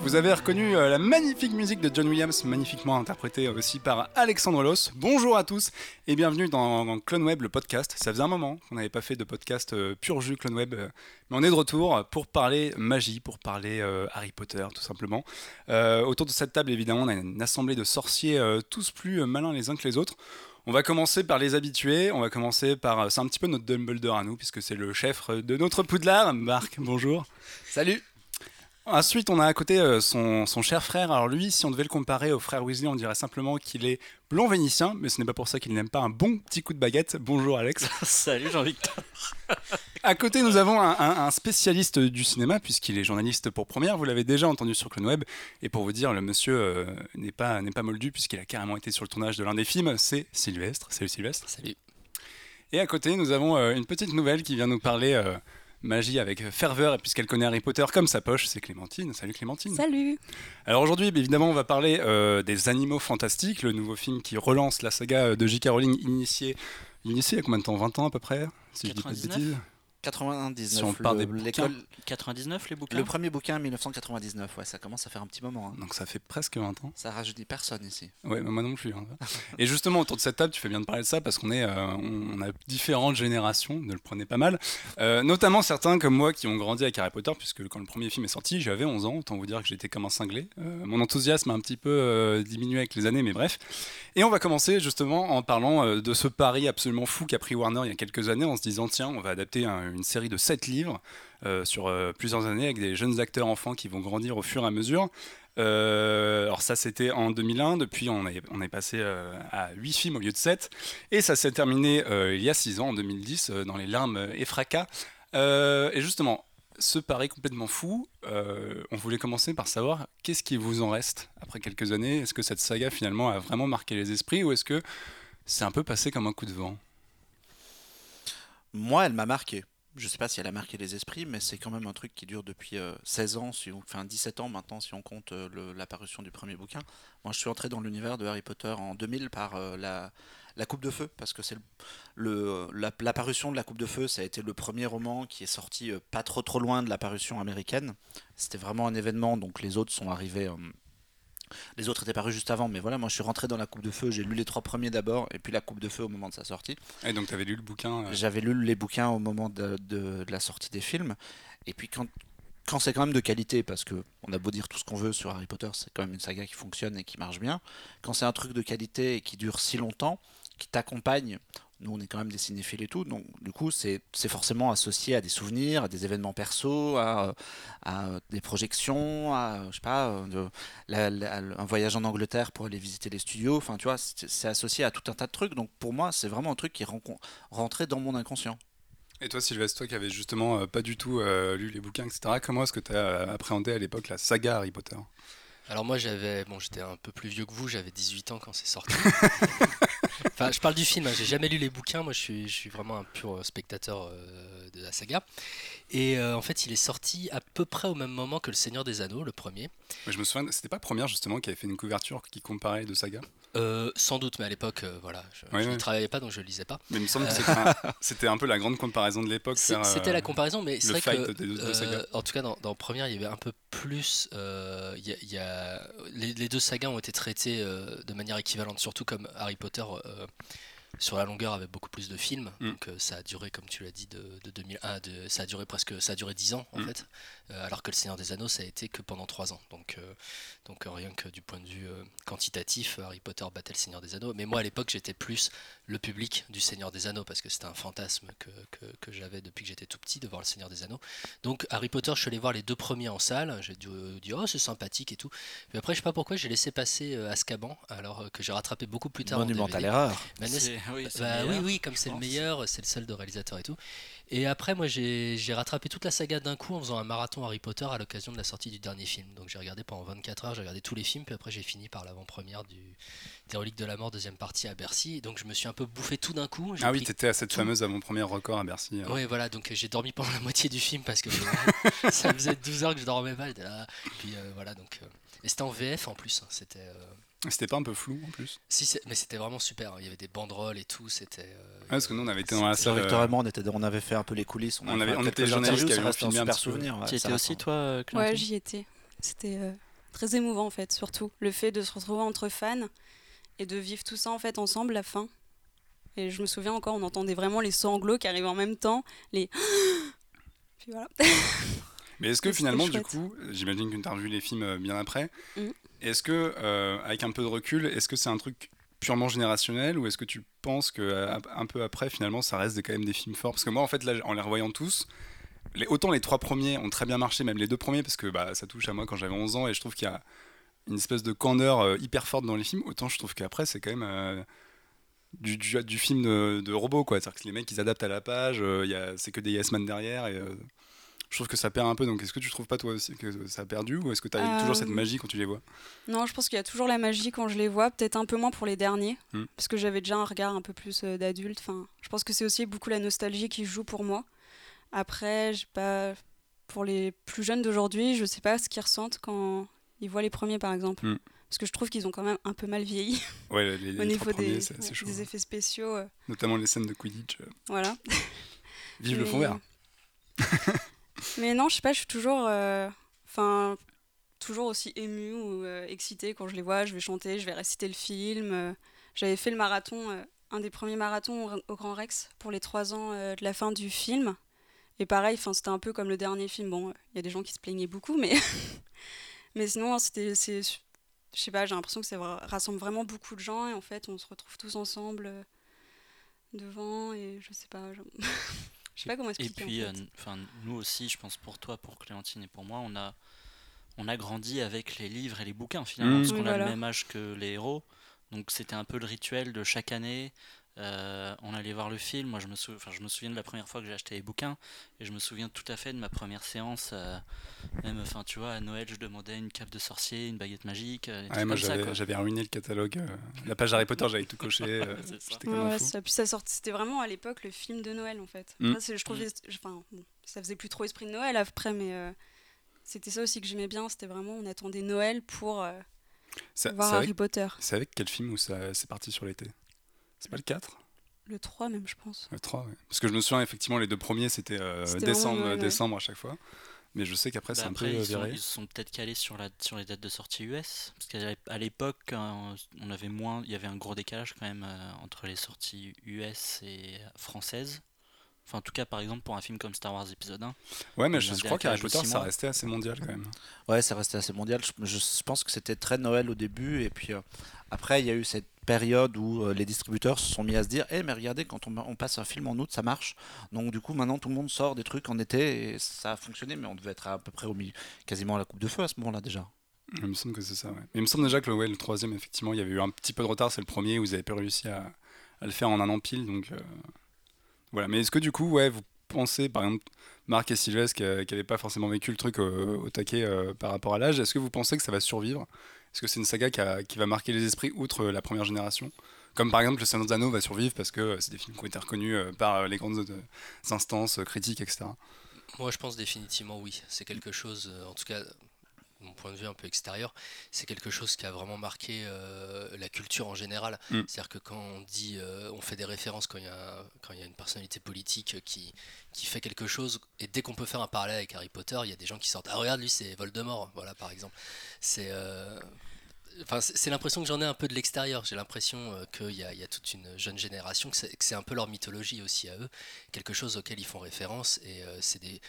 Vous avez reconnu euh, la magnifique musique de John Williams, magnifiquement interprétée aussi par Alexandre Loss. Bonjour à tous et bienvenue dans, Clone Web, le podcast. Ça faisait un moment qu'on n'avait pas fait de podcast euh, pur jus Clone Web, euh, mais on est de retour pour parler magie, pour parler Harry Potter tout simplement. Autour de cette table, évidemment, on a une assemblée de sorciers tous plus malins les uns que les autres. On va commencer par les habitués, on va commencer par... euh, C'est un petit peu notre Dumbledore à nous, puisque c'est le chef de notre Poudlard. Marc, bonjour. Salut Ensuite, on a à côté euh, son, son cher frère. Alors lui, si on devait le comparer au frère Weasley, on dirait simplement qu'il est blond vénitien, mais ce n'est pas pour ça qu'il n'aime pas un bon petit coup de baguette. Bonjour Alex. Salut Jean-Victor À côté, nous avons un, un- un spécialiste du cinéma, puisqu'il est journaliste pour Première. Vous l'avez déjà entendu sur Clone Web. Et pour vous dire, le monsieur euh, n'est pas, n'est pas moldu, puisqu'il a carrément été sur le tournage de l'un des films. C'est Sylvestre. Salut Sylvestre. Salut Et à côté, nous avons euh, une petite nouvelle qui vient nous parler euh, magie avec ferveur, et puisqu'elle connaît Harry Potter comme sa poche, c'est Clémentine. Salut Clémentine. Salut Alors aujourd'hui, évidemment, on va parler euh, des Animaux Fantastiques, le nouveau film qui relance la saga de J.K. Rowling initiée, initiée il y a combien de temps? 20 ans à peu près? Si je dis pas de 99? bêtises? 99. Si on parle le, des l'école- 99 les bouquins le premier bouquin 1999, ouais, ça commence à faire un petit moment. hein. Donc ça fait presque 20 ans. Ça rajeunit personne ici. Ouais, mais moi non plus. hein. Et justement, autour de cette table, tu fais bien de parler de ça parce qu'on est, euh, on on a différentes générations, ne le prenez pas mal. Euh, notamment certains comme moi qui ont grandi avec Harry Potter, puisque quand le premier film est sorti, j'avais 11 ans, autant vous dire que j'étais comme un cinglé. Euh, mon enthousiasme a un petit peu euh, diminué avec les années, mais bref. Et on va commencer justement en parlant euh, de ce pari absolument fou qu'a pris Warner il y a quelques années en se disant tiens, on va adapter un- une série de 7 livres euh, sur euh, plusieurs années avec des jeunes acteurs enfants qui vont grandir au fur et à mesure. Euh, alors ça c'était en 2001, depuis on est, on est passé à 8 films au lieu de 7, et ça s'est terminé il y a 6 ans, en 2010, euh, dans les larmes et fracas. Et justement, ce pari complètement fou, on voulait commencer par savoir qu'est-ce qui vous en reste après quelques années Est-ce que cette saga finalement a vraiment marqué les esprits ou est-ce que c'est un peu passé comme un coup de vent? Moi, elle m'a marqué. Je sais pas si elle a marqué les esprits, mais c'est quand même un truc qui dure depuis euh, 16 ans, si enfin 17 ans maintenant, si on compte euh, l'apparition du premier bouquin. Moi, je suis entré dans l'univers de Harry Potter en 2000 par euh, la, Coupe de Feu, parce que c'est l'apparition de la Coupe de Feu, ça a été le premier roman qui est sorti euh, pas trop trop loin de l'apparition américaine. C'était vraiment un événement, donc les autres sont arrivés. euh, les autres étaient parus juste avant, mais voilà, moi je suis rentré dans la Coupe de Feu, j'ai lu les trois premiers d'abord, et puis la Coupe de Feu au moment de sa sortie. Et donc tu avais lu le bouquin euh, J'avais lu les bouquins au moment de, de- de la sortie des films. Et puis quand, quand c'est quand même de qualité, parce que on a beau dire tout ce qu'on veut sur Harry Potter, c'est quand même une saga qui fonctionne et qui marche bien. Quand c'est un truc de qualité et qui dure si longtemps, qui t'accompagne, nous on est quand même des cinéphiles et tout, donc du coup c'est forcément associé à des souvenirs, à des événements perso, à, à des projections, à je sais pas, euh, un voyage en Angleterre pour aller visiter les studios. Enfin tu vois, c'est associé à tout un tas de trucs. Donc pour moi c'est vraiment un truc qui est rentré dans mon inconscient. Et toi, Sylvestre, toi qui avais justement euh, pas du tout euh, lu les bouquins, etc., comment est-ce que tu as appréhendé à l'époque la saga Harry Potter? Alors moi j'avais bon j'étais un peu plus vieux que vous, j'avais 18 ans quand c'est sorti. je parle du film, hein, j'ai jamais lu les bouquins, moi je suis, vraiment un pur spectateur euh, de la saga. Et euh, en fait il est sorti à peu près au même moment que Le Seigneur des Anneaux, le premier. Je me souviens, c'était pas première justement qui avait fait une couverture qui comparait deux sagas? Euh, sans doute, mais à l'époque euh, voilà, je, n'y ouais. travaillais pas donc je lisais pas. Mais il me semble que c'était un, c'était un peu la grande comparaison de l'époque. Euh, C'était la comparaison, mais c'est vrai que, euh, en tout cas, dans, dans Première, il y avait un peu plus. euh, y a- il y a- les, les deux sagas ont été traités euh, de manière équivalente, surtout comme Harry Potter. euh, sur la longueur avait beaucoup plus de films, Mm. donc euh, ça a duré, comme tu l'as dit, de, de 2001, de, ça a duré presque, ça a duré 10 ans en Mm. fait, Euh, alors que le Seigneur des Anneaux ça a été que pendant 3 ans, donc, euh, donc euh, rien que du point de vue euh, quantitatif, Harry Potter battait le Seigneur des Anneaux, mais moi à l'époque j'étais plus le public du Seigneur des Anneaux parce que c'était un fantasme que, que, que j'avais depuis que j'étais tout petit de voir le Seigneur des Anneaux. Donc Harry Potter, je suis allé voir les deux premiers en salle, j'ai dû euh, dire oh c'est sympathique et tout. Mais après je sais pas pourquoi j'ai laissé passer euh, Azkaban alors euh, que j'ai rattrapé beaucoup plus tard. en Monumentale erreur. Bah, oui, bah oui, oui, comme c'est le meilleur, c'est le seul de réalisateur et tout. Et après, moi, j'ai rattrapé toute la saga d'un coup en faisant un marathon Harry Potter à l'occasion de la sortie du dernier film. Donc j'ai regardé pendant 24 heures, j'ai regardé tous les films, puis après j'ai fini par l'avant-première du des Reliques de la Mort, deuxième partie à Bercy. Donc je me suis un peu bouffé tout d'un coup. Ah oui, t'étais à cette tout. fameuse avant-première record à Bercy. hein. Ouais, voilà, donc j'ai dormi pendant la moitié du film parce que ça faisait 12 heures que je dormais là. Puis euh, voilà, donc. euh, Et c'était en VF en plus, hein, c'était. euh, C'était pas un peu flou en plus Si, mais c'était vraiment super. Il y avait des banderoles et tout. C'était. euh, Ouais, Parce que nous, on avait été dans la salle. euh, on, était, on avait fait un peu les coulisses. On avait- on était journalistes qui avaient un filmé un super souvenir. ouais, Tu étais aussi, toi, euh, Ouais, Clémentine j'y étais. C'était euh, très émouvant en fait, surtout le fait de se retrouver entre fans et de vivre tout ça en fait ensemble, la fin. Et je me souviens encore, on entendait vraiment les sanglots qui arrivaient en même temps, les. Puis voilà. Mais est-ce que finalement, du coup, j'imagine que tu as revu les films euh, bien après, Mhm. est-ce que, euh, avec un peu de recul, est-ce que c'est un truc purement générationnel ou est-ce que tu penses que euh, un peu après, finalement, ça reste quand même des films forts? Parce que moi, en fait, là, en les revoyant tous, les, autant les trois premiers ont très bien marché, même les deux premiers, parce que bah, ça touche à moi quand j'avais 11 ans et je trouve qu'il y a une espèce de candeur euh, hyper forte dans les films, autant je trouve qu'après, c'est quand même. euh, du, du, du film de, de robot quoi c'est-à-dire que les mecs ils adaptent à la page euh, c'est que des yes man derrière et je trouve que ça perd un peu. Donc, est-ce que tu trouves pas toi aussi que ça a perdu ou est-ce que tu as Euh, toujours cette magie quand tu les vois? Non, je pense qu'il y a toujours la magie quand je les vois, peut-être un peu moins pour les derniers, Hmm. parce que j'avais déjà un regard un peu plus euh, d'adulte. Enfin, je pense que c'est aussi beaucoup la nostalgie qui joue pour moi. Après, j'ai pas pour les plus jeunes d'aujourd'hui, je sais pas ce qu'ils ressentent quand ils voient les premiers, par exemple. Hmm. Parce que je trouve qu'ils ont quand même un peu mal vieilli Ouais, les, les au niveau premiers, des, assez ouais, chaud. des hein. effets spéciaux. euh, Notamment les scènes de Quidditch. euh, voilà. Vive le fond vert. Mais non, je sais pas, je suis toujours, euh, toujours aussi émue ou euh, excitée quand je les vois. Je vais chanter, je vais réciter le film. euh. J'avais fait le marathon, euh, un des premiers marathons au, Grand Rex pour les trois ans de la fin du film. Et pareil, c'était un peu comme le dernier film. Bon, il y a des gens qui se plaignaient beaucoup, mais mais sinon, c'était, c'est, je sais pas, j'ai l'impression que ça rassemble vraiment beaucoup de gens et en fait, on se retrouve tous ensemble devant et je sais pas. Je sais pas comment Et expliquer. en puis, fait. euh, enfin, nous aussi, je pense pour toi, pour Clémentine et pour moi, on a, on a grandi avec les livres et les bouquins finalement, Mmh. parce Oui, qu'on a voilà. le même âge que les héros. Donc c'était un peu le rituel de chaque année. Euh, on allait voir le film. Moi, je me, sou- enfin, je me souviens de la première fois que j'ai acheté les bouquins, et je me souviens tout à fait de ma première séance. euh, même, enfin, tu vois, à Noël, je demandais une cape de sorcier, une baguette magique, euh, Ouais, moi j'avais ruiné le catalogue. euh, la page Harry Potter, j'avais tout coché. euh, Ouais, ça. Puis ça c'était vraiment à l'époque le film de Noël en fait. Mm. Après, c'est- je trouvais, enfin, bon, ça faisait plus trop esprit de Noël après, mais euh, c'était ça aussi que j'aimais bien. C'était vraiment, on attendait Noël pour euh, Ça- voir Harry avec, Potter. c'est avec quel film où ça- c'est parti sur l'été? C'est pas le 4 Le 3 même, je pense. Le 3, ouais. Parce que je me souviens, effectivement, les deux premiers c'était euh, décembre, vraiment Noël, ouais. décembre à chaque fois. Mais je sais qu'après, Bah c'est un peu après, euh, ils, sont, ils se sont peut-être calés sur, la, sur les dates de sortie US. Parce qu'à l'époque, on avait moins, il y avait un gros décalage quand même euh, entre les sorties US et françaises. Enfin, en tout cas, par exemple, pour un film comme Star Wars épisode 1. Ouais, mais je, je crois qu'Harry Potter, ça restait assez mondial quand même. Ouais, c'est resté assez mondial. Je, je- je pense que c'était très Noël au début. Et puis euh, après, il y a eu cette période où euh, les distributeurs se sont mis à se dire Eh, mais regardez, quand on, passe un film en août, ça marche. Donc, du coup, maintenant, tout le monde sort des trucs en été. Et ça a fonctionné. Mais on devait être à peu près au milieu, quasiment à la coupe de feu à ce moment-là déjà. Il me semble que c'est ça, ouais. Mais il me semble déjà que le, ouais, le troisième, effectivement, il y avait eu un petit peu de retard. C'est le premier où vous avez pas réussi à, le faire en un an pile. Donc, euh, voilà. Mais est-ce que du coup, ouais, vous pensez, par exemple, Marc et Sylvestre, qui n'avaient pas forcément vécu le truc au, au taquet euh, par rapport à l'âge, est-ce que vous pensez que ça va survivre Est-ce que c'est une saga qui, va marquer les esprits outre euh, la première génération? Comme par exemple, Le Seigneur Anneaux va survivre parce que euh, c'est des films qui ont été reconnus euh, par les grandes instances critiques, etc. Moi, je pense définitivement oui. C'est quelque chose, en tout cas, mon point de vue un peu extérieur, c'est quelque chose qui a vraiment marqué euh, la culture en général. Mm. C'est-à-dire que quand on dit, euh, on fait des références quand il y a, quand il y a une personnalité politique qui, qui fait quelque chose, et dès qu'on peut faire un parallèle avec Harry Potter, il y a des gens qui sortent, ah regarde lui c'est Voldemort, voilà par exemple. C'est euh, Enfin, c'est l'impression que j'en ai un peu de l'extérieur. J'ai l'impression qu'il y, y a toute une jeune génération, que c'est un peu leur mythologie aussi à eux, quelque chose auquel ils font référence. Et c'est des,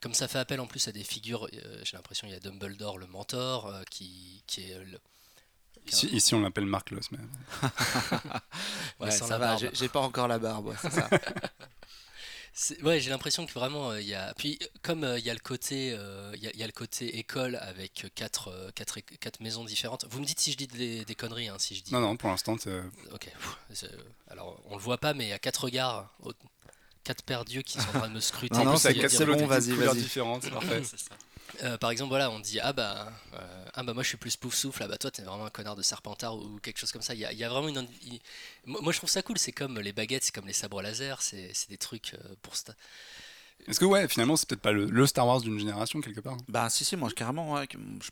comme ça fait appel en plus à des figures, euh, j'ai l'impression qu'il y a Dumbledore, le mentor, euh, qui, qui est le. Ici, ici, on l'appelle Marc Loss, mais Ouais, sans ça la va, j'ai pas encore la barbe. ouais, c'est ça. Ouais, j'ai l'impression que vraiment euh, il y a. Puis euh, comme euh, il y a le côté, euh, il y, a- il y a le côté école avec euh, quatre, euh, quatre, quatre maisons différentes. Vous me dites si je dis des, des conneries, hein, si je dis. non, non, pour l'instant, Ok. Alors on le voit pas, mais il y a quatre regards, quatre paires d'yeux qui sont en train de me scruter. Non, non, c'est- bon, vas-y, vas-y. différentes, c'est parfait. Euh, par exemple, voilà, on dit ah bah euh, ah bah moi je suis plus pouf souffle, ah bah toi t'es vraiment un connard de serpentard ou quelque chose comme ça. Il y a, il y a vraiment une. il- Moi je trouve ça cool. C'est comme les baguettes, c'est comme les sabres laser. C'est c'est des trucs euh, pour sta- Est-ce que ouais, finalement, c'est peut-être pas le, Star Wars d'une génération quelque part Bah si si moi carrément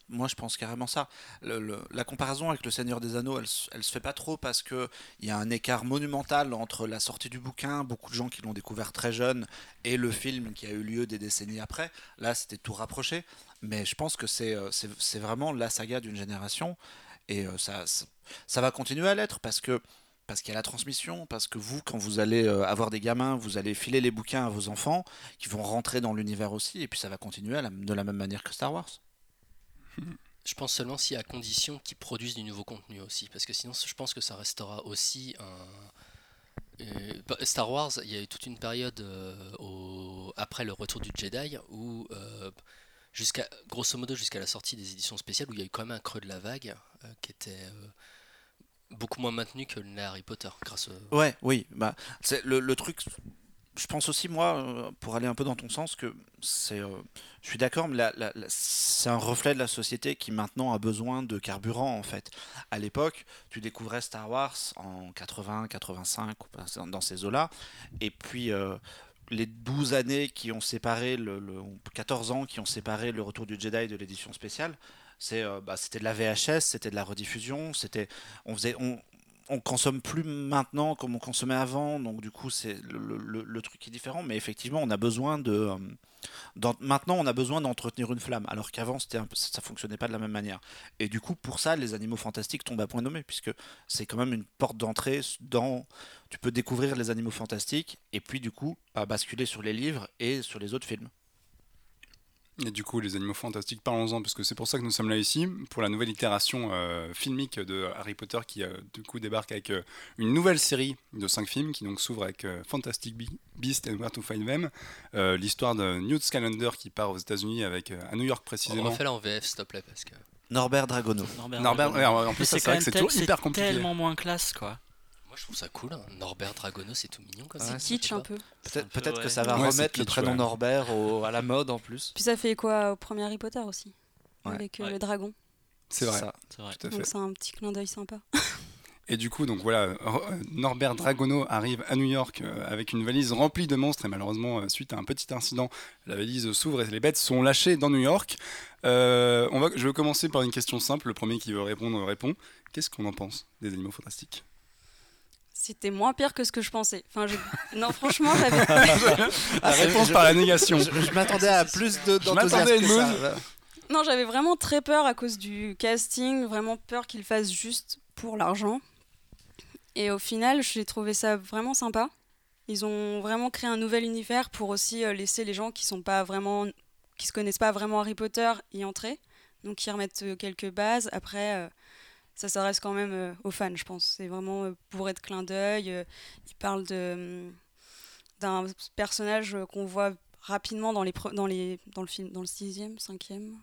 moi je pense carrément ça. La comparaison avec le Seigneur des Anneaux, elle, elle se fait pas trop parce que il y a un écart monumental entre la sortie du bouquin, beaucoup de gens qui l'ont découvert très jeune, et le film qui a eu lieu des décennies après. Là c'était tout rapproché, mais je pense que c'est euh, vraiment la saga d'une génération et euh, ça va continuer à l'être parce que parce qu'il y a la transmission, parce que vous, quand vous allez euh, avoir des gamins, vous allez filer les bouquins à vos enfants, qui vont rentrer dans l'univers aussi, et puis ça va continuer de la même manière que Star Wars. Je pense seulement si à condition qu'ils produisent du nouveau contenu aussi, parce que sinon je pense que ça restera aussi un... euh, bah, Star Wars, il y a eu toute une période euh, après le retour du Jedi où, jusqu'à grosso modo jusqu'à la sortie des éditions spéciales, où il y a eu quand même un creux de la vague qui était beaucoup moins maintenu que le Harry Potter, grâce au... Ouais, oui, bah, c'est le, le truc. Je pense aussi, moi, euh, pour aller un peu dans ton sens, que c'est. euh, je suis d'accord, mais c'est un reflet de la société qui maintenant a besoin de carburant, en fait. À l'époque, tu découvrais Star Wars en 80, 85, ou pas, dans ces eaux-là, et puis. euh, les 12 années qui ont séparé le, le- 14 ans qui ont séparé le retour du Jedi de l'édition spéciale, euh, bah, c'était de la VHS, c'était de la rediffusion, c'était on faisait on, on consomme plus maintenant comme on consommait avant, donc du coup c'est le, truc est différent, mais effectivement on a besoin de euh, maintenant on a besoin d'entretenir une flamme, alors qu'avant c'était ça fonctionnait pas de la même manière. Et du coup pour ça les animaux fantastiques tombent à point nommé, puisque c'est quand même une porte d'entrée dans tu peux découvrir les animaux fantastiques et puis du coup basculer sur les livres et sur les autres films. Et du coup, les animaux fantastiques, parlons-en, parce que c'est pour ça que nous sommes là ici, pour la nouvelle itération euh, filmique de Harry Potter qui, euh, du coup, débarque avec euh, une nouvelle série de 5 films qui donc s'ouvre avec euh, Fantastic Be- Beasts and Where to Find Them, euh, l'histoire de Newt Scamander qui part aux États-Unis avec euh, à New York On précisément. refait là en VF s'il te plaît, parce que... Norbert Dragono. Norbert, Norbert, Dragono. ouais, en plus, c'est vrai que c'est toujours hyper compliqué. tellement moins classe, quoi. Moi je trouve ça cool, hein. Norbert Dragono c'est tout mignon comme Ouais, ça. C'est kitsch un peu. Peut-être peu, peut-être que ça va Ouais, remettre le prénom ouais. Norbert au- à la mode en plus. Puis ça fait quoi au premier Harry Potter aussi Ouais. Avec euh, Ouais. le dragon. C'est vrai, Ça. C'est vrai. tout à fait. Donc c'est un petit clin d'œil sympa. Et du coup, donc voilà, euh, Norbert Dragono arrive à New York euh, avec une valise remplie de monstres et malheureusement, suite à un petit incident, la valise s'ouvre et les bêtes sont lâchées dans New York. Euh, on va, je vais commencer par une question simple. Le premier qui veut répondre répond. Qu'est-ce qu'on en pense des animaux fantastiques? C'était moins pire que ce que je pensais. Enfin, je- non, franchement, j'avais. La réponse je- par la négation. Je, je m'attendais à plus de- Je m'attendais à d'enthousiasme une que ça. mousse. Non, j'avais vraiment très peur à cause du casting, vraiment peur qu'ils fassent juste pour l'argent. Et au final, j'ai trouvé ça vraiment sympa. Ils ont vraiment créé un nouvel univers pour aussi euh, laisser les gens qui sont pas vraiment, qui se connaissent pas vraiment Harry Potter y entrer. Donc ils remettent euh, quelques bases. Après, euh, ça s'adresse quand même euh, aux fans, je pense. C'est vraiment euh, bourré de clins d'œil. Euh, ils parlent de hum, d'un personnage qu'on voit rapidement dans les pre- dans les dans le film dans le sixième, cinquième.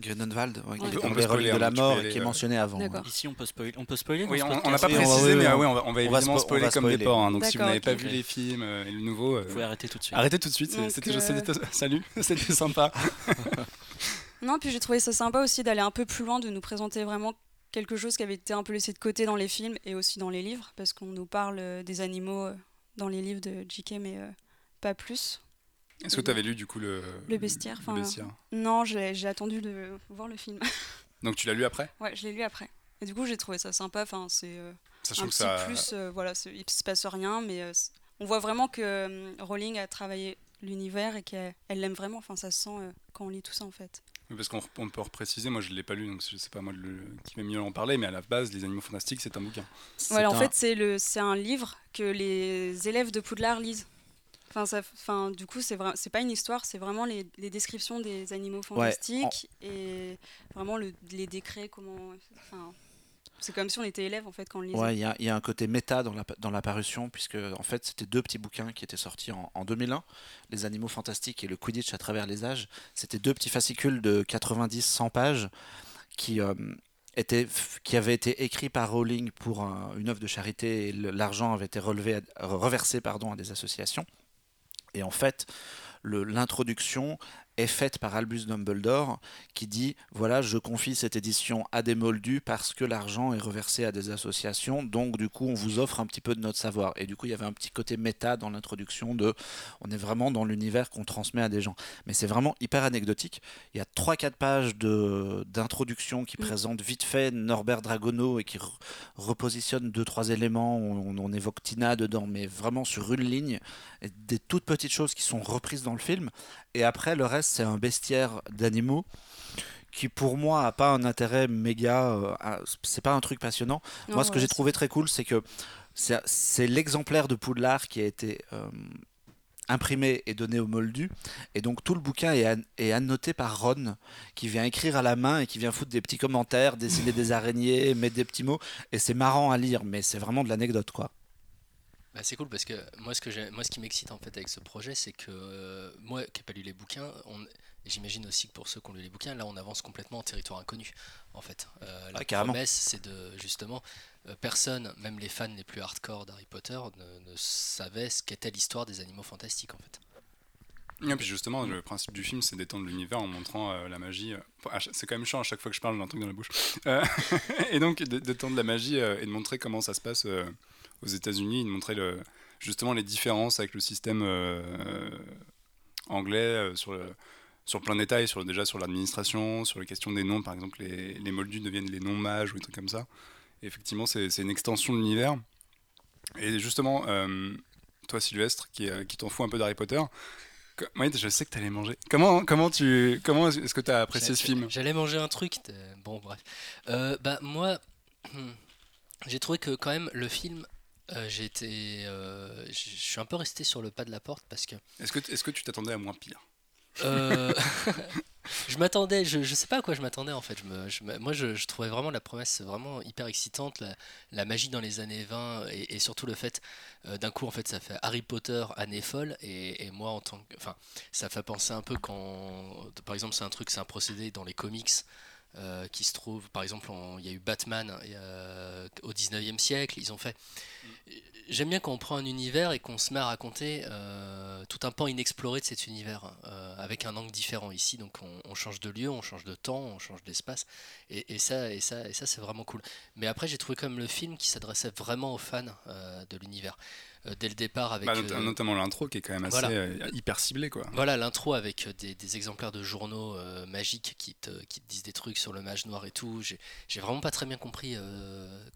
Grunenwald, ouais, qui On on peut spoiler, de hein, la mort et qui aller, est mentionné avant. D'accord. Ici, on peut spoiler. On peut spoiler Oui, on on n'a pas on va- précisé, oui, mais oui, on- ouais, on va, on va on va évidemment spo- on spoiler va comme spoiler. des porcs. hein. donc si vous n'avez pas vu les films euh, et le nouveau, euh, Vous pouvez arrêter tout de suite. arrêtez tout de suite. c'est- Donc, C'était, euh, c'était- salut, c'était sympa. Non, puis j'ai trouvé ça sympa aussi d'aller un peu plus loin, de nous présenter vraiment quelque chose qui avait été un peu laissé de côté dans les films et aussi dans les livres, parce qu'on nous parle euh, des animaux euh, dans les livres de J.K., mais euh, pas plus. Est-ce que tu avais lu du coup le, Le bestiaire, le enfin, bestiaire Non, j'ai attendu de voir le film. Donc tu l'as lu après? Ouais, je l'ai lu après. Et du coup, j'ai trouvé ça sympa. Enfin, c'est euh, un petit ça. plus. euh, voilà, il se passe rien, mais euh, on voit vraiment que Rowling a travaillé l'univers et qu'elle elle l'aime vraiment. Enfin, ça se sent quand on lit tout ça en fait. Parce qu'on on peut repréciser, moi je ne l'ai pas lu, donc je sais pas moi le- qui va mieux en parler, mais à la base, Les Animaux Fantastiques, c'est un bouquin. Voilà, en un- fait, c'est le, c'est un livre que les élèves de Poudlard lisent. Enfin, ça, enfin, du coup, c'est vrai, c'est pas une histoire, c'est vraiment les, les descriptions des animaux fantastiques et vraiment le, les décrets, comment. Enfin, c'est comme si on était élève en fait quand on lisait. Ouais, il y a, un côté méta dans la, dans la parution, puisque en fait c'était deux petits bouquins qui étaient sortis en, en 2001, Les Animaux Fantastiques et le Quidditch à travers les âges. C'était deux petits fascicules de 90-100 pages qui, euh, étaient, qui avaient été écrits par Rowling pour un- une œuvre de charité et l'argent avait été relevé reversé pardon, à des associations. Et en fait, l'introduction, est faite par Albus Dumbledore qui dit voilà je confie cette édition à des moldus parce que l'argent est reversé à des associations. Donc du coup on vous offre un petit peu de notre savoir. Et du coup il y avait un petit côté méta dans l'introduction de on est vraiment dans l'univers qu'on transmet à des gens. Mais c'est vraiment hyper anecdotique. Il y a 3-4 pages d'introduction qui Mm. présentent vite fait Norbert Dragono et qui re- repositionne deux trois éléments. On, on évoque Tina dedans mais vraiment sur une ligne. Et des toutes petites choses qui sont reprises dans le film. Et après, le reste, c'est un bestiaire d'animaux qui, pour moi, a pas un intérêt méga. euh, c'est pas un truc passionnant. Non, moi, ce que j'ai trouvé très cool, c'est que c'est c'est l'exemplaire de Poudlard qui a été euh, imprimé et donné au Moldu. Et donc, tout le bouquin est, an- est annoté par Ron, qui vient écrire à la main et qui vient foutre des petits commentaires, dessiner des araignées, mettre des petits mots. Et c'est marrant à lire, mais c'est vraiment de l'anecdote, quoi. Bah, c'est cool parce que moi ce que j'ai- moi ce qui m'excite en fait avec ce projet c'est que euh, moi qui n'ai pas lu les bouquins on- j'imagine aussi que pour ceux qui ont lu les bouquins là on avance complètement en territoire inconnu en fait Euh, la Ah, promesse c'est de justement euh, personne même les fans les plus hardcore d'Harry Potter ne, ne savaient ce qu'était l'histoire des animaux fantastiques en fait Et puis justement, le principe du film, c'est d'étendre l'univers en montrant euh, la magie. euh, c'est quand même chiant à chaque fois que je parle d'un truc dans la bouche. Euh, et donc d'é- d'étendre la magie euh, et de montrer comment ça se passe euh, aux États-Unis, montrer le, justement les différences avec le système euh, euh, anglais euh, sur le sur plein de détails, sur, déjà sur l'administration, sur les questions des noms, par exemple, les, les moldus deviennent les noms mages ou des trucs comme ça. Et effectivement, c'est c'est une extension de l'univers. Et justement, euh, toi, Sylvestre, qui, euh, qui t'en fous un peu d'Harry Potter, Oui, je sais que tu allais manger. Comment, comment, tu, comment est-ce que tu as apprécié ce film? J'allais manger un truc. Bon, bref. Euh, bah, moi, j'ai trouvé que quand même le film, euh, j'ai été. euh, je suis un peu resté sur le pas de la porte parce que. Est-ce que, est-ce que tu t'attendais à moins pire? Euh, je m'attendais, je, je sais pas à quoi je m'attendais en fait. Je me, je me- moi, je, je trouvais vraiment la promesse vraiment hyper excitante, la, la magie dans les années 20 et, et surtout le fait euh, d'un coup en fait ça fait Harry Potter année folle et, et moi en tant que, enfin, ça fait penser un peu quand, par exemple, c'est un truc, c'est un procédé dans les comics. Euh, qui se trouve, par exemple, il y a eu Batman a- au 19e siècle, ils ont fait. J'aime bien quand on prend un univers et qu'on se met à raconter euh, tout un pan inexploré de cet univers, euh, avec un angle différent ici. Donc on, change de lieu, on change de temps, on change d'espace, et, et ça, et ça, et ça c'est vraiment cool. Mais après, j'ai trouvé comme le film qui s'adressait vraiment aux fans euh, de l'univers. Euh, dès le départ, avec Bah, not- euh, Notamment l'intro qui est quand même assez voilà. euh, hyper ciblé. Quoi. voilà l'intro avec des, des exemplaires de journaux magiques qui te, qui te disent des trucs sur le mage noir et tout. J'ai vraiment pas très bien compris,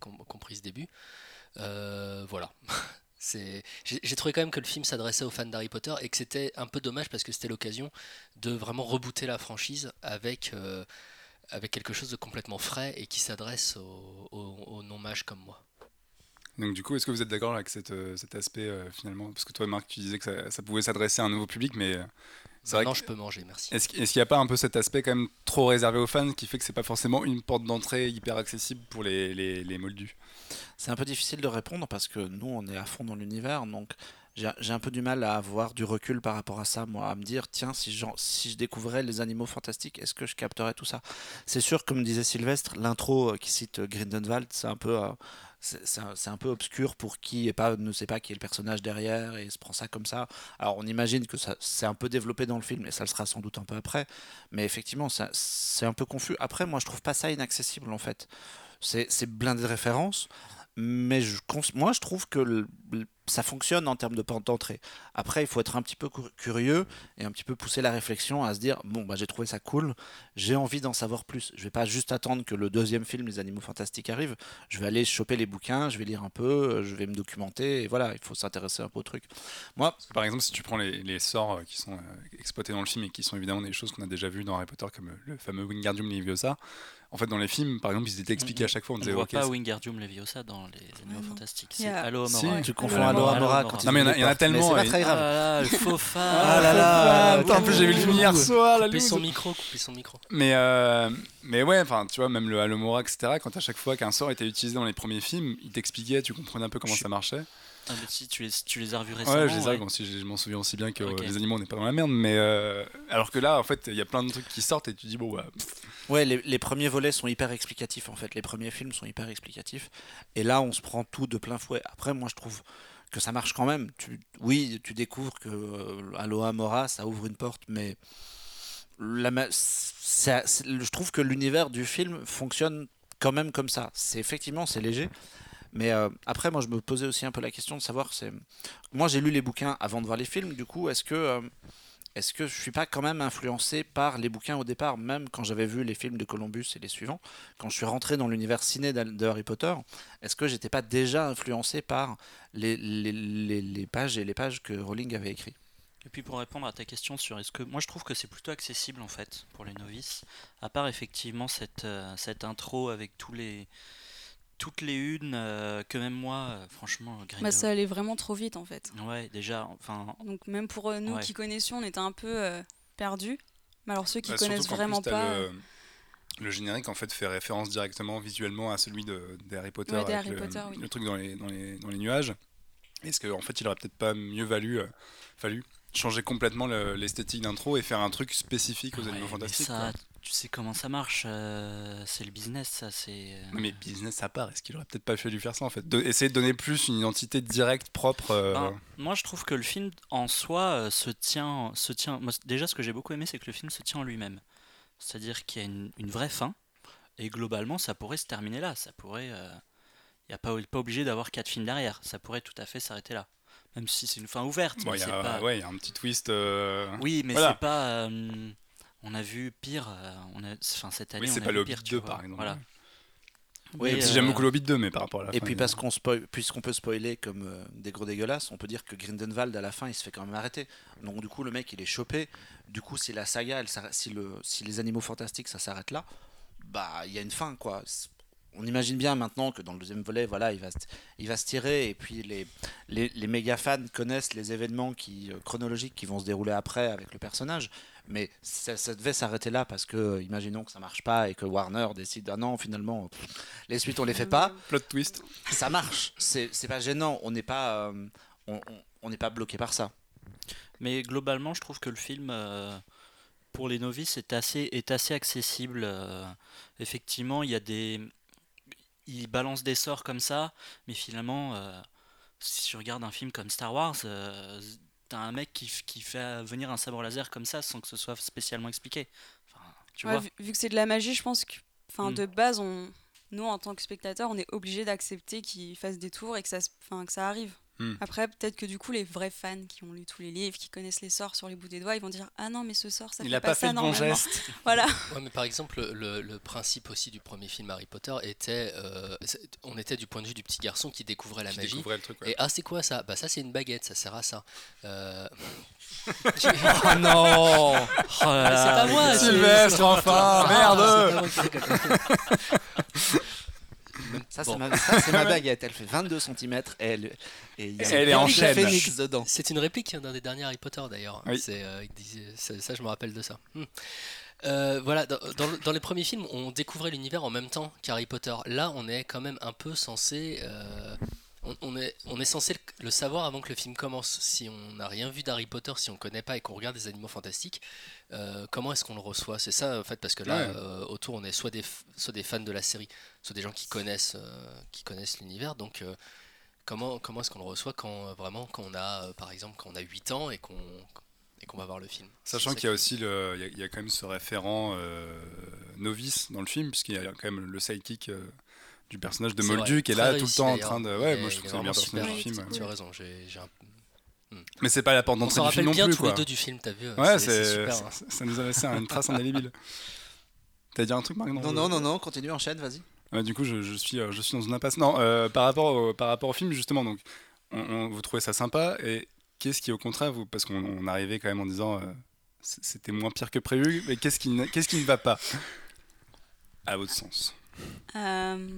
com- compris ce début. Voilà. J'ai j'ai trouvé quand même que le film s'adressait aux fans d'Harry Potter et que c'était un peu dommage parce que c'était l'occasion de vraiment rebooter la franchise avec, euh, avec quelque chose de complètement frais et qui s'adresse aux, aux- aux non-mages comme moi. Donc du coup, est-ce que vous êtes d'accord avec cette, euh, cet aspect euh, finalement? Parce que toi, Marc, tu disais que ça, ça pouvait s'adresser à un nouveau public, mais euh, c'est que- je peux manger, merci. Est-ce qu'il n'y a pas un peu cet aspect quand même trop réservé aux fans qui fait que c'est pas forcément une porte d'entrée hyper accessible pour les, les, les moldus? C'est un peu difficile de répondre parce que nous, on est à fond dans l'univers, donc j'ai j'ai un peu du mal à avoir du recul par rapport à ça, moi, à me dire, tiens, si, j'en- si je découvrais les animaux fantastiques, est-ce que je capterais tout ça? C'est sûr, comme disait Sylvestre, l'intro euh, qui cite Grindelwald, c'est un peu... euh, c'est un, peu obscur pour qui est pas, ne sait pas qui est le personnage derrière et se prend ça comme ça. Alors on imagine que ça c'est un peu développé dans le film et ça le sera sans doute un peu après, mais effectivement c'est un peu confus. Après moi je trouve pas ça inaccessible en fait. C'est blindé de références, mais je, moi je trouve que ça fonctionne en termes de porte d'entrée. Après, il faut être un petit peu cur- curieux et un petit peu pousser la réflexion à se dire bon, bah, j'ai trouvé ça cool, j'ai envie d'en savoir plus. Je vais pas juste attendre que le deuxième film, Les Animaux Fantastiques, arrive. Je vais aller choper les bouquins, je vais lire un peu, euh, je vais me documenter, et voilà, il faut s'intéresser un peu au truc. Moi, Par exemple, si tu prends les, les sorts euh, qui sont euh, exploités dans le film et qui sont évidemment des choses qu'on a déjà vues dans Harry Potter, comme le fameux Wingardium Leviosa, en fait, dans les films, par exemple, ils étaient expliqués à chaque fois. On On ne voit ok, pas Wingardium Leviosa dans les Animaux Ah. Fantastiques. Il y C'est a- Alohomora. Si. tu confonds Alohomora Alohomora. quand Non, mais il y en a- il il y en a tellement, c'est pas très Ah grave. là là, le faux fan. Ah là là, Ah, putain, en plus, j'ai vu le film hier soir, loose. son micro, coupez son micro. Mais, euh, mais ouais, enfin, tu vois, même le Halomora, etc., quand à chaque fois qu'un sort était utilisé dans les premiers films, il t'expliquait, tu comprenais un peu comment ça marchait. Ah, mais si, tu les, tu les as revus récemment. Ouais, je les ai, ouais. bon, si je je m'en souviens aussi bien que Ok. euh, les animaux, on n'est pas dans la merde, mais euh, alors que là, en fait, il y a plein de trucs qui sortent et tu dis, bon, bah, pff, Ouais, les, premiers volets sont hyper explicatifs en fait. Les premiers films sont hyper explicatifs. Et là, on se prend tout de plein fouet. Après, moi, je trouve que ça marche quand même. Tu, oui, tu découvres que euh, Mora, ça ouvre une porte, mais je trouve que l'univers du film fonctionne quand même comme ça. C'est effectivement c'est léger, mais euh, après moi je me posais aussi un peu la question de savoir moi j'ai lu les bouquins avant de voir les films. Du coup est-ce que euh, est-ce que je suis pas quand même influencé par les bouquins au départ, même quand j'avais vu les films de Columbus et les suivants, quand je suis rentré dans l'univers ciné de Harry Potter, est-ce que j'étais pas déjà influencé par les pages et les pages que Rowling avait écrites? Et puis pour répondre à ta question sur est-ce que moi je trouve que c'est plutôt accessible en fait pour les novices, à part effectivement cette, euh, cette intro avec tous les toutes les unes euh, que même moi euh, franchement Bah, Grindelwald- ça allait vraiment trop vite en fait. ouais déjà enfin Donc même pour euh, nous Ouais. qui connaissions, on était un peu euh, perdus. Mais alors ceux qui Bah, connaissent plus, vraiment pas, euh, Le, le générique en fait fait référence directement visuellement à celui de, Harry Potter, Ouais, avec Harry le, Potter, oui. le truc dans les, dans les, dans les nuages. Est-ce qu'en en fait il aurait peut-être pas mieux valu, euh, fallu changer complètement le- l'esthétique d'intro et faire un truc spécifique aux ouais, animaux fantastiques ça quoi? Tu sais comment ça marche euh, c'est le business ça c'est euh, Mais business à part, est-ce qu'il aurait peut-être pas fallu faire ça en fait? De- Essayer de donner plus une identité directe, propre. euh, Ben, moi, je trouve que le film en soi se tient, se tient. moi, déjà, ce que j'ai beaucoup aimé, c'est que le film se tient en lui-même. C'est-à-dire qu'il y a une, une vraie fin, et globalement, ça pourrait se terminer là. Ça pourrait. Il n'y a pas, pas obligé d'avoir quatre films derrière. Ça pourrait tout à fait s'arrêter là. Même si c'est une fin ouverte. bon, il y, a- pas- ouais, il y a un petit twist. euh, Oui, mais Voilà. c'est pas. euh, on a vu pire. euh, on a, enfin, cette année, Oui, c'est on a pas vu le pire, Hobbit tu 2 vois. par exemple. Voilà. Oui, si j'aime euh, beaucoup le Hobbit 2, mais par rapport à la Et fin, puis parce qu'on spoil, puisqu'on peut spoiler comme euh, des gros dégueulasses, on peut dire que Grindelwald à la fin il se fait quand même arrêter. Donc du coup le mec il est chopé. Du coup si la saga, elle, si, le, si les animaux fantastiques ça s'arrête là, bah il y a une fin quoi. On imagine bien maintenant que dans le deuxième volet, voilà, il va, se- il va se tirer et puis les, les, les méga fans connaissent les événements qui, euh, chronologiques qui vont se dérouler après avec le personnage. Mais ça, ça devait s'arrêter là parce que, euh, imaginons que ça marche pas et que Warner décide, ah non, finalement, pff, les suites on les fait pas plot twist. ça marche. C'est c'est pas gênant. On n'est pas, euh, on, on- pas bloqué par ça. Mais globalement, je trouve que le film, euh, pour les novices, est assez, est assez accessible. euh, effectivement, il y a des. Il balance des sorts comme ça, mais finalement, euh, si tu regardes un film comme Star Wars, euh, t'as un mec qui, qui fait venir un sabre laser comme ça sans que ce soit spécialement expliqué. Enfin, tu ouais, vois vu, vu que c'est de la magie, je pense que, enfin, Mm. de base, on, nous en tant que spectateurs, on est obligé d'accepter qu'il fasse des tours et que ça, que ça arrive. Mm. Après, peut-être que du coup, les vrais fans qui ont lu tous les livres, qui connaissent les sorts sur les bouts des doigts, ils vont dire ah non mais ce sort ça Il fait a pas, pas ça fait le bon geste. Voilà. Ouais, mais par exemple, le, le principe aussi du premier film Harry Potter était. euh, on était du point de vue du petit garçon qui découvrait la Qui magie. découvrait le truc. ouais. Et ah, c'est quoi ça? Bah, ça, c'est une baguette, ça sert à ça. Euh, Oh non Oh c'est pas moi, c'est- Sylvestre, enfin, Ah, c'est. Ça, Bon. c'est ma, baguette. Elle fait 22 cm et elle, et il y a Elle est en chaîne. dedans. C'est une réplique d'un des derniers Harry Potter d'ailleurs. Oui. Euh, ça, je me rappelle de ça. Hmm. Euh, voilà, dans, dans le- dans les premiers films, on découvrait l'univers en même temps qu'Harry Potter. Là, on est quand même un peu censé. euh, on, on est, on est censé le, le savoir avant que le film commence. Si on n'a rien vu d'Harry Potter, si on connaît pas et qu'on regarde des animaux fantastiques, euh, comment est-ce qu'on le reçoit? C'est ça en fait, parce que là, Ouais. euh, autour, on est soit des, soit des fans de la série, soit des gens qui connaissent, euh, qui connaissent l'univers. Donc, comment, comment est-ce qu'on le reçoit quand vraiment quand on a, par exemple, quand on a 8 ans et qu'on et qu'on va voir le film? Sachant qu'il y a aussi le, il y a, il y a quand même ce référent euh, novice dans le film, puisqu'il y a quand même le sidekick euh, du personnage de C'est Moldu qui est là tout le temps en train de. Ouais, moi je trouve est ça bien vraiment personnage du film. Tu as raison, j'ai un Mais c'est pas la porte On d'entrée du film rappelle non bien plus. tous les deux du film, t'as vu Ouais, c'est c'est super. hein. ça, nous a laissé une trace indélébile. T'as dit un truc, Marc Non, non, non, non, continue, enchaîne, vas-y. Du coup, je, je suis, euh, je suis dans une impasse. Non, euh, par, rapport au, par rapport au film, justement, donc, on, on- vous trouvez ça sympa et qu'est-ce qui, au contraire, vous, parce qu'on on arrivait quand même en disant euh, c'était moins pire que prévu, mais qu'est-ce qui, ne- qu'est-ce qui ne va pas? À votre sens. Euh,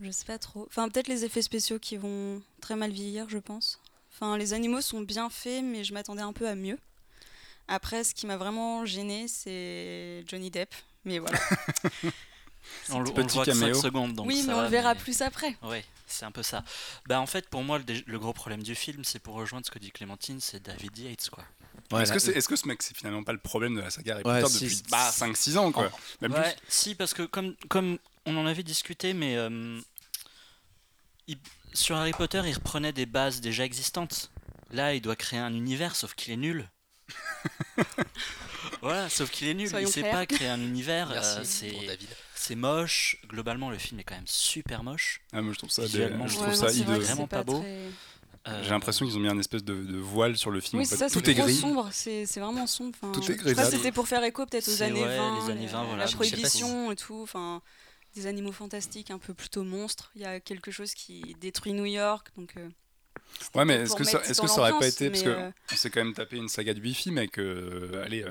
je sais pas trop. Enfin, peut-être les effets spéciaux qui vont très mal vieillir, je pense. Enfin, les animaux sont bien faits, mais je m'attendais un peu à mieux. Après, ce qui m'a vraiment gêné, c'est Johnny Depp. Mais voilà. On, le- on le Petit voit que 5 caméo. secondes. Donc oui, ça mais on va, le verra mais- plus après. Ouais, c'est un peu ça. Bah en fait, pour moi, le, gros problème du film, c'est pour rejoindre ce que dit Clémentine, c'est David Yates, quoi. est-ce, que c'est, est-ce que ce mec, c'est finalement pas le problème de la saga Harry Ouais, Potter si, depuis si. bah, 5-6 ans, quoi Même plus. Ouais, si, parce que comme, comme on en avait discuté, mais euh, il- sur Harry Potter, il reprenait des bases déjà existantes. Là, il doit créer un univers, sauf qu'il est nul. Voilà, sauf qu'il est nul. Soyons il sait pas créer un univers. Euh, c'est moche. Globalement, le film est quand même super moche. Ah, moi, je trouve ça, je trouve Ouais, ça non, vrai Vraiment pas beau. très- Euh, J'ai l'impression qu'ils ont mis un espèce de, de voile sur le film. Oui, en fait. ça, Tout est gris. sombre, c'est vraiment sombre. Enfin, Tout est grisâtre. C'était pour faire écho peut-être aux années ouais, 20, les années 20, voilà, la si- prohibition et tout. Enfin, des animaux fantastiques, un peu plutôt monstres. Il y a quelque chose qui détruit New York, donc. euh, Ouais, mais est-ce que, ça, est-ce que ça aurait pas été. Parce mais, que euh, on s'est quand même tapé une saga de 8 films avec, euh, allez,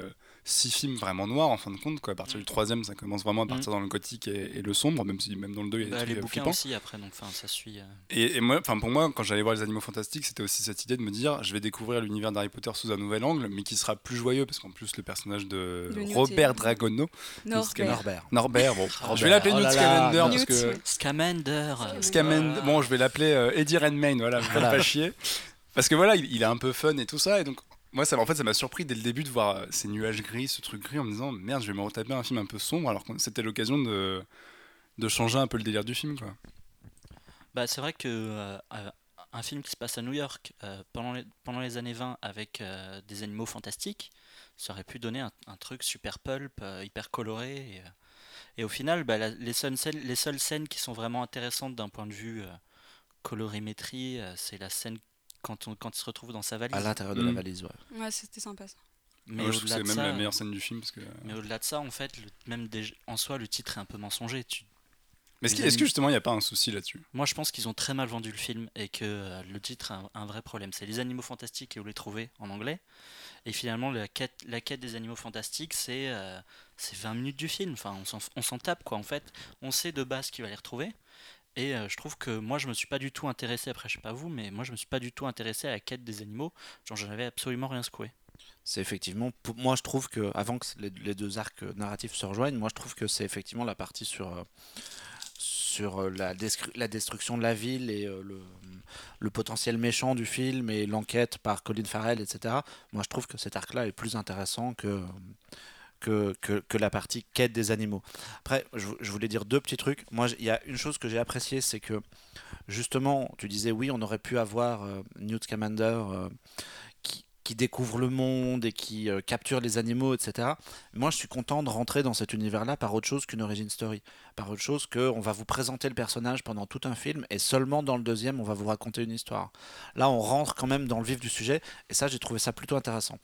6 films vraiment noirs en fin de compte. Quoi. À partir Mm. du troisième, ça commence vraiment à partir dans le gothique et, et le sombre, même si même dans le 2, il y a des bah, trucs les euh, bouquins flippants. aussi après, donc enfin ça suit. euh. Et, et moi, enfin pour moi, quand j'allais voir les Animaux Fantastiques, c'était aussi cette idée de me dire, je vais découvrir l'univers d'Harry Potter sous un nouvel angle, mais qui sera plus joyeux parce qu'en plus le personnage de Newt Robert est- Dragono, Norbert. Norbert. Norbert, bon, Robert. je vais l'appeler Oh Newt Scamander parce Newt, que. Scamander. Scamander, bon, je vais l'appeler euh, Eddie Redmayne, voilà, Voilà. pas chier, parce que voilà, il, il est un peu fun et tout ça, et donc moi, ça, en fait, ça m'a surpris dès le début de voir euh, ces nuages gris, ce truc gris, en me disant merde, je vais me retaper un film un peu sombre, alors que c'était l'occasion de de changer un peu le délire du film, quoi. Bah, c'est vrai que euh, euh, un film qui se passe à New York pendant, les, pendant les années 20 avec des animaux fantastiques, ça aurait pu donner un, truc super pulp, hyper coloré. Et, au final, bah, les, seules scènes, les seules scènes qui sont vraiment intéressantes d'un point de vue colorimétrie, c'est la scène quand, on, quand il se retrouve dans sa valise. À l'intérieur de la Mm. valise, ouais. Ouais, c'était sympa ça. Mais Moi, je trouve que au-delà c'est de même ça, la meilleure scène du film, parce que mais au-delà de ça, en fait, le- même des- en soi, le titre est un peu mensonger. Tu, Mais est-ce que justement il n'y a pas un souci là-dessus? Moi, je pense qu'ils ont très mal vendu le film et que euh, le titre a un, un vrai problème. C'est les animaux fantastiques et où les trouver en anglais. Et finalement, la quête, la quête des animaux fantastiques, c'est euh, c'est 20 minutes du film. Enfin, on s'en- on s'en tape, quoi. En fait, on sait de base qu'il va les retrouver. Et euh, je trouve que moi, je me suis pas du tout intéressé, après, je sais pas vous, mais moi, je me suis pas du tout intéressé à la quête des animaux. Genre, j'en avais absolument rien secoué. C'est effectivement, moi je trouve que avant que les, deux arcs narratifs se rejoignent, moi je trouve que c'est effectivement la partie sur, euh, sur euh, la, la destruction de la ville et le, le potentiel méchant du film et l'enquête par Colin Farrell, etc. Moi je trouve que cet arc-là est plus intéressant que, que, que, la partie quête des animaux. Après, je, voulais dire deux petits trucs. Moi, il y a une chose que j'ai appréciée, c'est que justement, tu disais oui, on aurait pu avoir euh, Newt Scamander euh, qui, découvre le monde et qui euh, capture les animaux, etc. Moi, je suis content de rentrer dans cet univers-là par autre chose qu'une origin story, par autre chose que on va vous présenter le personnage pendant tout un film et seulement dans le deuxième, on va vous raconter une histoire. Là, on rentre quand même dans le vif du sujet et ça, j'ai trouvé ça plutôt intéressant.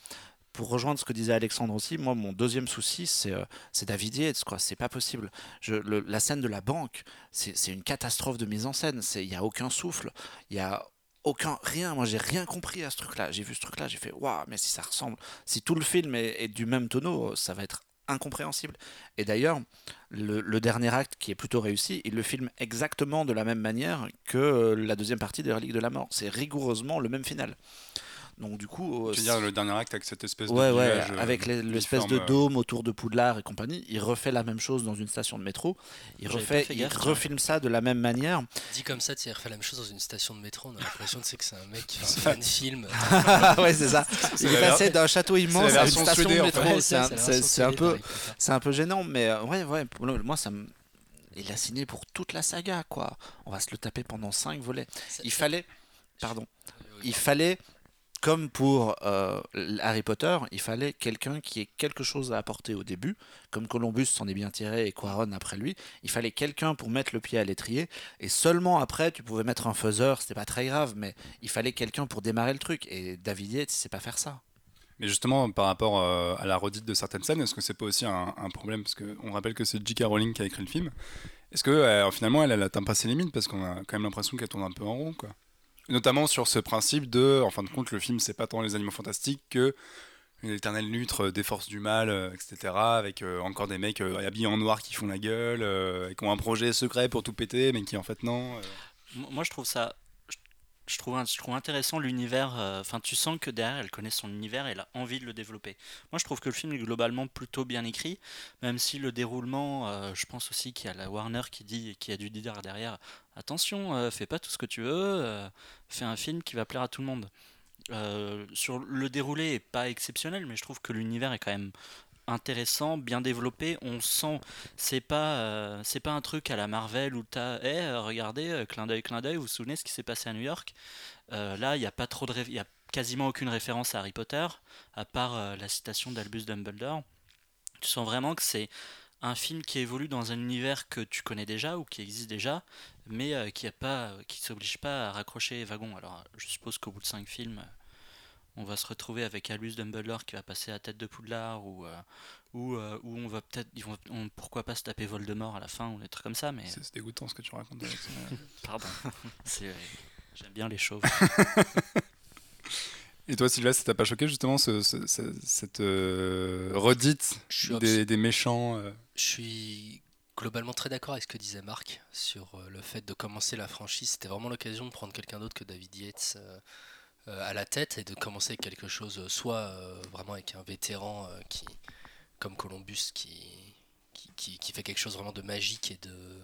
Pour rejoindre ce que disait Alexandre aussi, moi, mon deuxième souci, c'est euh, David Yates. C'est pas possible. La scène de la banque, c'est une catastrophe de mise en scène. Il n'y a aucun souffle, il y a aucun rien. Moi, j'ai rien compris à ce truc-là. J'ai vu ce truc-là, j'ai fait waouh, mais si ça ressemble, si tout le film est, du même tonneau, ça va être incompréhensible. Et d'ailleurs, le, le dernier acte qui est plutôt réussi, il le filme exactement de la même manière que euh, la deuxième partie des Reliques de la Mort. C'est rigoureusement le même final. Donc du coup, euh, Tu veux dire le dernier acte avec cette espèce Ouais, de ouais, village, euh, avec les- l'espèce de euh, dôme autour de Poudlard et compagnie, il refait la même chose dans une station de métro. Il refait, il gaffe, refilme ça de la même manière. Dit comme ça, tu refait la même chose dans une station de métro. On a l'impression tu sais, que c'est un mec qui fait un film. ouais, c'est ça. C'est Il est passé d'un château immense à une station de métro. C'est un, c'est- c'est peu, c'est un peu gênant, mais ouais, ouais. pour le- Moi, ça me, il a signé pour toute la saga, quoi. On va se le taper pendant cinq volets. Ça- Il fallait, pardon, il fallait, comme pour euh, Harry Potter, il fallait quelqu'un qui ait quelque chose à apporter au début, comme Columbus s'en est bien tiré et Quaron après lui. Il fallait quelqu'un pour mettre le pied à l'étrier, et seulement après, tu pouvais mettre un faiseur, c'était pas très grave, mais il fallait quelqu'un pour démarrer le truc. Et David Yates, sait pas faire ça. Mais justement, par rapport euh, à la redite de certaines scènes, est-ce que c'est pas aussi un, un problème? Parce qu'on rappelle que c'est J.K. Rowling qui a écrit le film. Est-ce que euh, finalement, elle, elle atteint pas ses limites? Parce qu'on a quand même l'impression qu'elle tourne un peu en rond, quoi. Notamment sur ce principe de, en fin de compte, le film, c'est pas tant les animaux fantastiques que une éternelle lutte euh, des forces du mal, euh, etc. Avec euh, encore des mecs habillés en noir qui font la gueule, et qui ont un projet secret pour tout péter, mais qui en fait non. Moi, je trouve ça. Je- trouve, intéressant l'univers. euh, Enfin, tu sens que derrière, elle connaît son univers et elle a envie de le développer. Moi, je trouve que le film est globalement plutôt bien écrit, même si le déroulement, euh, je pense aussi qu'il y a la Warner qui dit, qui a dû dire derrière, attention, euh, fais pas tout ce que tu veux, fais un film qui va plaire à tout le monde. Sur le déroulé est pas exceptionnel, mais je trouve que l'univers est quand même intéressant, bien développé. On sent, c'est pas, euh, c'est pas un truc à la Marvel où t'as, eh, euh, regardez, euh, clin d'œil, clin d'œil. Vous vous souvenez ce qui s'est passé à New York? Là, il n'y a pas trop de, y a quasiment aucune référence à Harry Potter, à part la citation d'Albus Dumbledore. Tu sens vraiment que c'est un film qui évolue dans un univers que tu connais déjà ou qui existe déjà, mais qui a pas, qui s'oblige pas à raccrocher les wagons. Alors, je suppose qu'au bout de cinq films, on va se retrouver avec Albus Dumbledore qui va passer à tête de Poudlard ou euh, ou, euh, ou on va peut-être, ils vont, on- pourquoi pas se taper Voldemort à la fin ou des trucs comme ça, mais C'est c'est dégoûtant ce que tu racontes. Pardon, c'est, euh, j'aime bien les chauves. Et toi, Sylvain, ça t'a pas choqué justement ce- ce- ce- cette euh, redite des, des méchants euh, Je suis globalement très d'accord avec ce que disait Marc sur le fait de commencer la franchise. C'était vraiment l'occasion de prendre quelqu'un d'autre que David Yates à la tête et de commencer quelque chose, euh, soit euh, vraiment avec un vétéran euh, qui, comme Columbus, qui, qui, qui- qui fait quelque chose vraiment de magique et de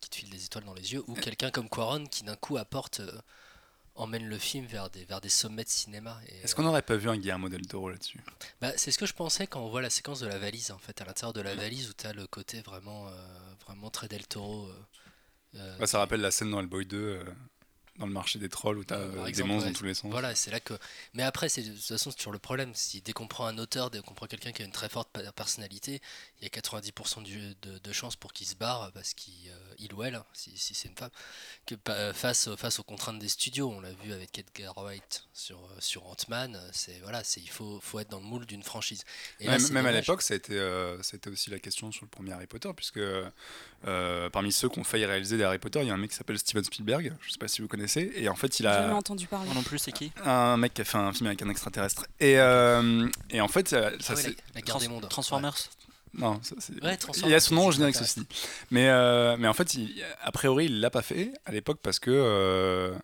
qui te file des étoiles dans les yeux, ou quelqu'un comme Quaron qui d'un coup apporte, euh, emmène le film vers des, vers des sommets de cinéma. Est-ce euh, qu'on n'aurait pas vu un Guillermo del Toro là-dessus? Bah, c'est ce que je pensais quand on voit la séquence de la valise, en fait, à l'intérieur de la valise où tu as le côté vraiment, euh, vraiment très Del Toro. euh, euh, Bah, Ça rappelle la scène dans Hellboy 2, euh, dans le marché des trolls où t'as Euh, par euh, des exemple, monstres ouais, dans tous les sens. Voilà, c'est là que. Mais après, c'est de toute façon, c'est toujours le problème. Si dès qu'on prend un auteur, dès qu'on prend quelqu'un qui a une très forte personnalité, il y a 90% du- de, de chances pour qu'il se barre parce qu'il euh, il ou elle, si, si c'est une femme, que pa- face, face aux contraintes des studios. On l'a vu avec Edgar Wright sur, euh, sur Ant-Man. euh, C'est voilà, c'est il faut, faut être dans le moule d'une franchise. Et là, même à l'époque, ça a, été, euh, ça a été aussi la question sur le premier Harry Potter, puisque euh, parmi ceux qui ont failli réaliser des Harry Potter, il y a un mec qui s'appelle Steven Spielberg, je sais pas si vous connaissez, et en fait, il Jamais a entendu parler. Moi non plus, c'est qui? Un mec qui a fait un film avec un extraterrestre. Et, euh, et en fait, ça, ça Ah ouais, c'est- la, la guerre des Trans- mondes. Transformers. Non, ça, c'est- Ouais, il Transformers, y a son nom au c'est générique, dit. Mais, euh, mais en fait, il- a priori, il l'a pas fait à l'époque parce que euh,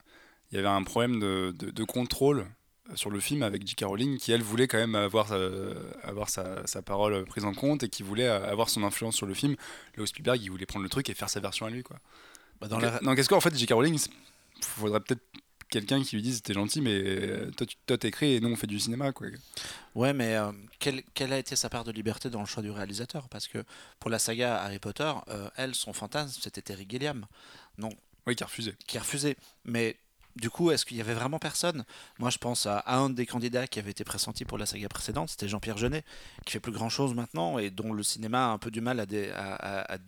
il y avait un problème de, de- de contrôle sur le film avec J.K. Rowling qui, elle, voulait quand même avoir, euh, avoir sa, sa parole prise en compte et qui voulait avoir son influence sur le film. Là où Spielberg, il voulait prendre le truc et faire sa version à lui. Quoi. Bah, dans Donc, la- euh, donc, est-ce qu'en fait, J.K. Rowling, il faudrait peut-être quelqu'un qui lui dise t'es gentil, mais euh, toi, tu toi, t'écris et nous, on fait du cinéma. Quoi. Ouais, mais euh, quelle, quelle a été sa part de liberté dans le choix du réalisateur? Parce que pour la saga Harry Potter, euh, elle, son fantasme, c'était Terry Gilliam, Oui, qui a refusé. qui a refusé. Mais du coup, est-ce qu'il y avait vraiment personne? Moi, je pense à un des candidats qui avait été pressenti pour la saga précédente, c'était Jean-Pierre Jeunet, qui fait plus grand-chose maintenant et dont le cinéma a un peu du mal à, dé- à- à- à-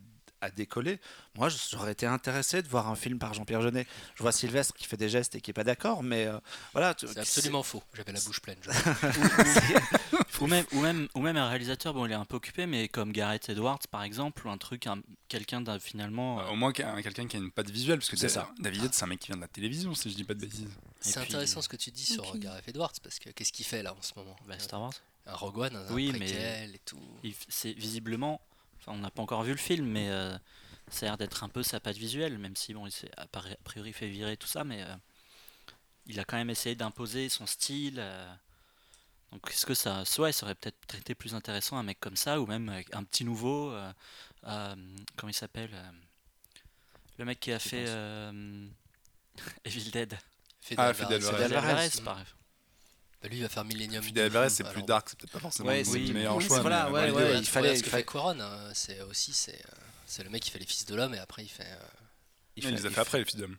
à décoller. Moi, j'aurais été intéressé de voir un film par Jean-Pierre Jeunet. Je vois Sylvestre qui fait des gestes et qui est pas d'accord, mais euh, voilà. C'est absolument faux. J'avais la bouche pleine. Ou même, ou, même, ou même un réalisateur, bon, il est un peu occupé, mais comme Gareth Edwards, par exemple, ou un truc, un- quelqu'un d'un finalement. euh, Au moins qu'un- quelqu'un qui a une patte visuelle, parce que C'est ça. David Yates, c'est un mec qui vient de la télévision, si je dis pas de bêtises. C'est puis- intéressant ce que tu dis sur. Gareth Edwards parce que qu'est-ce qu'il fait là en ce moment? Bah, Star Wars. Un Rogue One, un Oui, mais- préquel et tout. Il f- C'est visiblement. Enfin, on n'a pas encore vu le film, mais euh, ça a l'air d'être un peu sa patte visuelle, même si, bon, il s'est a pri- a priori fait virer tout ça, mais euh, il a quand même essayé d'imposer son style. euh. donc, est-ce que ça. Soit ça aurait peut-être été plus intéressant un mec comme ça, ou même avec un petit nouveau. euh, euh, comment il s'appelle euh, Le mec qui a fait euh, Evil Dead. Ah, Alvarez. Fede Alvarez. Fede Alvarez. Alvarez, par exemple. Bah, lui, il va faire Millennium. Fidel 2, Alvarez, c'est plus dark, c'est peut-être pas forcément Ouais, le meilleur oui, choix. voilà, mais ouais, il fallait- ce il que fallait- fait Quaron, hein, c'est aussi c'est euh, c'est le mec qui fait les fils de l'homme et après il fait. euh, il Il les a il fait après, les films d'hommes.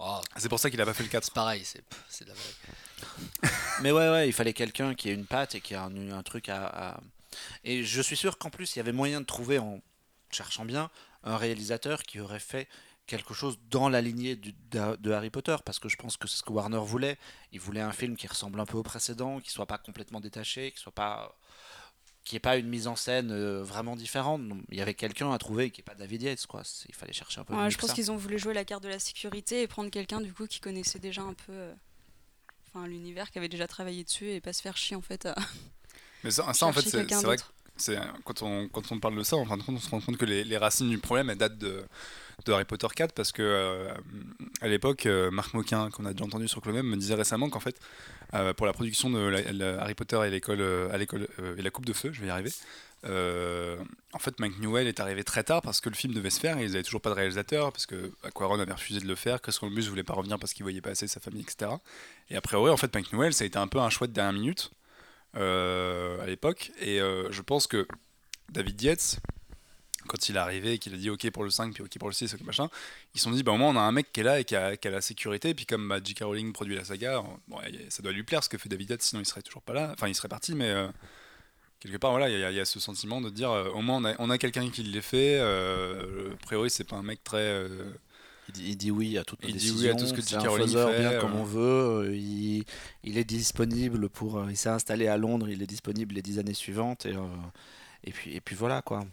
oh, C'est pour ça qu'il a pas fait le 4. c'est pareil, c'est de la vraie. Mais ouais, ouais, il fallait quelqu'un qui ait une patte et qui a un, un truc à, à- Et je suis sûr qu'en plus, il y avait moyen de trouver, en cherchant bien, un réalisateur qui aurait fait quelque chose dans la lignée du- de, de Harry Potter, parce que je pense que c'est ce que Warner voulait. Il voulait un film qui ressemble un peu au précédent, qui soit pas complètement détaché, qui soit pas qui ait pas une mise en scène euh, vraiment différente. Il y avait quelqu'un à trouver qui est pas David Yates, quoi. Il fallait chercher un peu. Ouais, mieux je pense qu'ils ont voulu jouer la carte de la sécurité et prendre quelqu'un du coup qui connaissait déjà un peu euh, enfin, l'univers, qui avait déjà travaillé dessus et pas se faire chier en fait à Mais ça, ça, en fait, c'est vrai d'autre. que quand, on, parle de ça, en fin de compte, on se rend compte que les, racines du problème datent de, Harry Potter 4 parce que euh, l'époque, euh, Marc Moquin, qu'on a déjà entendu sur Clomem, me disait récemment qu'en fait, euh, pour la production de Harry Potter et l'école et la coupe de feu, je vais y arriver. en fait, Mike Newell est arrivé très tard parce que le film devait se faire et ils n'avaient toujours pas de réalisateur parce que Aquaron avait refusé de le faire, Chris Columbus voulait pas revenir parce qu'il voyait pas assez sa famille, etc. Et après, ouais, en fait, Mike Newell, ça a été un peu un choix de dernière minute à l'époque. Et euh, je pense que David Yates, quand il est arrivé et qu'il a dit OK pour le 5, puis OK pour le 6, OK machin, ils se sont dit, bah, au moins on a un mec qui est là et qui a, la sécurité. Puis comme bah, J.K. Rowling produit la saga, bon, ça doit lui plaire ce que fait David Yates, sinon il serait toujours pas là. Enfin, il serait parti, mais. euh, quelque part, voilà, il y, a- ce sentiment de dire, euh, au moins on a, on a quelqu'un qui l'ait fait. euh, a priori, c'est pas un mec très. Il dit, dit oui à toutes nos Il dit oui à tout ce que un fait, bien euh. comme on veut. euh, Il, il est disponible pour. euh, Il s'est installé à Londres. Il est disponible les dix années suivantes et, euh, et puis et puis voilà quoi.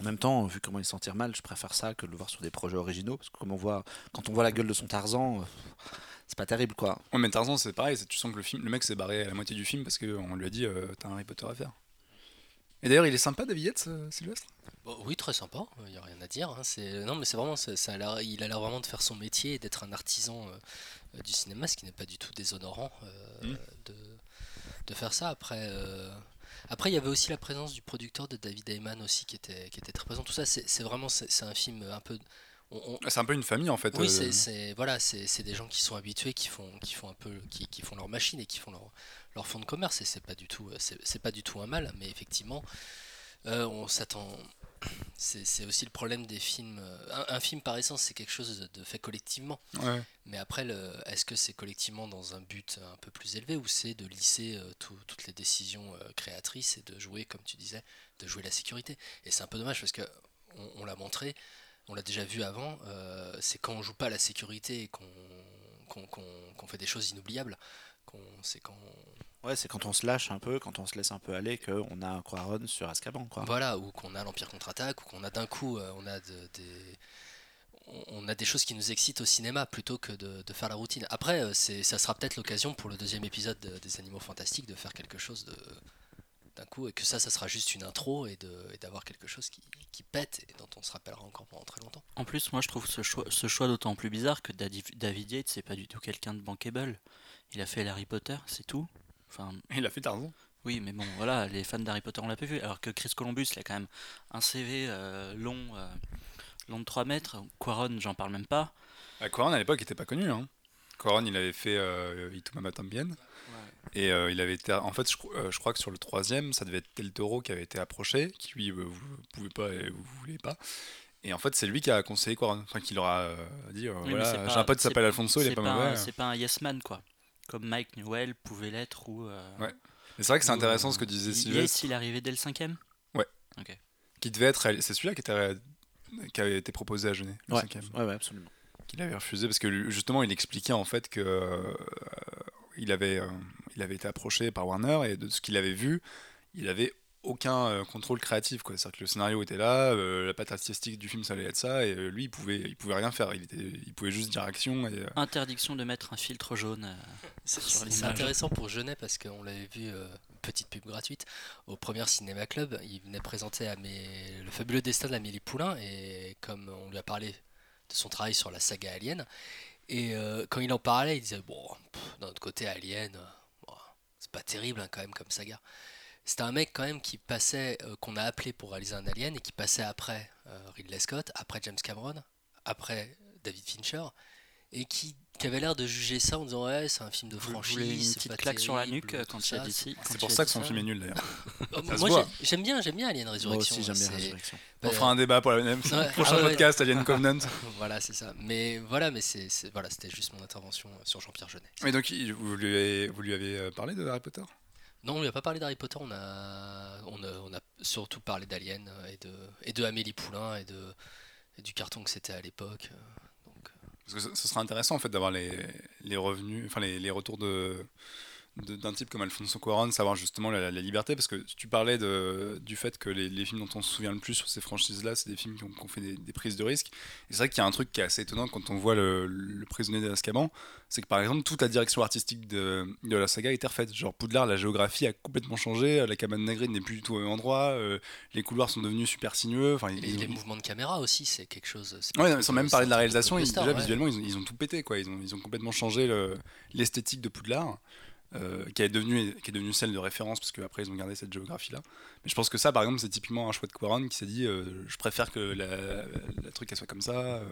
En même temps, vu comment il s'en tire mal, je préfère ça que de le voir sur des projets originaux parce que comme on voit, quand on voit la gueule de son Tarzan, euh, c'est pas terrible quoi. Ouais, mais Tarzan, c'est pareil. Tu sens que le, film, le mec s'est barré à la moitié du film parce qu'on lui a dit, t'as un Harry Potter à faire. Et d'ailleurs, il est sympa, David Yates, euh, Sylvestre? Bon, oui, très sympa, il n'y a rien à dire. hein, c'est... Non, mais c'est vraiment, ça, ça a l'air- il a l'air vraiment de faire son métier et d'être un artisan euh, euh, du cinéma, ce qui n'est pas du tout déshonorant euh, Mm. de, de faire ça. Après, euh, après, il y avait aussi la présence du producteur de David Heyman aussi qui était, qui était très présent. Tout ça, c'est, c'est vraiment, c'est, c'est un film un peu. on- on- Ah, C'est un peu une famille en fait. oui, euh, c'est, c'est- voilà, c'est des gens qui sont habitués, qui font, qui font un peu, qui, qui font leur machine et qui font leur, leur fonds de commerce. Et c'est pas du tout, c'est, c'est pas du tout un mal, mais effectivement, euh, on s'attend. C'est, aussi le problème des films. euh, Un, un film par essence, c'est quelque chose de, fait collectivement. ouais. Mais après, est-ce que c'est collectivement dans un but un peu plus élevé ou c'est de lisser euh, tout- toutes les décisions euh, créatrices et de jouer, comme tu disais, de jouer la sécurité? Et c'est un peu dommage parce que on, on l'a montré, on l'a déjà vu avant, euh, c'est quand on joue pas la sécurité et qu'on qu'on- fait des choses inoubliables, c'est quand Ouais, c'est quand on se lâche un peu, quand on se laisse un peu aller, qu'on a un Quaron sur Azkaban quoi. Voilà, ou qu'on a l'Empire contre-attaque, ou qu'on a d'un coup, euh, on a de- des, on- a des choses qui nous excitent au cinéma plutôt que de, de faire la routine. Après, euh, c'est, ça sera peut-être l'occasion pour le deuxième épisode de- des Animaux Fantastiques de faire quelque chose de d'un coup, et que ça, ça sera juste une intro et, d'avoir quelque chose qui, qui pète et dont on se rappellera encore pendant très longtemps. En plus, moi je trouve ce choix, ce choix d'autant plus bizarre que David Yates, c'est pas du tout quelqu'un de bankable. Il a fait l'Harry Potter, c'est tout. Enfin, Il a fait Tarzan. oui, mais bon, voilà, les fans d'Harry Potter on l'a pas vu. Alors que Chris Columbus, il a quand même un CV euh, long, euh, long de 3 mètres. Quaron, j'en parle même pas. Ah, Quaron à l'époque il était pas connu. Hein. Quaron il avait fait euh, Itumama Tambien. Et euh, il avait été. En fait, je, cro- je crois que sur le troisième, ça devait être Del Toro qui avait été approché, qui lui, vous pouvez pas et vous voulez pas. Et en fait, c'est lui qui a conseillé Quaron. Enfin, qui leur a dit Oui, voilà, j'ai un pote qui s'appelle Alfonso, il est pas pas, mauvais. un- c'est pas un yes man, quoi. Comme Mike Newell pouvait l'être ou. euh, Ouais. Mais c'est vrai que c'est intéressant euh, ce que disait Yates, Sylvestre, il arrivé dès le cinquième? Qui devait être. C'est celui-là qui, était qui avait été proposé à Genet, le Ouais. cinquième. Ouais, ouais, absolument. qu'il avait refusé parce que justement il expliquait en fait que euh, il avait euh, il avait été approché par Warner et de ce qu'il avait vu il avait aucun euh, contrôle créatif quoi c'est à dire que le scénario était là euh, la patte artistique du film ça allait être ça et euh, lui il pouvait il pouvait rien faire il était il pouvait juste dire action et euh, Interdiction de mettre un filtre jaune. euh, C'est, intéressant pour Genet parce qu'on l'avait vu, euh, petite pub gratuite, au premier Cinéma Club. Il venait présenter à mes- le fabuleux destin d'Amélie Poulain et comme on lui a parlé de son travail sur la saga Alien, et euh, quand il en parlait, il disait Bon, d'un autre côté, Alien, bon, c'est pas terrible hein, quand même comme saga. C'était un mec quand même qui passait, euh, qu'on a appelé pour réaliser un Alien et qui passait après euh, Ridley Scott, après James Cameron, après David Fincher, et qui, qui avait l'air de juger ça en disant ouais c'est un film de franchise, une petite pas claque sur la nuque euh, quand il a dit c'est- si- pour ça que son film est nul d'ailleurs se Moi j'aime bien, j'aime bien Alien Moi Résurrection. aussi, j'aime bien Résurrection. on fera un débat pour la même Ouais, prochain ah ouais. podcast Alien Covenant Voilà, c'est ça. Mais voilà, mais c'est c'est- voilà, c'était juste mon intervention sur Jean-Pierre Jeunet. mais donc vous lui avez, vous lui avez parlé de Harry Potter? Non, on lui a pas parlé d'Harry Potter, on a, on a, surtout parlé d'Alien euh, et de, et de Amélie Poulain et, de, du carton que c'était à l'époque. euh, euh, Parce que ce, serait intéressant en fait d'avoir les, les revenus, enfin les, les retours de- d'un type comme Alfonso Cuarón, savoir justement la, la liberté, parce que tu parlais de, du fait que les, les films dont on se souvient le plus sur ces franchises-là, c'est des films qui ont, qui ont fait des, des prises de risques. Et c'est vrai qu'il y a un truc qui est assez étonnant quand on voit le, le prisonnier d'Azkaban, c'est que par exemple toute la direction artistique de, de la saga a été refaite. Genre Poudlard, la géographie a complètement changé, la cabane Negrid n'est plus du tout au même endroit, euh, les couloirs sont devenus super sinueux. Enfin, et les, ils ont- les mouvements de caméra aussi, c'est quelque chose. Ouais, non, sans même parler de la réalisation, ils- déjà ouais. visuellement ils ont, ils ont tout pété quoi. Ils ont, complètement changé le- l'esthétique de Poudlard, euh, qui, est devenue, qui est devenue celle de référence parce qu'après ils ont gardé cette géographie là. Mais je pense que ça par exemple c'est typiquement un choix de Quaron qui s'est dit euh, je préfère que la, truc elle soit comme ça. euh.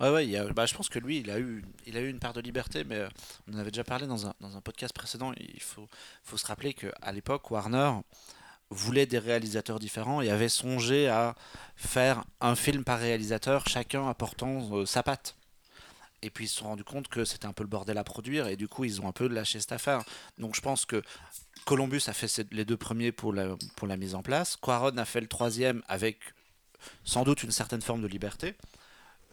Ouais, ouais, bah, je pense que lui, il a, eu, il a eu une part de liberté, mais on en avait déjà parlé dans un, dans un podcast précédent. Il faut, faut se rappeler qu'à l'époque, Warner voulait des réalisateurs différents et avait songé à faire un film par réalisateur, chacun apportant sa patte. Et puis ils se sont rendus compte que c'était un peu le bordel à produire et du coup ils ont un peu lâché cette affaire. Donc je pense que Columbus a fait les deux premiers pour la, pour la mise en place. Quaron a fait le troisième avec sans doute une certaine forme de liberté.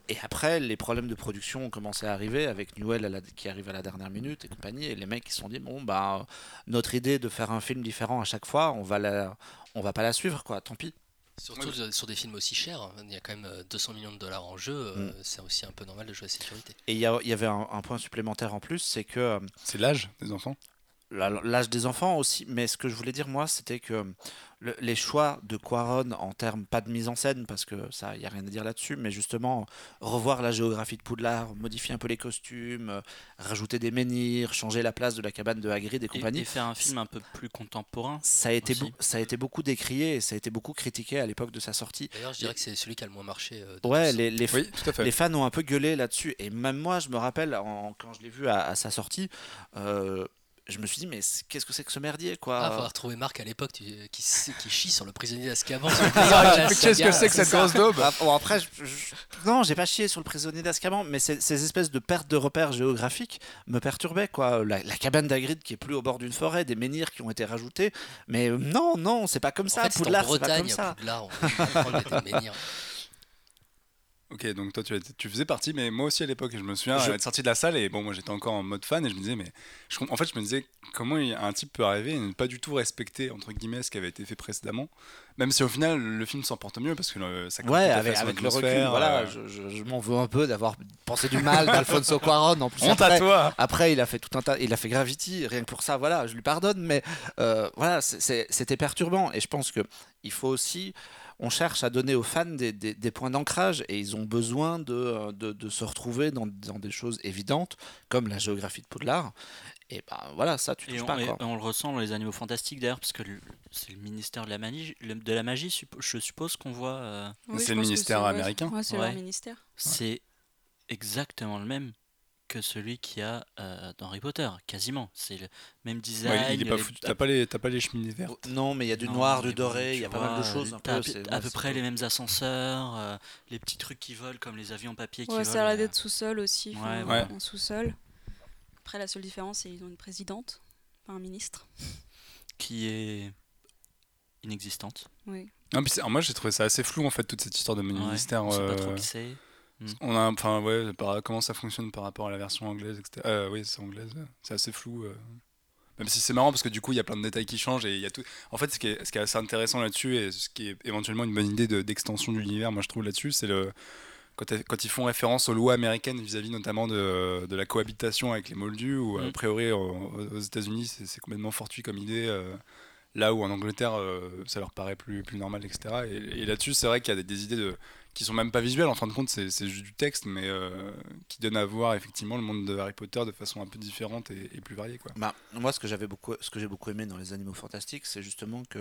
Et après, les problèmes de production ont commencé à arriver avec Newell qui arrive à la dernière minute et compagnie. Et les mecs qui se sont dit bon bah notre idée de faire un film différent à chaque fois, on va on va pas la suivre quoi. Tant pis. Surtout euh, sur des films aussi chers, hein. il y a quand même euh, 200 millions de dollars en jeu, euh, c'est aussi un peu normal de jouer à sécurité. Et il y, avait un, un point supplémentaire en plus, c'est que euh, C'est l'âge des enfants? l'âge des enfants aussi. Mais ce que je voulais dire moi, c'était que le- les choix de Quaron en termes pas de mise en scène, parce que ça, il y a rien à dire là-dessus, mais justement revoir la géographie de Poudlard, modifier un peu les costumes, euh, rajouter des menhirs, changer la place de la cabane de Hagrid et Et, compagnie. et faire un film un peu plus contemporain. Ça a, été ça a été beaucoup décrié et ça a été beaucoup critiqué à l'époque de sa sortie. D'ailleurs, je dirais que c'est celui qui a le moins marché. euh, Ouais, les, les, Oui, fans ont un peu gueulé là-dessus. Et même moi, je me rappelle, en- quand je l'ai vu à, à sa sortie, euh, je me suis dit, mais qu'est-ce que c'est que ce merdier, quoi Ah, faudra retrouver Marc à l'époque tu- qui, chie sur le prisonnier d'Azkaban. Qu'est-ce que c'est que cette grosse daube Ah, bon, après, je- je- non, j'ai pas chié sur le prisonnier d'Azkaban, mais ces, ces espèces de pertes de repères géographiques me perturbaient, quoi. La, la cabane d'Agrid qui est plus au bord d'une forêt, des menhirs qui ont été rajoutés, mais non, non, c'est pas comme En ça. fait, c'est en Poudlard, c'est pas Bretagne, comme ça. Poudlard, on prendre des menhirs. Ok, donc toi tu, faisais partie, mais moi aussi à l'époque, je me souviens Je- être sorti de la salle et bon, moi j'étais encore en mode fan et je me disais, mais je en fait, je me disais comment un type peut arriver et ne pas du tout respecter entre guillemets ce qui avait été fait précédemment, même si au final le film s'en porte mieux parce que euh, ça Ouais, avec, avec le recul, atmosphère, voilà, euh, je, je- je m'en veux un peu d'avoir pensé du mal d'Alfonso Cuarón. En plus, Honte après, à toi Après, il a fait tout un tas, il a fait Gravity, rien que pour ça, voilà, je lui pardonne, mais euh, voilà, c'était perturbant. Et je pense que il faut aussi, on cherche à donner aux fans des, des- des points d'ancrage et ils ont besoin de, euh, de, de se retrouver dans, dans des choses évidentes comme la géographie de Poudlard. Et ben voilà, ça tu Et touches on, pas et quoi. on le ressent dans les animaux fantastiques d'ailleurs, parce que c'est le ministère de la magie, le- de la magie suppo- je suppose qu'on voit. euh, Oui, C'est le ministère américain. Ouais, c'est Ouais. leur ministère. c'est exactement le même que celui qu'il y a euh, dans Harry Potter, quasiment. C'est le même design. Ouais, il est pas les- foutu. T'as pas les, t'as pas les cheminées vertes. Non, mais il y a du Non, noir, du doré, il y a pas vois, mal de choses. un peu, à, peu près cool. les mêmes ascenseurs, euh, les petits trucs qui volent comme les avions papier qui Ouais, volent. ça a l'air euh, d'être sous-sol aussi. enfin, Ouais, voilà. En sous-sol. Après, la seule différence, c'est qu'ils ont une présidente, pas un ministre. qui est inexistante. Oui. Alors moi j'ai trouvé ça assez flou en fait toute cette histoire de Ouais, ministère. on sait pas trop qui c'est. On a, enfin ouais, par- comment ça fonctionne par rapport à la version anglaise, etc. Euh, oui, c'est anglaise, c'est assez flou. euh. Même si c'est marrant parce que du coup il y a plein de détails qui changent et il y a tout. En fait, ce qui est, ce qui est assez intéressant là-dessus et ce qui est éventuellement une bonne idée de- d'extension de l'univers, moi je trouve là-dessus, c'est le quand, ils font référence aux lois américaines vis-à-vis notamment de, de la cohabitation avec les Moldus, où a Mm. priori aux, aux États-Unis c'est c'est complètement fortuit comme idée. euh, Là où en Angleterre, euh, ça leur paraît plus, plus normal, etc. Et, et là-dessus, c'est vrai qu'il y a des, des idées de, qui sont même pas visuelles, en fin de compte, c'est c'est juste du texte, mais euh, qui donne à voir effectivement le monde de Harry Potter de façon un peu différente et, et plus variée. Quoi. Bah, moi, ce que j'avais beaucoup, ce que j'ai beaucoup aimé dans les Animaux Fantastiques, c'est justement que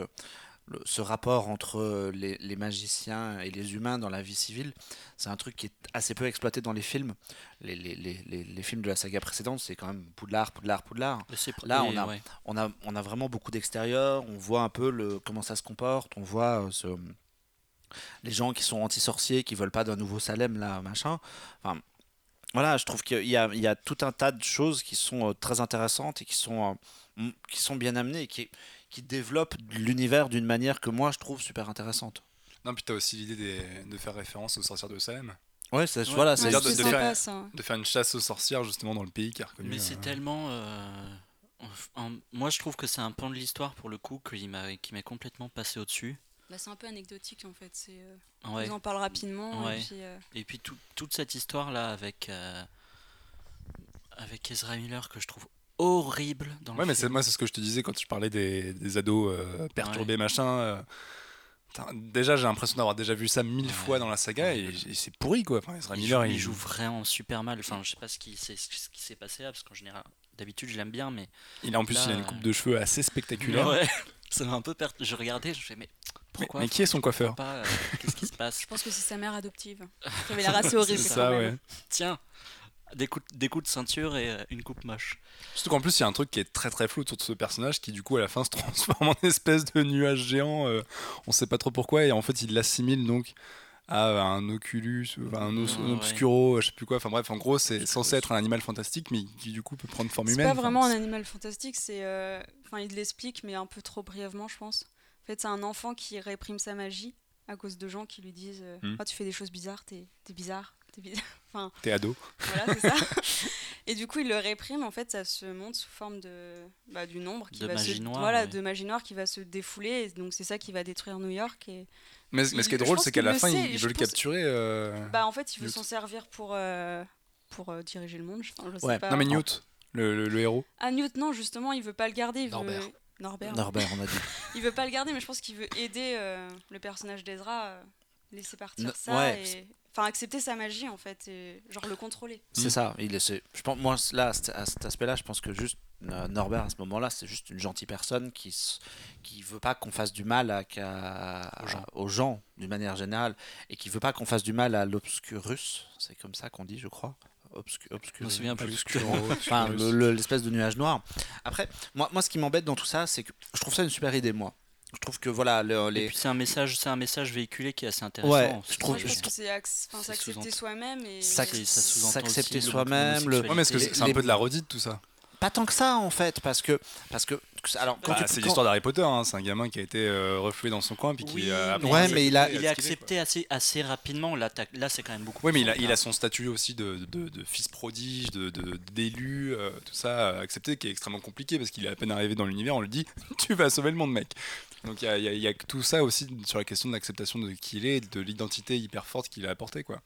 le- ce rapport entre euh, les, les magiciens et les humains dans la vie civile, c'est un truc qui est assez peu exploité dans les films. Les, les, les, les- les films de la saga précédente, c'est quand même Poudlard, Poudlard, Poudlard. Là, on a- ouais. On a, on a vraiment beaucoup d'extérieur, on voit un peu le, comment ça se comporte, on voit euh, ce, les gens qui sont anti-sorciers, qui veulent pas d'un nouveau Salem, là, machin. Enfin, voilà, je trouve qu'il y a, il y a tout un tas de choses qui sont euh, très intéressantes et qui sont, euh, qui sont bien amenées et qui, qui développent l'univers d'une manière que moi je trouve super intéressante. Non, puis t'as aussi l'idée des- de faire référence aux sorcières de Salem, Ouais, c'est, Ouais. voilà, Ouais, c'est de- de faire- ça. de faire une chasse aux sorcières justement dans le pays qui est reconnu. Mais euh, c'est tellement. euh, un- moi, je trouve que c'est un pan de l'histoire pour le coup qui m'a qui m'est complètement passé au-dessus. Bah, c'est un peu anecdotique en fait. C'est, euh, Ouais. Ils en parlent rapidement. Ouais. Et puis, euh, Et puis tout- toute cette histoire là avec euh, avec Ezra Miller que je trouve horrible dans Ouais, le mais c'est moi, c'est ce que je te disais quand je parlais des, des ados euh, perturbés, machin. euh, déjà, j'ai l'impression d'avoir déjà vu ça mille Ouais. fois dans la saga et, et c'est pourri quoi. Enfin, Ezra il, Miller, joue, il il joue vraiment super mal. Enfin, je sais pas ce qui s'est ce qui s'est passé là parce qu'en général, d'habitude, je l'aime bien, mais il a en plus Là, il a une euh, coupe de cheveux assez spectaculaire. Ouais, ça m'a un peu perdu. Je regardais, je fais Mais, pourquoi mais qui est son coiffeur pas euh, Qu'est-ce qui se passe je pense que c'est sa mère adoptive. Qui avait l'air assez horrible. C'est ça, ouais. Tiens, des coups, des coups de ceinture et euh, une coupe moche. Surtout qu'en plus, il y a un truc qui est très très flou autour de ce personnage qui, du coup, à la fin se transforme en espèce de nuage géant. euh, on sait pas trop pourquoi et en fait, il l'assimile donc à un Oculus, un, os- Ah, un ouais. Obscuro, je sais plus quoi. Enfin bref, en gros, c'est censé être un animal fantastique, mais qui du coup peut prendre forme C'est humaine. pas Enfin, vraiment un c'est- animal fantastique, c'est. euh, Enfin, il l'explique, mais un peu trop brièvement, je pense. En fait, c'est un enfant qui réprime sa magie à cause de gens qui lui disent euh, Hmm. Ah, Tu fais des choses bizarres, t'es t'es bizarre. T'es bizarre. Enfin, T'es ado. voilà, c'est ça. Et du coup, il le réprime. En fait, ça se montre sous forme de bah, du nombre qui De va magie se noire, voilà, ouais. de magie noire qui va se défouler. Et donc c'est ça qui va détruire New York. Et Mais, mais ce qui est drôle, c'est qu'à la fin, sait, il veut le capturer. euh, bah en fait, il veut Newt. s'en servir pour euh, pour euh, diriger le monde. Enfin, je sais Ouais. pas. Non, mais Newt, le, le- le héros. Ah Newt, non, justement, il veut pas le garder. Il Norbert. Veut... Norbert. Norbert, on a dit. Il veut pas le garder, mais je pense qu'il veut aider euh, le personnage d'Ezra, euh, laisser partir No- ça ouais, et enfin accepter sa magie en fait et genre le contrôler. C'est Mm. ça. Il est, je pense, moi, là, à cet- aspect-là, je pense que juste euh, Norbert, à ce moment-là, c'est juste une gentille personne qui s- qui veut pas qu'on fasse du mal à, Aux gens. aux gens, d'une manière générale, et qui veut pas qu'on fasse du mal à l'obscurus. C'est comme ça qu'on dit, je crois. Obscu- Je me souviens plus. Enfin, Obscurus. le- le- l'espèce de nuage noir. Après, moi, moi, ce qui m'embête dans tout ça, c'est que je trouve ça une super idée, moi. Je trouve que voilà, le- Et les. puis c'est un message, c'est un message véhiculé qui est assez intéressant. Ouais, je C'est- trouve- Ouais, je pense je- que c'est s'accepter soi-même et s'accepter soi-même, le- Ouais, mais est-ce que les- c'est un les- peu de la redite tout ça? Pas tant que ça, en fait, parce que. Parce que alors, quand Bah, tu- C'est l'histoire d'Harry Potter, hein, c'est un gamin qui a été euh, refoué dans son coin puis qui Oui, a mais- Ouais, il a- Il est accepté assez, assez rapidement. Là, c'est quand même beaucoup. Oui, mais plus il a, il a son statut aussi de, de, de fils prodige, de de- d'élu, euh, tout ça accepté, qui est extrêmement compliqué parce qu'il est à peine arrivé dans l'univers, on lui dit tu vas sauver le monde, mec. Donc il y a, y y tout ça aussi sur la question de l'acceptation de qui il est, de l'identité hyper forte qu'il a apportée, quoi.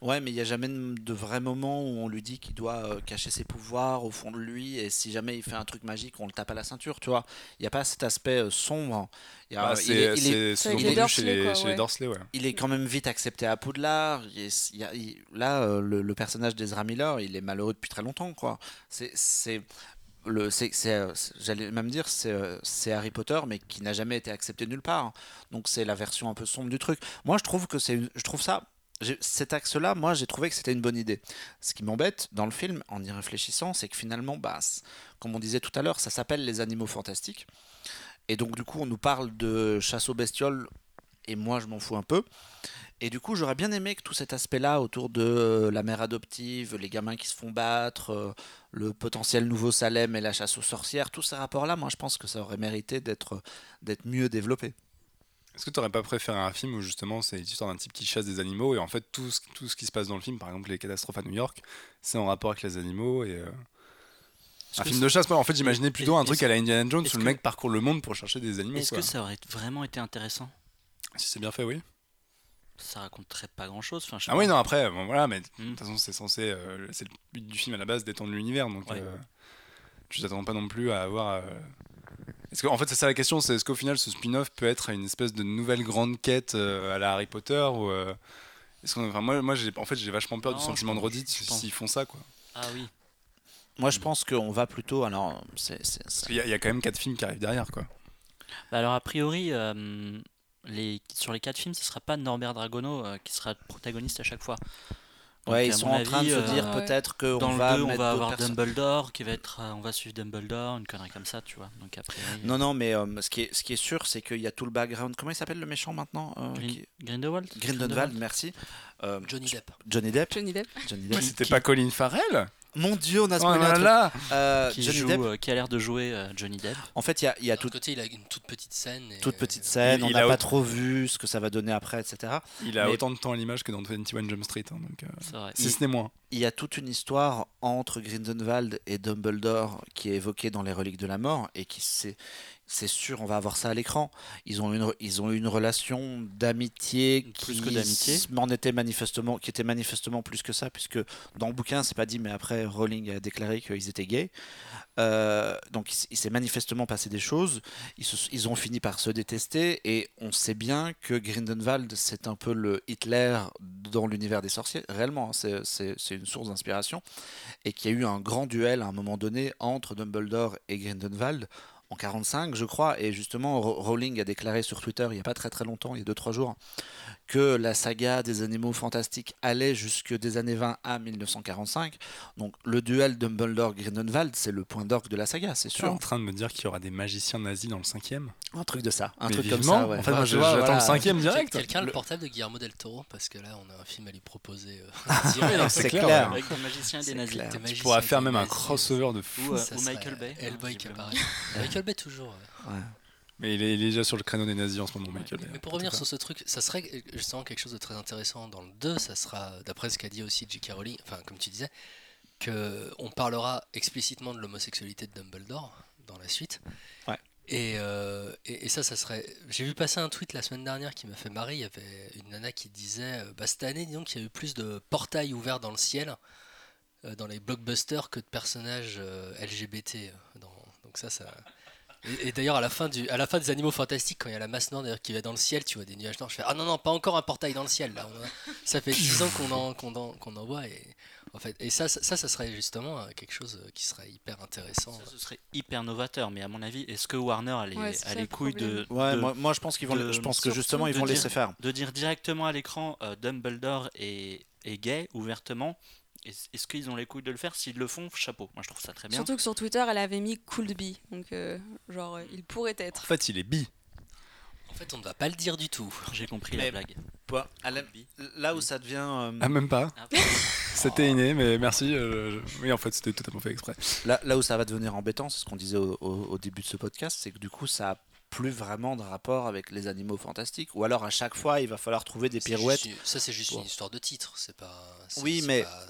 Ouais, mais il n'y a jamais de vrai moment où on lui dit qu'il doit euh, cacher ses pouvoirs au fond de lui, et si jamais il fait un truc magique, on le tape à la ceinture, tu vois. Il n'y a pas cet aspect euh, sombre. Il, y a- Bah, il c'est est, il chez les, quoi, chez ouais. les Dursley, ouais. il est quand même vite accepté à Poudlard. Il est- il y a- il- là, euh, le, le personnage d'Ezra Miller, il est malheureux depuis très longtemps, quoi. C'est. Le, euh, c'est- j'allais même dire c'est, euh, c'est Harry Potter mais qui n'a jamais été accepté nulle part donc c'est la version un peu sombre du truc. Moi je trouve que c'est je trouve ça cet axe là moi j'ai trouvé que c'était une bonne idée. Ce qui m'embête dans le film en y réfléchissant c'est que finalement bah, comme on disait tout à l'heure ça s'appelle les animaux fantastiques. Et donc du coup on nous parle de chasse aux bestioles et moi je m'en fous un peu et du coup, j'aurais bien aimé que tout cet aspect-là autour de euh, la mère adoptive, les gamins qui se font battre, euh, le potentiel nouveau Salem et la chasse aux sorcières, tous ces rapports-là, moi je pense que ça aurait mérité d'être d'être mieux développé. Est-ce que tu n'aurais pas préféré un film où justement c'est l'histoire d'un type qui chasse des animaux et en fait tout ce, tout ce qui se passe dans le film, par exemple les catastrophes à New York, c'est en rapport avec les animaux et. euh, Un film de chasse, moi, en fait j'imaginais plutôt un truc à la Indiana Jones où le que- mec parcourt le monde pour chercher des animaux. Est-ce quoi. que ça aurait vraiment été intéressant? Si c'est bien fait, oui. Ça raconterait pas grand-chose. Enfin, je sais Ah oui, non, après, bon, voilà, mais de Hmm. toute façon c'est censé. euh, c'est le but du film à la base d'étendre l'univers, donc Ouais. euh, tu t'attends pas non plus à avoir. euh, Est-ce que, en fait, c'est ça la question, c'est est-ce qu'au final ce spin-off peut être une espèce de nouvelle grande quête euh, à la Harry Potter ou. euh, est-ce qu'on- enfin, moi, moi j'ai, en fait, j'ai vachement peur Non, du sentiment de redite s'ils font ça, quoi. Ah oui. Moi je pense qu'on va plutôt. Alors, c'est, c'est- Parce c'est- qu'il y, a- il y a quand même quatre films qui arrivent derrière, quoi. Bah alors a priori, euh, les, sur les quatre films, ce sera pas Norbert Dragono euh, qui sera le protagoniste à chaque fois. Donc, ouais, ils sont en train de se dire euh, peut-être qu'on Dans va le 2, on va avoir personnes. Dumbledore qui va être, euh, on va suivre Dumbledore, une connerie comme ça, tu vois. Donc après, Non, non, mais euh, ce, qui est, ce qui est sûr, c'est qu'il y a tout le background. Comment il s'appelle le méchant maintenant euh, qui- Grindelwald. Grindelwald, merci. Euh, Johnny Depp. Johnny Depp. Johnny Depp. Johnny Ouais, Depp. c'était pas Colin Farrell Mon dieu, on a Oh spoilé un là truc. là Euh, qui Johnny joue, Depp. euh, qui a l'air de jouer euh, Johnny Depp. En fait, il y a, il y a tout, côté, il a une toute petite scène. et- toute petite scène, Il- on il n'a pas trop vu ce que ça va donner après, etc. Il a Mais- autant de temps à l'image que dans 21 Jump Street, hein, donc euh, C'est vrai. si ce n'est moins. Il y a toute une histoire entre Grindelwald et Dumbledore qui est évoquée dans les Reliques de la Mort et qui c'est c'est sûr on va avoir ça à l'écran. Ils ont une ils ont eu une relation d'amitié Plus qui que d'amitié. m'en était manifestement qui était manifestement plus que ça puisque dans le bouquin c'est pas dit mais après Rowling a déclaré qu'ils étaient gays. Euh, donc il, s'est manifestement passé des choses. Ils, se- ils ont fini par se détester et on sait bien que Grindelwald c'est un peu le Hitler dans l'univers des sorciers. Réellement, hein, c'est une source d'inspiration et qu'il y a eu un grand duel à un moment donné entre Dumbledore et Grindelwald en 45, je crois, et justement, Ro- Rowling a déclaré sur Twitter il n'y a pas très très longtemps, il y a 2-3 jours, que la saga des animaux fantastiques allait jusque des années 20 à 1945. Donc le duel Dumbledore-Grindelwald, c'est le point d'orgue de la saga, c'est Tu es sûr. en train de me dire qu'il y aura des magiciens nazis dans le cinquième? Un truc de ça, un Mais truc vivement, comme ça. Ouais. En fait, moi, j'attends voilà. le cinquième direct. Quelqu'un le Le- portable de Guillermo del Toro parce que là on a un film à lui proposer. euh, non, C'est clair. clair. Avec des magiciens et des nazis. clair. Tu magiciens pourras faire même un crossover de fou. Ou, euh, ou Michael Bay. Hellboy hein, qui apparaît. Michael Bay toujours. ouais. Mais il est, il est déjà sur le créneau des nazis en ce moment, Michael. Mais pour revenir sur ce truc, ça serait justement quelque chose de très intéressant dans le 2, ça sera, d'après ce qu'a dit aussi J.K. Rowling, enfin comme tu disais, que on parlera explicitement de l'homosexualité de Dumbledore dans la suite. Ouais. Et, euh, et, et ça, ça serait. J'ai vu passer un tweet la semaine dernière qui m'a fait marrer. Il y avait une nana qui disait euh, bah, Cette année, disons qu'il y a eu plus de portails ouverts dans le ciel, euh, dans les blockbusters, que de personnages euh, LGBT. dans- Donc ça, ça. Et, et d'ailleurs, à la fin du, à la fin des Animaux Fantastiques, quand il y a la masse noire qui va dans le ciel, tu vois des nuages noirs. Je fais ah non non, pas encore un portail dans le ciel là. On a- ça fait 10 ans qu'on en, qu'on en, qu'on en voit et en fait et ça, ça, ça, serait justement euh, quelque chose euh, qui serait hyper intéressant. Ça, ce serait hyper novateur, mais à mon avis, est-ce que Warner a les, Ouais, a les le couilles de, Ouais, de, moi, moi, je pense qu'ils vont, de- je pense que justement ils vont dire- laisser faire. de dire directement à l'écran euh, Dumbledore est, est gay ouvertement Est-ce qu'ils ont les couilles de le faire S'ils le font, chapeau. Moi, je trouve ça très bien. Surtout que sur Twitter, elle avait mis cool de bi. Donc, euh, genre, euh, il pourrait En être. fait, il est bi. En fait, on ne va pas le dire du tout. J'ai compris Mais- la blague. À la- là où ça devient. euh, Ah, même pas. Ah, C'était inné, mais merci. euh, je- Oui, en fait, c'était totalement fait exprès. Là, là où ça va devenir embêtant, c'est ce qu'on disait au, au- au début de ce podcast, c'est que du coup, ça a plus vraiment de rapport avec les animaux fantastiques. Ou alors, à chaque fois, il va falloir trouver des pirouettes. juste ça, c'est juste une histoire de titre. C'est pas. Oui, mais- pas-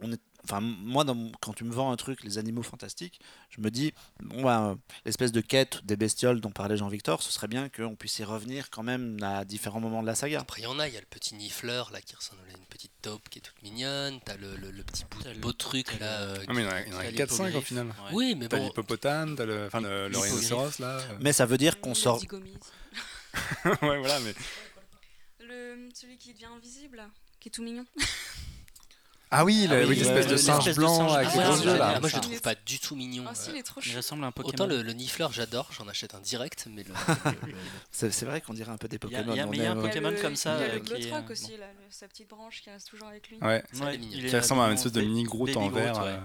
On est... Enfin, moi, dans quand tu me vends un truc, les animaux fantastiques, je me dis, bon, euh, l'espèce de quête des bestioles dont parlait Jean-Victor, ce serait bien qu'on puisse y revenir quand même à différents moments de la saga. Après, il y en a. Il y a le petit nifleur là qui ressemble à une petite taupe qui est toute mignonne. T'as le, le, le petit bout, T'as le- beau truc là. euh, Ah, mais il y en a, il y en a T'as 4-5 au final. ouais. Oui, mais T'as bon. l'hippopotame, t'as le, enfin, le, le rhinocéros là. Mais ça veut dire qu'on Le sort. ouais, voilà, mais. Le, celui qui devient invisible, qui est tout mignon. Ah oui, Ah le- oui, oui, l'espèce de singe de blanc singe avec les Ah, gros yeux là. ouais. moi, je le trouve pas du tout mignon. Ah si, euh. il est trop Il ressemble à un Pokémon. Autant le, le nifleur, j'adore, j'en achète un direct, mais le, le- le- C'est c'est vrai qu'on dirait un peu des Il y a- Pokémon. il y a- on mais il y a un euh, Pokémon comme ça, Il y a euh, le qui est, Glotroc euh, aussi, là, sa petite branche qui reste toujours avec lui. Ouais. Ça, Ouais, il ressemble à une espèce de mini Groot Baby en verre.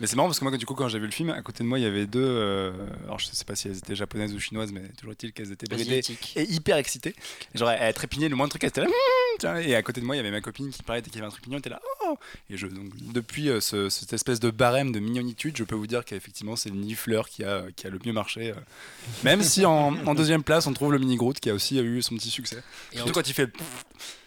Mais c'est marrant parce que moi, du coup, quand j'ai vu le film, à côté de moi, il y avait deux. euh, Alors, je sais pas si elles étaient japonaises ou chinoises, mais toujours est-il qu'elles étaient Asiatique. et hyper excitées. Genre, elles trépignaient le moindre truc, elles étaient là. Tiens, Et à côté de moi, il y avait ma copine qui parlait dès qu'il y avait un truc mignon, elle était là. Oh Et je, donc, depuis euh, ce- cette espèce de barème de mignonitude, je peux vous dire qu'effectivement, c'est le Nifleur qui a, qui a le mieux marché. euh. Même si en, en deuxième place, on trouve le Mini Groot qui a aussi eu son petit succès. Et en, Surtout quand il fait.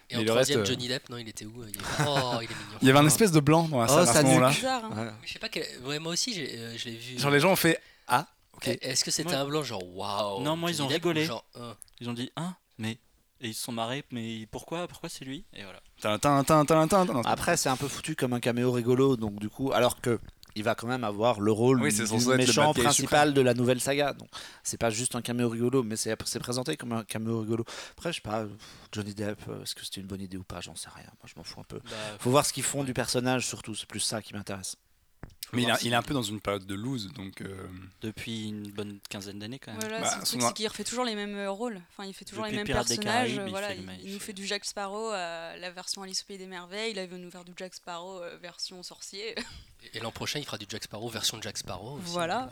Et en le troisième, euh, Johnny Depp, non, il était où il y avait- Oh, il est mignon. Il y avait un espèce de blanc dans la Oh, salle à sa ce moment-là. hein. voilà. Je sais pas quel... ouais, moi aussi, euh, je l'ai vu. Genre, les gens ont fait Ah, ok. Eh, Est-ce que c'était un blanc genre waouh Non, moi, ils ont Depp, rigolé. genre, euh, Ils ont dit hein, mais et ils se sont marrés, mais pourquoi, pourquoi c'est lui? Et voilà. Tintin, tintin, tintin, tintin. Après, c'est un peu foutu comme un caméo rigolo, donc du coup, alors que il va quand même avoir le rôle Oui, du méchant principal de la nouvelle saga. Donc, c'est pas juste un caméo rigolo, mais c'est c'est présenté comme un caméo rigolo. Après, je sais pas, Johnny Depp, euh, est-ce que c'était une bonne idée ou pas? J'en sais rien. Moi, je m'en fous un peu. Bah, Faut voir ce qu'ils font du personnage, surtout. C'est plus ça qui m'intéresse. Mais il, a- est un peu dans une période de lose, donc. euh, depuis une bonne quinzaine d'années quand même. Voilà, Bah, c'est le truc, souvent- c'est qu'il refait toujours les mêmes euh, rôles. Enfin, il fait toujours Depuis les mêmes Pirates personnages. Caraïbes, il voilà, il, même- il il nous fait- fait du Jack Sparrow, euh, la version Alice au pays des merveilles. Là, il veut nous faire du Jack Sparrow euh, version sorcier. Et l'an prochain, il fera du Jack Sparrow, version Jack Sparrow. Aussi, Voilà.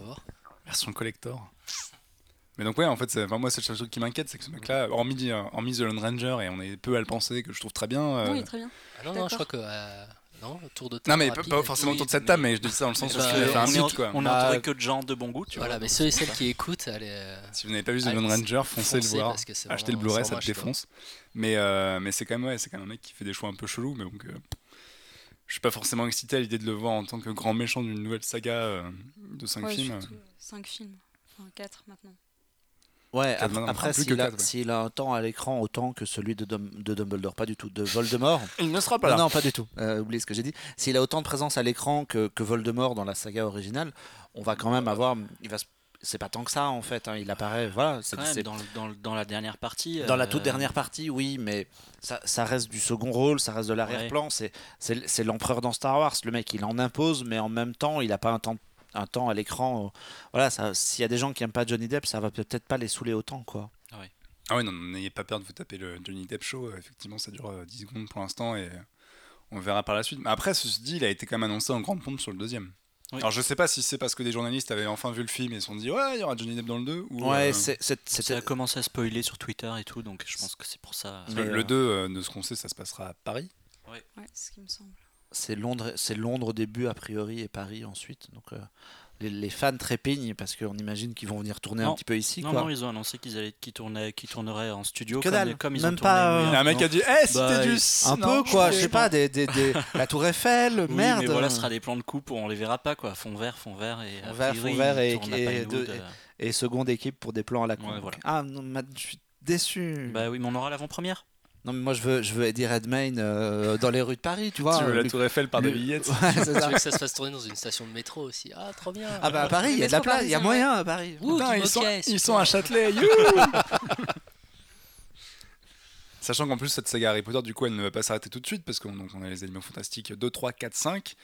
version collector. Mais donc ouais, en fait, enfin, moi c'est le seul truc qui m'inquiète, c'est que ce mec-là, hormis, euh, hormis The Lone Ranger, et on est peu à le penser, que je trouve très bien. euh, Oui, très bien. Ah non, non, je crois que. Non, tour de Non table mais pas, rapide. pas forcément Oui, autour de cette table, mais je dis ça dans le sens où Bah, a fait un on est, mythe quoi. on Bah, entouré que de gens de bon goût, tu Voilà, vois. mais ceux et celles qui écoutent, allez. euh, Si vous n'avez pas vu The Lone Ranger, foncez le voir. Achetez le Blu-ray, ça te défonce. Mais, euh, mais c'est quand même ouais, c'est quand même un mec qui fait des choix un peu chelous, mais donc euh, je suis pas forcément excité à l'idée de le voir en tant que grand méchant d'une nouvelle saga euh, de 5 Ouais, films. surtout, euh, cinq films. Enfin, 4 maintenant. Ouais, après, s'il a, ouais. un temps à l'écran autant que celui de, Dum- de Dumbledore, pas du tout, de Voldemort. Il ne sera pas là. non, pas du tout. Euh, oubliez ce que j'ai dit. S'il a autant de présence à l'écran que, que Voldemort dans la saga originale, on va quand même avoir. Il va c'est pas tant que ça en fait. hein, Il apparaît. Voilà. C'est, dans, la dernière partie. dans la euh, toute dernière partie, oui, mais ça, ça reste du second rôle, ça reste de l'arrière-plan. C'est, c'est, c'est l'empereur dans Star Wars. Le mec, il en impose, mais en même temps, il a pas un temps, un temps à l'écran. euh, voilà, ça- s'il y a des gens qui aiment pas Johnny Depp, ça va peut-être pas les saouler autant, quoi. Ah ouais, non, n'ayez pas peur de vous taper le Johnny Depp Show. euh, Effectivement, ça dure euh, 10 secondes pour l'instant et euh, on verra par la suite. Mais après, ceci dit, il a été quand même annoncé en grande pompe sur le deuxième. Oui. Alors je sais pas si c'est parce que des journalistes avaient enfin vu le film et se sont dit ouais, il y aura Johnny Depp dans le 2 ou Ouais, euh, Ça c'était a commencé à spoiler sur Twitter et tout, donc je pense que c'est pour ça. le euh, 2, euh, de ce qu'on sait, ça se passera à Paris. Ouais, c'est ce qui me semble. C'est Londres, c'est Londres au début a priori et Paris ensuite. Donc euh, les, les fans trépignent parce qu'on imagine qu'ils vont venir tourner un petit peu ici, Non, quoi. non, ils ont annoncé qu'ils allaient, qu'ils tournaient, qu'ils tourneraient en studio Que comme, dalle, comme ils même ont tourné pas, New euh, Il y York, a un mec non qui a dit Eh, c'était Bah, du. Un non, peu quoi, je sais pas, des, des- des- la Tour Eiffel, Oui, merde. mais voilà, ce sera des plans de coupe où on les verra pas quoi. Fond vert, fond vert et Fond vert, priori, fond vert ils et- à et de- euh. Et seconde équipe pour des plans à la con. Ouais, voilà. Ah non, je suis déçu. Bah oui, mais on aura l'avant-première. Non mais moi je veux, je veux Eddie Redmayne euh, dans les rues de Paris, tu vois. Tu veux la Luc- Tour Eiffel par des billettes Ouais, c'est Tu ça. veux que ça se fasse tourner dans une station de métro aussi Ah, trop bien Ah bah à Paris, il y a de la place, il y a moyen à Paris. Ouh, Putain, du ils, sont, ils à Châtelet, youhou Sachant qu'en plus, cette saga Harry Potter, du coup, elle ne va pas s'arrêter tout de suite, parce qu'on donc, on a les animaux fantastiques 2, 3, 4, 5.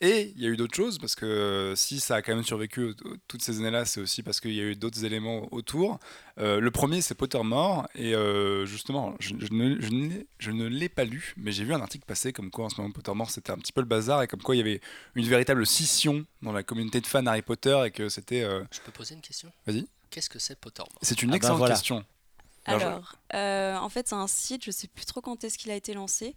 Et il y a eu d'autres choses, parce que euh, si ça a quand même survécu toutes ces années-là, c'est aussi parce qu'il y a eu d'autres éléments autour. Euh, le premier, c'est Pottermore, et euh, justement, je, je ne, je ne l'ai- ne pas lu, mais j'ai vu un article passer comme quoi en ce moment Pottermore c'était un petit peu le bazar, et comme quoi il y avait une véritable scission dans la communauté de fans Harry Potter, et que c'était. euh, Je peux poser une question? Vas-y. Qu'est-ce que c'est Pottermore? C'est une Ah bah excellente voilà. question. Alors, euh, en fait, c'est un site, je sais plus trop quand est-ce qu'il a été lancé.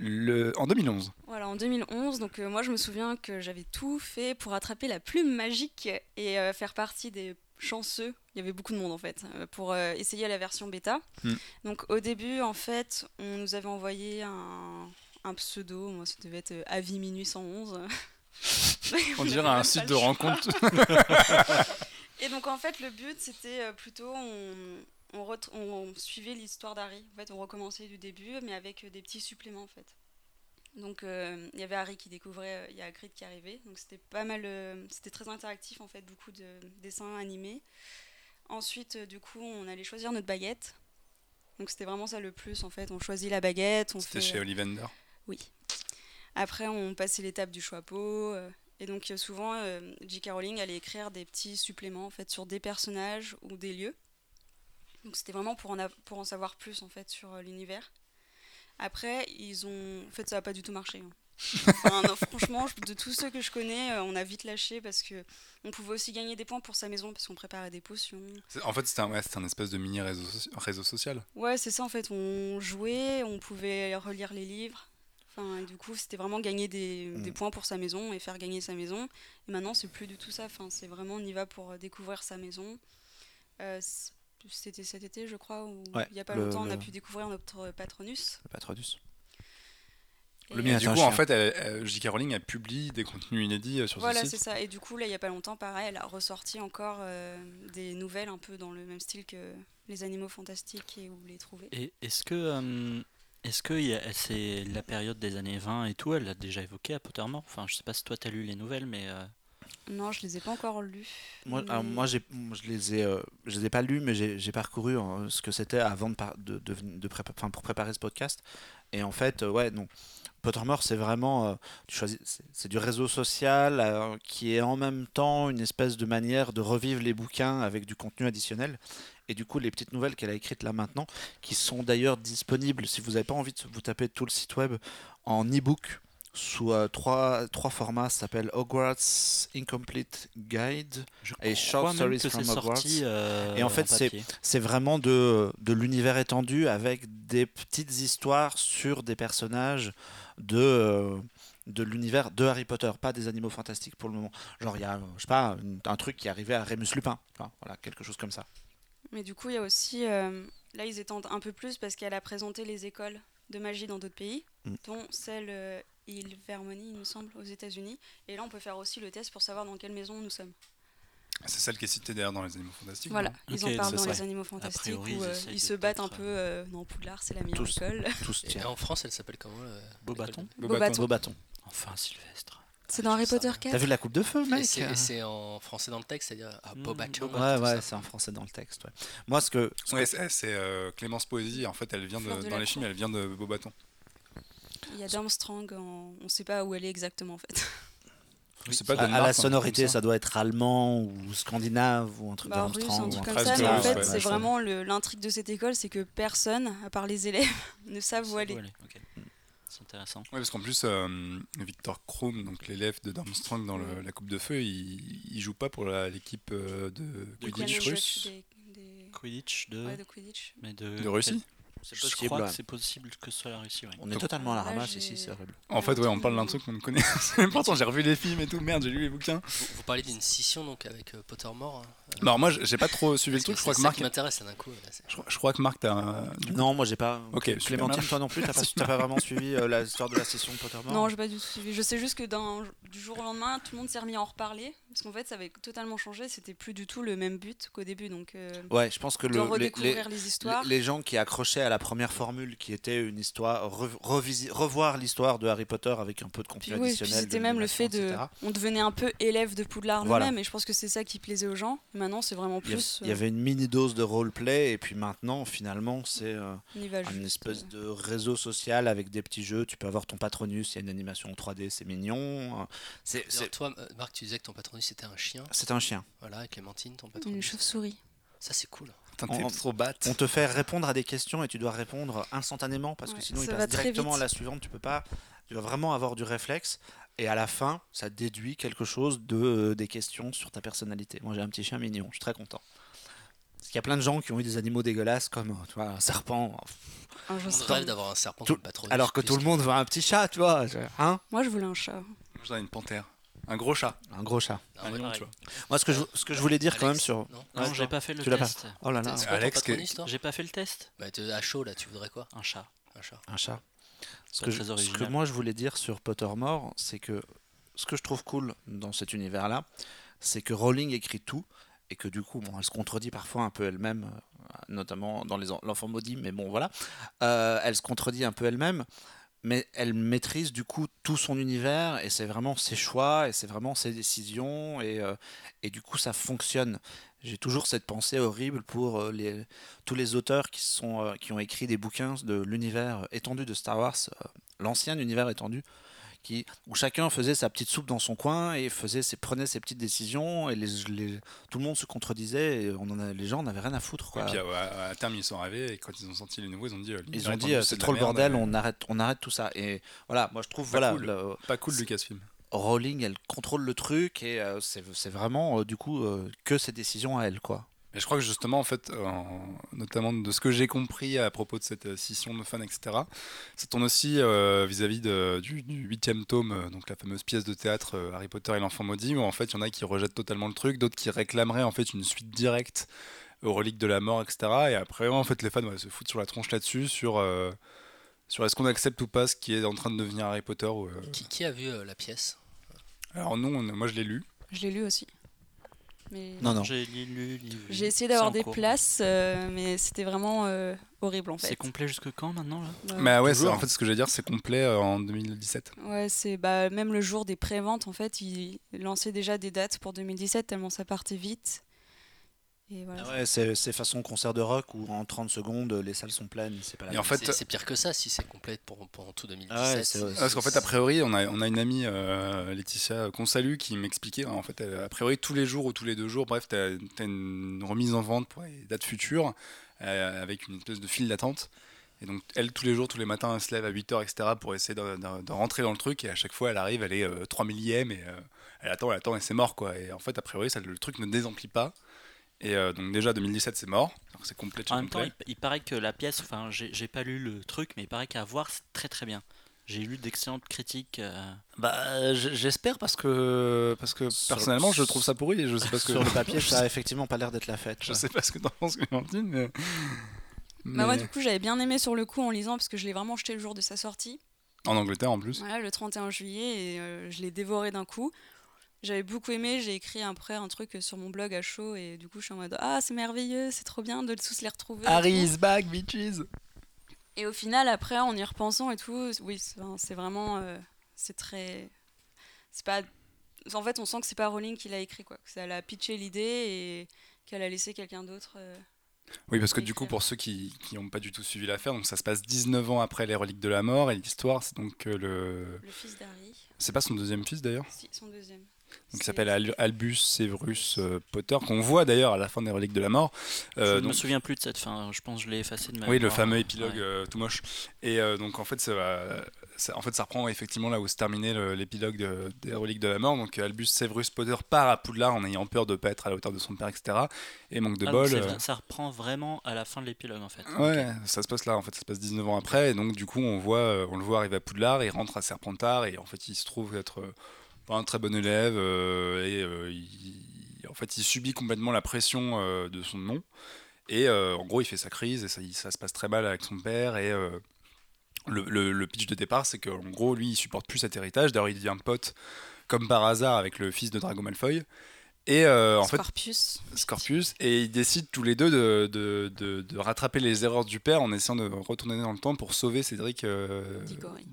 Le... En 2011. Voilà, en 2011. Donc, euh, moi, je me souviens que j'avais tout fait pour attraper la plume magique et euh, faire partie des chanceux. Il y avait beaucoup de monde, en fait, euh, pour euh, essayer la version bêta. Hmm. Donc, au début, en fait, on nous avait envoyé un, un pseudo. Moi, ça devait être Avis Minuit 111. On dirait un site de rencontre. Et donc en fait le but c'était plutôt on, on, suivait l'histoire d'Harry. En fait on recommençait du début mais avec euh, des petits suppléments en fait. Donc euh, il y avait Harry qui découvrait, euh, il y a Hagrid qui arrivait. Donc c'était pas mal, c'était très interactif en fait, beaucoup de dessins animés. Ensuite du coup on allait choisir notre baguette. Donc c'était vraiment ça le plus en fait. On choisit la baguette, on C'était fait. chez Ollivander. Oui. Après, on passait l'étape du chapeau. et donc, souvent, euh, J.K. Rowling allait écrire des petits suppléments en fait, sur des personnages ou des lieux. Donc, c'était vraiment pour en, pour en savoir plus en fait, sur euh, l'univers. Après, ils ont. En fait, ça n'a pas du tout marché. hein. Enfin, non, franchement, de tous ceux que je connais, euh, on a vite lâché parce que on pouvait aussi gagner des points pour sa maison parce qu'on préparait des potions. En fait, c'était un, ouais, un espèce de mini réseau, réseau social. Ouais, c'est ça en fait. On jouait, on pouvait relire les livres. Enfin, du coup, c'était vraiment gagner des, Mm. des points pour sa maison et faire gagner sa maison. Et maintenant, c'est plus du tout ça. Enfin, c'est vraiment on y va pour euh, découvrir sa maison. Euh, c'était cet été, je crois, Ouais, il y a pas le- longtemps, on a pu découvrir notre patronus. Le Patronus. Et, Le Et mien du coup, en fait, J.K. Rowling a publié des contenus inédits euh, sur Voilà, ce c'est site. ça. Et du coup, là, il y a pas longtemps, pareil, elle a ressorti encore euh, des nouvelles un peu dans le même style que les animaux fantastiques et où les trouver. Et est-ce que euh, est-ce que c'est la période des années 20 et tout, elle l'a déjà évoqué à Pottermore? Enfin, je sais pas si toi t'as lu les nouvelles, mais euh, Non, je les ai pas encore lus. Moi, moi je les ai, euh, je les ai pas lus, mais j'ai, parcouru euh, ce que c'était avant de, de, de, de prépa- pour préparer ce podcast. Et en fait, euh, ouais, non. Pottermore, c'est vraiment, euh, tu choisis, c'est, c'est du réseau social qui est en même temps une espèce de manière de revivre les bouquins avec du contenu additionnel. Et du coup, les petites nouvelles qu'elle a écrites là maintenant, qui sont d'ailleurs disponibles, si vous n'avez pas envie de vous taper tout le site web, en e-book sous euh, trois, trois formats, ça s'appelle Hogwarts Incomplete Guide. je Et Short Stories from Hogwarts. sorti. euh, Et en fait, c'est- vraiment de, de l'univers étendu avec des petites histoires sur des personnages de, euh, de l'univers de Harry Potter, pas des animaux fantastiques pour le moment. Genre, il y a, je sais pas, un truc qui est arrivé à Rémus Lupin. Enfin, voilà, quelque chose comme ça. Mais du coup, il y a aussi. euh, là, ils étendent un peu plus parce qu'elle a présenté les écoles de magie dans d'autres pays, Mm. dont celle euh, Île Vermony, il me semble, aux États-Unis. Et là, on peut faire aussi le test pour savoir dans quelle maison nous sommes. C'est celle qui est citée d'ailleurs dans les animaux fantastiques. Voilà, ils en parlent dans ça. les animaux fantastiques priori, où ils euh, ils se battent un peu. euh, non, Poudlard, c'est la meilleure Tous. école. Tous, Et tiens. en France, elle s'appelle comment le- Beaubaton Beau Beau bâton. Beau bâton. Enfin, Sylvestre. C'est dans Harry ça. Potter T'as 4 vu la coupe de feu, mec c'est- en français dans le texte, c'est-à-dire ah, Mm, Beaubaton. Beaubaton. Ouais, ouais, c'est en français dans le texte. ouais. Moi, ce que. ce Ouais, que- c'est euh, Clémence Poésie. En fait, elle vient de, dans les films, elle vient de Beaubaton. Il y a Darmstrang, en... on sait pas où elle est exactement en fait. C'est pas À, à la sonorité, ça. doit être allemand ou scandinave ou un truc Bah, russe, un d'Armstrong. ou truc comme ça, mais en fait, ouais, c'est vraiment l'intrigue de cette école, c'est que personne, à part les élèves, ne savent où aller. ok. C'est intéressant. Ouais, parce qu'en plus, euh, Victor Krum, donc l'élève de Darmstrong dans le- la Coupe de Feu, il, il joue pas pour l'équipe euh, de De Quidditch Quidditch russe Des, des- Quidditch de. ouais, de Quidditch. Mais de, de Russie. C'est Je possible. crois ouais. que c'est possible que ce soit la Russie. ouais. On est totalement à la ramasse ici, c'est horrible. En fait, ouais, on parle d'un truc qu'on ne connaît. Pourtant, j'ai revu les films et tout. Merde, j'ai lu les bouquins. Vous, vous parlez d'une scission donc avec euh, Pottermore hein, alors moi, j'ai pas trop suivi le truc. Je crois que Marc. qui m'intéresse d'un coup. là, Je, crois- je crois que Marc, t'as. Non, moi j'ai pas. Ok, Clémentine, toi non plus, t'as pas, pas vraiment suivi euh, la- l'histoire de la session de Pottermore Non, j'ai pas du tout suivi. Je sais juste que du jour au lendemain, tout le monde s'est remis à en reparler. Parce qu'en fait, ça avait totalement changé. C'était plus du tout le même but qu'au début. Donc, euh, Ouais, je pense que le, les, les- les, histoires. les gens qui accrochaient à la première formule, qui était une histoire, re- revisi- revoir l'histoire de Harry Potter avec un peu de contenu Puis, oui, puis additionnel. c'était même le fait de. etc. On devenait un peu élève de Poudlard Voilà. nous-mêmes. Et je pense que c'est ça qui plaisait aux gens. Maintenant, c'est vraiment Il y, a- plus. il y avait une mini dose de roleplay, et puis maintenant, finalement, c'est euh, euh, une espèce euh, de réseau social avec des petits jeux. Tu peux avoir ton patronus, il y a une animation en 3D, c'est mignon. C'est, toi, euh, Marc, tu disais que ton patronus c'était un chien. c'est un chien. Voilà, et Clémentine, ton Une patronus. chauve-souris. Ça, c'est cool. On- t'es trop batte. On te fait répondre à des questions et tu dois répondre instantanément parce que sinon il passe directement à la suivante. Tu peux pas. Tu vas vraiment avoir du réflexe et à la fin, ça déduit quelque chose de euh, des questions sur ta personnalité. Moi, j'ai un petit chien mignon. Je suis très content. Parce qu'il y a plein de gens qui ont eu des animaux dégueulasses comme euh, tu vois, un serpent. Un On rêve d'avoir un serpent Tout- comme patronus. Alors que tout le monde veut un petit chat, tu vois. Hein? Moi, je voulais un chat. Je dirais une panthère. Un gros chat. Un gros chat. Non, un ouais, lion, tu vois. Moi, ce que je, ce que je voulais dire quand même sur. Non? Non, Ouais, j'ai pas fait le tu l'as pas test. Oh là là, Alex, toi? J'ai pas fait le test. Bah, t'es à chaud là, tu voudrais quoi? Un chat. Un chat. un chat. Ce que, je- ce que original. moi je voulais dire sur Pottermore, c'est que ce que je trouve cool dans cet univers-là, c'est que Rowling écrit tout et que du coup, bon, elle se contredit parfois un peu elle-même, euh, notamment dans les en- l'enfant maudit, mais bon voilà, Euh, elle se contredit un peu elle-même, mais elle maîtrise du coup tout son univers et c'est vraiment ses choix et c'est vraiment ses décisions et, euh, et du coup ça fonctionne. J'ai toujours cette pensée horrible pour euh, les, tous les auteurs qui, sont, euh, qui ont écrit des bouquins de l'univers étendu de Star Wars, euh, l'ancien univers étendu, qui, où chacun faisait sa petite soupe dans son coin et faisait ses, prenait ses petites décisions et les, les- tout le monde se contredisait et on en a, les gens n'avaient rien à foutre. Quoi. Et puis à, à terme, ils sont arrivés et quand ils ont sorti les nouveaux, ils ont dit. euh, Ils l'univers ont dit c'est trop le bordel, on arrête, on arrête tout ça. Et voilà, moi je trouve, Pas voilà, cool. le- Pas cool Lucasfilm. Rowling, elle contrôle le truc et euh, c'est vraiment euh, du coup euh, que ses décisions à elle. quoi. Et je crois que justement, en fait, euh, en- notamment de ce que j'ai compris à propos de cette scission de fans, etc., ça tourne aussi vis-à-vis de- du du huitième tome, donc la fameuse pièce de théâtre euh, Harry Potter et l'enfant maudit, où en fait, il y en a qui rejettent totalement le truc, d'autres qui réclameraient en fait une suite directe aux reliques de la mort, etc. Et après, en fait, les fans ouais, se foutent sur la tronche là-dessus, sur, euh, sur est-ce qu'on accepte ou pas ce qui est en train de devenir Harry Potter. ou, euh. Qui, qui a vu euh, la pièce? Alors non, on- moi je l'ai lu. Je l'ai lu aussi. Mais Non, non. J'ai lu, lu, lu, lu. j'ai essayé C'est d'avoir en des cours. places, euh, mais c'était vraiment euh, horrible en fait. C'est complet jusque quand maintenant là? Ouais. Mais ouais, c'est- toujours. en fait, ce que je veux dire, c'est complet euh, en 2017. Ouais, c'est bah, même le jour des préventes, en fait, ils lançaient déjà des dates pour 2017 tellement ça partait vite. Et voilà. Ah ouais, c'est façon concert de rock où en 30 secondes les salles sont pleines. C'est pas la Et en fait, C'est c'est pire que ça si c'est complet pour, pendant tout 2017. Ah ouais. Parce qu'en fait, a priori, on a, on a une amie, euh, Laetitia, qu'on salue, qui m'expliquait, en fait, euh, a priori, tous les jours ou tous les deux jours, bref, tu as, une remise en vente pour les dates futures, euh, avec une espèce de file d'attente. Et donc, elle, tous les jours, tous les matins, elle se lève à 8h, etc., pour essayer de, de- de rentrer dans le truc, et à chaque fois, elle arrive, elle est euh, 3 millième, et euh, elle attend, elle attend, et c'est mort, quoi. Et en fait, a priori, ça, le truc ne désemplit pas. Et euh, donc, déjà, 2017, c'est mort, c'est complet, En même temps, il, il paraît que la pièce, enfin, j'ai pas lu le truc, mais il paraît qu'à voir, c'est très très bien. J'ai lu d'excellentes critiques. euh, Bah, j'espère parce que parce que Sur- personnellement je trouve ça pourri et je sais pas ce que Sur le papier, ça a effectivement pas l'air d'être la fête. je sais pas ce que t'en penses Clémentine mais, Bah, mais- moi, du coup, j'avais bien aimé sur le coup en lisant parce que je l'ai vraiment jeté le jour de sa sortie. en Angleterre en plus Voilà, le 31 juillet, et euh, je l'ai dévoré d'un coup. J'avais beaucoup aimé, j'ai écrit après un truc sur mon blog à chaud, et du coup, je suis en mode Ah, c'est merveilleux, c'est trop bien de tous les retrouver. et tout. back bitches Et au final, après, en y repensant et tout, oui, c'est vraiment. euh, c'est très. C'est pas. En fait, on sent que c'est pas Rowling qui l'a écrit, quoi. Que ça a pitché l'idée et qu'elle a laissé quelqu'un d'autre. euh, Oui, parce que du coup, pour ceux qui n'ont pas du tout suivi l'affaire, donc ça se passe 19 ans après les reliques de la mort, et l'histoire, c'est donc euh, le. Le fils d'Harry. C'est pas son deuxième fils d'ailleurs? Si, son deuxième. Donc, il s'appelle Al- Albus Severus euh, Potter, qu'on voit d'ailleurs à la fin des reliques de la mort. Euh, je ne donc- me souviens plus de cette fin. Je pense que je l'ai effacé de ma Oui, le fameux épilogue Ouais. euh, tout moche. Et donc en fait, ça, va- ça- en fait, ça reprend effectivement là où se terminait l'épilogue de- des reliques de la mort. Donc Albus Severus Potter part à Poudlard en ayant peur de pas être à la hauteur de son père, etc. Et manque de Ah, bol. Ça reprend vraiment à la fin de l'épilogue en fait. Ouais, ça se passe là, en fait, ça se passe 19 ans après, et donc du coup, on, voit, on le voit arriver à Poudlard, il rentre à Serpentard, et en fait, il se trouve être pas un très bon élève, euh, et euh, il, en fait, il subit complètement la pression euh, de son nom, et euh, en gros, il fait sa crise, et ça, il- ça se passe très mal avec son père, et euh, le, le- le pitch de départ, c'est qu'en gros, lui, il supporte plus cet héritage, d'ailleurs, il devient pote, comme par hasard, avec le fils de Drago Malfoy, et euh, en fait, Scorpius. Scorpius et ils décident tous les deux de, de, de- de rattraper les erreurs du père en essayant de retourner dans le temps pour sauver Cédric euh. Diggory.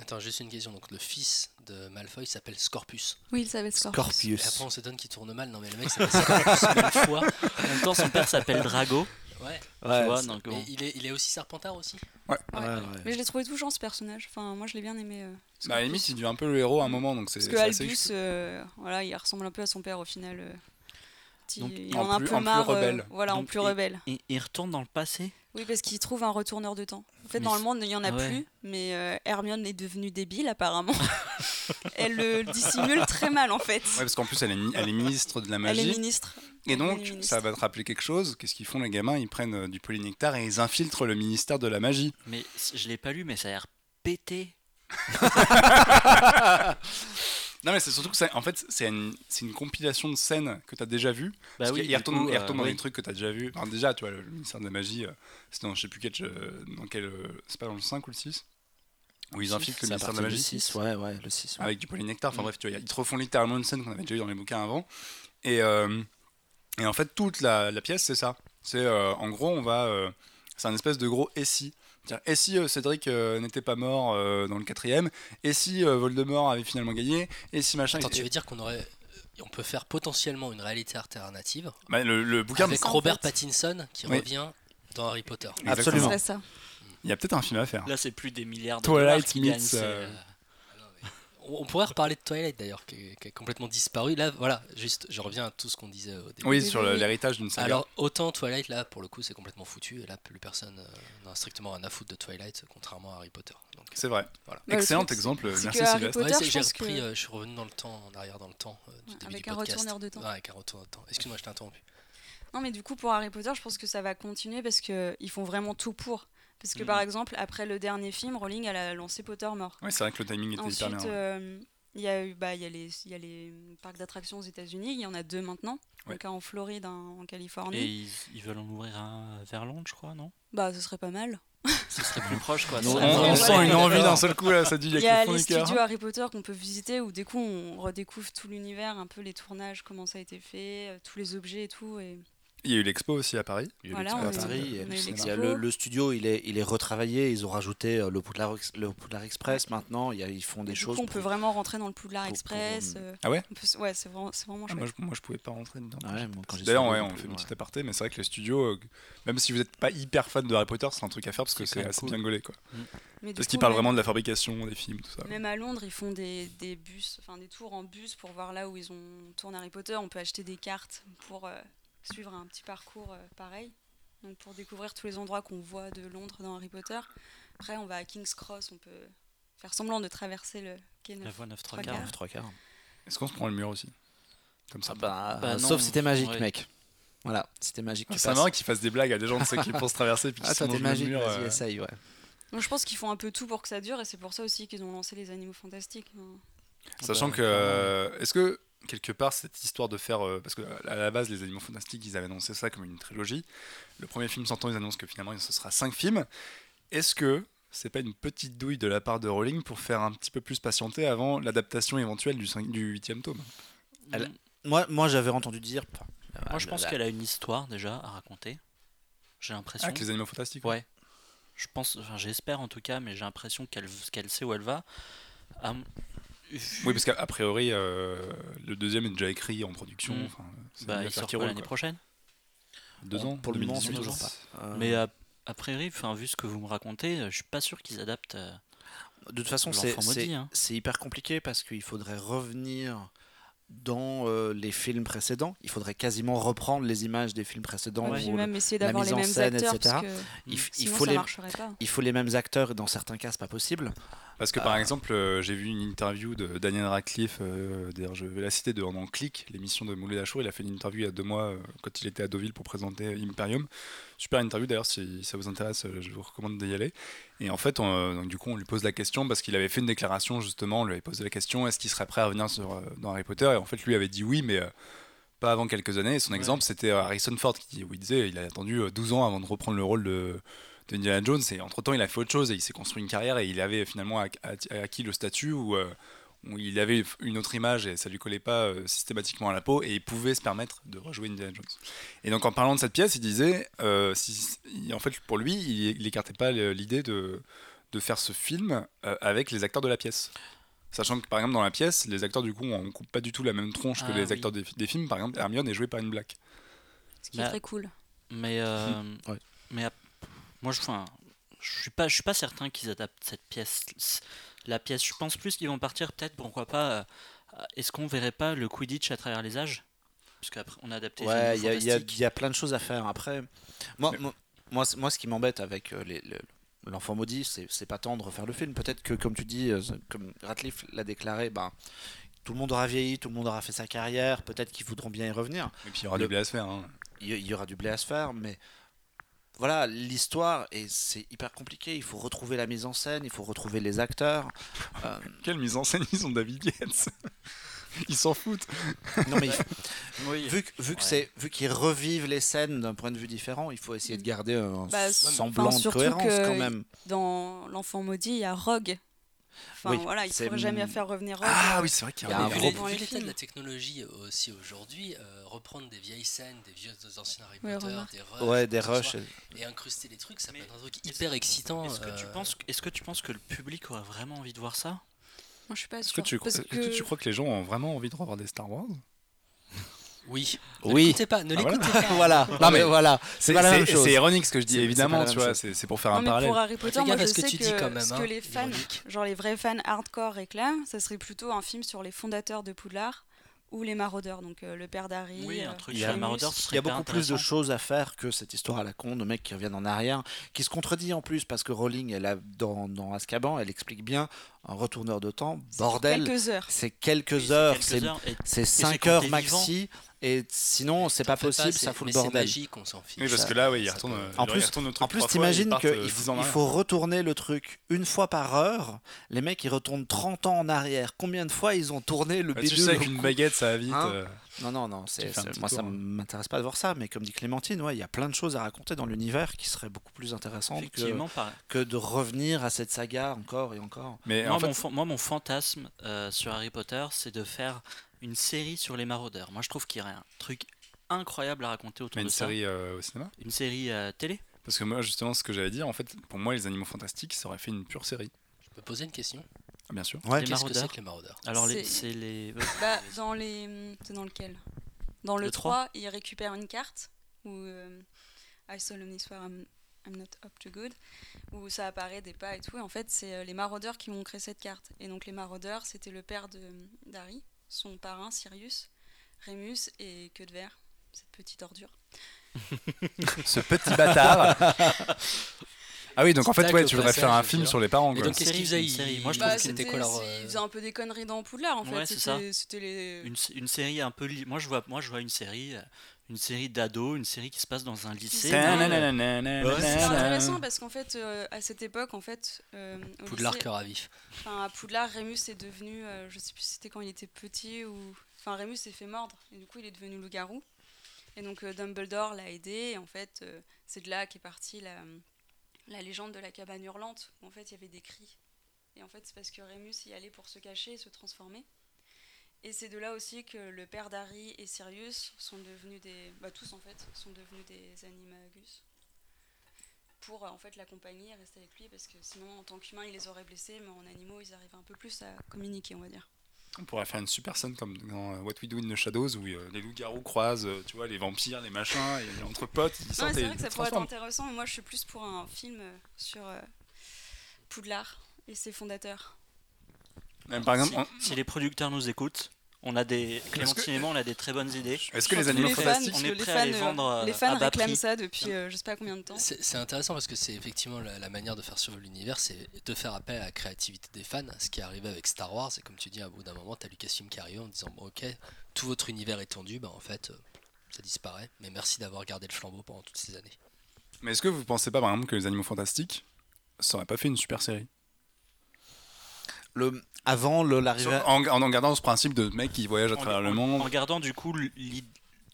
Attends, juste une question. Donc le fils de Malfoy s'appelle Scorpus. Oui, il s'appelle Scorpius. Et après on s'étonne qu'il tourne mal. Non mais le mec s'appelle Scorpus Malfoy. En même temps, son père s'appelle Drago. Ouais. Ouais, tu vois, donc bon. il est, il est aussi Serpentard aussi. ouais, Ouais. ouais. Mais je l'ai trouvé touchant ce personnage. Enfin, moi je l'ai bien aimé. euh, Bah, à la limite, il devient un peu le héros à un moment, donc c'est Parce que Albus, euh, voilà, il ressemble un peu à son père au final. euh, petit- Donc, il en en a un plus- peu en plus marre. euh, rebelle. voilà, en plus il- rebelle. Il, il retourne dans le passé. Oui, parce qu'il trouve un retourneur de temps. En fait, Mais dans le monde, il n'y en a Ah ouais. plus, mais euh, Hermione est devenue débile apparemment. Elle le dissimule très mal en fait. Ouais, parce qu'en plus, elle est, mi- elle est ministre de la Elle est magie. ministre. Et donc, ça va te rappeler quelque chose. Qu'est-ce qu'ils font, les gamins? Ils prennent euh, du polynectar et ils infiltrent le ministère de la magie. Mais je l'ai pas lu, mais ça a l'air pété. Non, mais c'est surtout que, ça- en fait, c'est une, c'est une compilation de scènes que tu as déjà vues. Bah oui, du retourne, coup, il euh, dans oui. des trucs que tu as déjà vus. Déjà, tu vois, le, le ministère de la magie, euh, c'est dans je sais plus quel. euh, Dans quel c'est pas dans le 5 ou le 6 Où ils infiltrent le ministère de la magie 6, ouais, ouais, le 6. ouais. avec du polynectar. Enfin Mm. bref, tu vois, ils te refont littéralement une scène qu'on avait déjà eu dans les bouquins avant. Et, euh, et en fait, toute la, la pièce, c'est ça. C'est euh, en gros, on va. c'est un espèce de gros. C'est-à-dire, Et si euh, Cédric euh, n'était pas mort euh, dans le quatrième Et si euh, Voldemort avait finalement gagné Et si machin. Attends, tu veux dire qu'on aurait, on peut faire potentiellement une réalité alternative Bah, le, le bouquin, avec en Robert fait. Pattinson qui Oui. revient dans Harry Potter. Absolument. ça. il y a peut-être un film à faire. Là, c'est plus des milliards de Twilight dollars qui meets, gagnent. On on pourrait reparler de Twilight d'ailleurs, qui, est- qui est complètement disparu. Là, voilà, juste, je reviens à tout ce qu'on disait au début. Oui, sur l'héritage d'une saga. Alors, autant Twilight, là, pour le coup, c'est complètement foutu, et là, plus personne euh, n'a strictement rien à foutre de Twilight, contrairement à Harry Potter. C'est vrai. Voilà. Bah, le Excellent exemple. Merci Sylvestre. Ouais, c'est- je repris, que- euh, je suis revenu dans le temps, en arrière dans le temps, euh, du Ouais, début avec du un podcast. retourneur de temps. Ouais, avec un retourneur de temps. Excuse-moi, je t'ai interrompu. Non, mais du coup, pour Harry Potter, je pense que ça va continuer parce qu'ils font vraiment tout pour. Parce que Mhm. par exemple, après le dernier film, Rowling, elle a lancé Pottermore. Oui, c'est vrai que le timing était hyper Ensuite, bien. ouais. euh, il y a eu, bah, il y a les, il y a les parcs d'attractions aux États-Unis. Il y en a deux maintenant. Ouais. Donc un en Floride, un en Californie. Et ils, ils veulent en ouvrir un à Verlande, je crois, non? Bah, ce serait pas mal. Ce serait plus proche, quoi. On, sent une envie d'un seul coup là, ça dit il Il y y a a que le les studios Harry Potter qu'on peut visiter où du coup on redécouvre tout l'univers, un peu les tournages, comment ça a été fait, euh, tous les objets et tout. Et... Il y a eu l'expo aussi à Paris. Il y a eu Voilà, l'expo on à a eu- Paris, et on a eu il y l'expo. a le, le studio, il est, il est retravaillé. Ils ont rajouté euh, le Poudlard, Ex- le Poudlard Express maintenant. Il y a- ils font des du choses. coup, on peut pour- vraiment rentrer dans le Poudlard pour- Express. pour, euh, Ah ouais peut Ouais, c'est vraiment, c'est vraiment Ah, moi, chouette. je, moi je pouvais pas rentrer dedans. Ouais, moi, D'ailleurs, ouais, on peut- fait une ouais. petite aparté, mais c'est vrai que les studios, euh, même si vous n'êtes pas hyper fan de Harry Potter, c'est un truc à faire parce que C'est assez cool. bien gaulé. Quoi. Mais du Parce qu'ils parlent vraiment de la fabrication des films, tout ça. Même à Londres, ils font des, des bus, enfin des tours en bus pour voir là où ils ont tourné Harry Potter. On peut acheter des cartes pour suivre un petit parcours euh, pareil. Donc pour découvrir tous les endroits qu'on voit de Londres dans Harry Potter. Après, on va à King's Cross, on peut faire semblant de traverser le quai La neuf. voie 9 3 Trois quarts. quarts. Trois quarts. Est-ce qu'on se prend le mur aussi Comme ça. Ah bah, Bah sauf si c'était magique, ouais. mec. Voilà, c'était magique. tu c'est marrant qu'ils fassent des blagues à des gens de ceux qui pensent traverser puis qui Ah, se mangent le magique, mur. vas-y, euh. essaye, ouais. Donc je pense qu'ils font un peu tout pour que ça dure et c'est pour ça aussi qu'ils ont lancé les animaux fantastiques. hein. Sachant Bah, que, euh, est-ce que quelque part cette histoire de faire, euh, parce que à la base les Animaux Fantastiques ils avaient annoncé ça comme une trilogie. Le premier film sortant ils annoncent que finalement ce sera cinq films. Est-ce que c'est pas une petite douille de la part de Rowling pour faire un petit peu plus patienter avant l'adaptation éventuelle du, cinq- du huitième tome? Elle- Mm. Moi, moi j'avais entendu dire. Moi, je pense la- qu'elle a une histoire déjà à raconter. J'ai l'impression. Ah, Avec les Animaux Fantastiques Ouais. Je pense, enfin, j'espère en tout cas, mais j'ai l'impression qu'elle qu'elle sait où elle va. Ah, Oui, parce qu'a priori euh, le deuxième est déjà écrit en production. Mm. enfin, bah, il affaire sort qui quoi roule, l'année prochaine deux ans. Pour le moment, c'est 2018. toujours pas. Euh, Mais a, a priori, enfin, vu ce que vous me racontez, euh, je suis pas sûr qu'ils adaptent. euh, De toute façon, c'est hein. c'est hyper compliqué parce qu'il faudrait revenir dans euh, les films précédents. Il faudrait quasiment reprendre les images des films précédents. Ouais, le- même essayer la d'avoir mise les en mêmes scène, acteurs, etc. parce que il, f- il sinon faut ça les, marcherait pas. il faut les mêmes acteurs et dans certains cas, c'est pas possible. Parce que par Ah. exemple, euh, j'ai vu une interview de Daniel Radcliffe, euh, d'ailleurs je vais la citer de en clic, l'émission de Moulay Lachour, il a fait une interview il y a deux mois euh, quand il était à Deauville pour présenter Imperium. Super interview d'ailleurs, si ça vous intéresse, je vous recommande d'y aller. Et en fait, on, donc, du coup, on lui pose la question parce qu'il avait fait une déclaration justement, on lui avait posé la question est-ce qu'il serait prêt à revenir sur, dans Harry Potter? Et en fait, lui avait dit oui, mais pas avant quelques années. Et son Ouais. exemple, c'était Harrison Ford qui où il disait il a attendu euh, 12 ans avant de reprendre le rôle de de Indiana Jones et entre temps il a fait autre chose et il s'est construit une carrière et il avait finalement ac- ac- acquis le statut où, euh, où il avait une autre image et ça lui collait pas euh, systématiquement à la peau et il pouvait se permettre de rejouer Indiana Jones. Et donc en parlant de cette pièce, il disait, euh, si, en fait pour lui, il, il écartait pas l'idée de, de faire ce film avec les acteurs de la pièce. Sachant que par exemple dans la pièce, les acteurs du coup on coupe pas du tout la même tronche que Ah, les oui. acteurs des, des films. Par exemple, Hermione est jouée par une black. Ce qui est très cool. Mais, euh, Ouais. mais moi, je, enfin, je suis pas, je suis pas certain qu'ils adaptent cette pièce. La pièce, je pense plus qu'ils vont partir peut-être, pourquoi pas. euh, Est-ce qu'on verrait pas le Quidditch à travers les âges? Parce qu'après, on a adapté. Ouais, il y, a- il y a- Fantastiques. il y a plein de choses à faire. Après, moi, Mais- moi, moi, ce qui m'embête avec euh, les- l'enfant maudit, c'est pas tant de refaire le film. Peut-être que, comme tu dis, euh, comme Ratcliffe l'a déclaré, ben, tout le monde aura vieilli, tout le monde aura fait sa carrière. Peut-être qu'ils voudront bien y revenir. Et puis il y aura Le- du blé à se faire. hein. Il y, il y aura du blé à se faire, mais voilà, l'histoire, et c'est hyper compliqué. Il faut retrouver la mise en scène, il faut retrouver les acteurs. Euh, Quelle mise en scène? Ils ont David Yates Ils s'en foutent. non, mais il faut- Oui. vu, que- vu que Ouais. c'est vu qu'ils revivent les scènes d'un point de vue différent, il faut essayer de garder un Bah, semblant enfin, de cohérence que quand même. Dans L'Enfant Maudit, il y a Rogue. Enfin Oui, voilà, il c'est- pourrait jamais faire revenir Rogue. Ah oui, c'est vrai qu'il y Il y a un gros- les l'état de films. la technologie aussi aujourd'hui, euh, reprendre des vieilles scènes, des vieux des anciens Harry Ouais, Potter, des rushs, Ouais, des que rushs. soit, et incruster les trucs, ça peut Mais être un truc hyper excitant. Est-ce que, tu euh, penses, est-ce que tu penses que le public aurait vraiment envie de voir ça? Moi, je suis pas Est-ce que, est-ce que tu crois que les gens ont vraiment envie de revoir des Star Wars? Oui. Ne Oui. l'écoutez pas, ne Ah, voilà. l'écoutez pas. voilà. Non, mais voilà, c'est pas la même chose. c'est ironique ce que je dis, évidemment, tu vois, c'est pour faire Non, un mais parallèle. pour Harry Potter, moi je ce que sais tu que dis quand même, ce hein, que les fans, ironique. genre les vrais fans hardcore réclament, ça serait plutôt un film sur les fondateurs de Poudlard ou les maraudeurs, donc euh, le père d'Harry. Oui, un euh, truc il y a- les maraudeurs, ce serait Il y a hyper beaucoup plus de choses à faire que cette histoire à la con de mecs qui reviennent en arrière, qui se contredit en plus parce que Rowling, elle a dans, dans Azkaban, elle explique bien un retourneur de temps, bordel, Quelques heures. c'est quelques c'est heures, quelques c'est heures, et- c'est c'est 5 quand heures maxi, et sinon c'est pas possible, c'est- ça fout mais le c'est bordel. magique, on s'en fiche. Oui, parce que là, oui, il retourne, peut- euh, En il plus- retourne le truc En plus, t'imagines qu'il euh, faut, 10 ans en il faut retourner le truc une fois par heure. Les mecs, ils retournent 30 ans en arrière. Combien de fois ils ont tourné le Bah, tu sais qu'une cou- baguette, ça va vite. Hein euh, Non, non, non. c'est- moi, ça tour, hein. m'intéresse pas de voir ça. Mais comme dit Clémentine, ouais, il y a plein de choses à raconter dans l'univers qui seraient beaucoup plus intéressantes que, de revenir à cette saga encore et encore. Mais moi, en fait, mon, fan- moi, mon fantasme euh, sur Harry Potter, c'est de faire une série sur les maraudeurs. Moi, je trouve qu'il y aurait un truc incroyable à raconter autour mais de une ça. série euh, au cinéma? Une série euh, télé Parce que moi, justement, ce que j'allais dire, en fait, pour moi, les animaux fantastiques, ça aurait fait une pure série. Je peux poser une question? Bien sûr. Ouais. Les Qu'est-ce que maraudeurs. c'est que les maraudeurs? Alors, les- C'est- c'est les. Bah, dans les. C'est dans lequel? Dans le, Le 3, il récupère une carte où euh, I solemnly swear I'm, I'm not up to good, où ça apparaît des pas et tout. Et en fait, c'est euh, les maraudeurs qui vont créer cette carte. Et donc, les maraudeurs, c'était le père de d'Harry, son parrain Sirius, Rémus et Queue de Verre, cette petite ordure. Ce petit bâtard. ah oui, donc en fait, ouais, tu voudrais faire un film sur les parents. Et donc, qu'est-ce série, qu'ils faisaient Moi, je Bah, trouve c'était c'était- quoi leur. Ils faisaient un peu des conneries dans Poudlard, en fait. Ouais, c'est ça. C'était- les. Une, série un peu. Moi, je vois, moi, je vois une série. euh, Une série d'ados, une série qui se passe dans un lycée. C'est- intéressant parce qu'en fait, euh, à cette époque, en fait, euh, Poudlard lycée- cœur à vif. Enfin, à Poudlard, Rémus est devenu, euh, je sais plus si c'était quand il était petit ou. Enfin, Rémus s'est fait mordre et du coup, il est devenu loup-garou. Et donc, euh, Dumbledore l'a aidé. Et en fait, euh, c'est de là qu'est partie la, la légende de la cabane hurlante où en fait, il y avait des cris. Et en fait, c'est parce que Rémus y allait pour se cacher et se transformer. Et c'est de là aussi que le père d'Harry et Sirius sont devenus des. Bah, tous en fait, sont devenus des animagus. Pour euh, en fait l'accompagner et rester avec lui parce que sinon en tant qu'humain ils les auraient blessés mais en animaux ils arrivent un peu plus à communiquer on va dire. On pourrait faire une super scène comme dans euh, What We Do in the Shadows où euh, les loups-garous croisent, euh, tu vois, les vampires, les machins, et entre potes, ils c'est vrai que ça pourrait être intéressant, mais moi je suis plus pour un film sur euh, Poudlard et ses fondateurs. Même par exemple, si, on- si les producteurs nous écoutent, on a des Clémentine et moi, on a des très bonnes idées. est-ce que les animaux fantastiques on est prêt fans, à les vendre, euh, les fans à bas réclament prix. ça depuis euh, je sais pas combien de temps. C'est intéressant parce que c'est effectivement la, la manière de faire survivre l'univers, c'est de faire appel à la créativité des fans. Ce qui est arrivé avec Star Wars, et comme tu dis, à bout d'un moment, tu as Lucasfilm qui arrive en disant bon, Ok, tout votre univers est tendu, bah en fait, euh, ça disparaît. Mais merci d'avoir gardé le flambeau pendant toutes ces années. Mais est-ce que vous pensez pas, par exemple, que les animaux fantastiques, ça aurait pas fait une super série? Le, avant l'arrivée. en, en, en gardant ce principe de mec qui voyage à En- travers le monde. En gardant du coup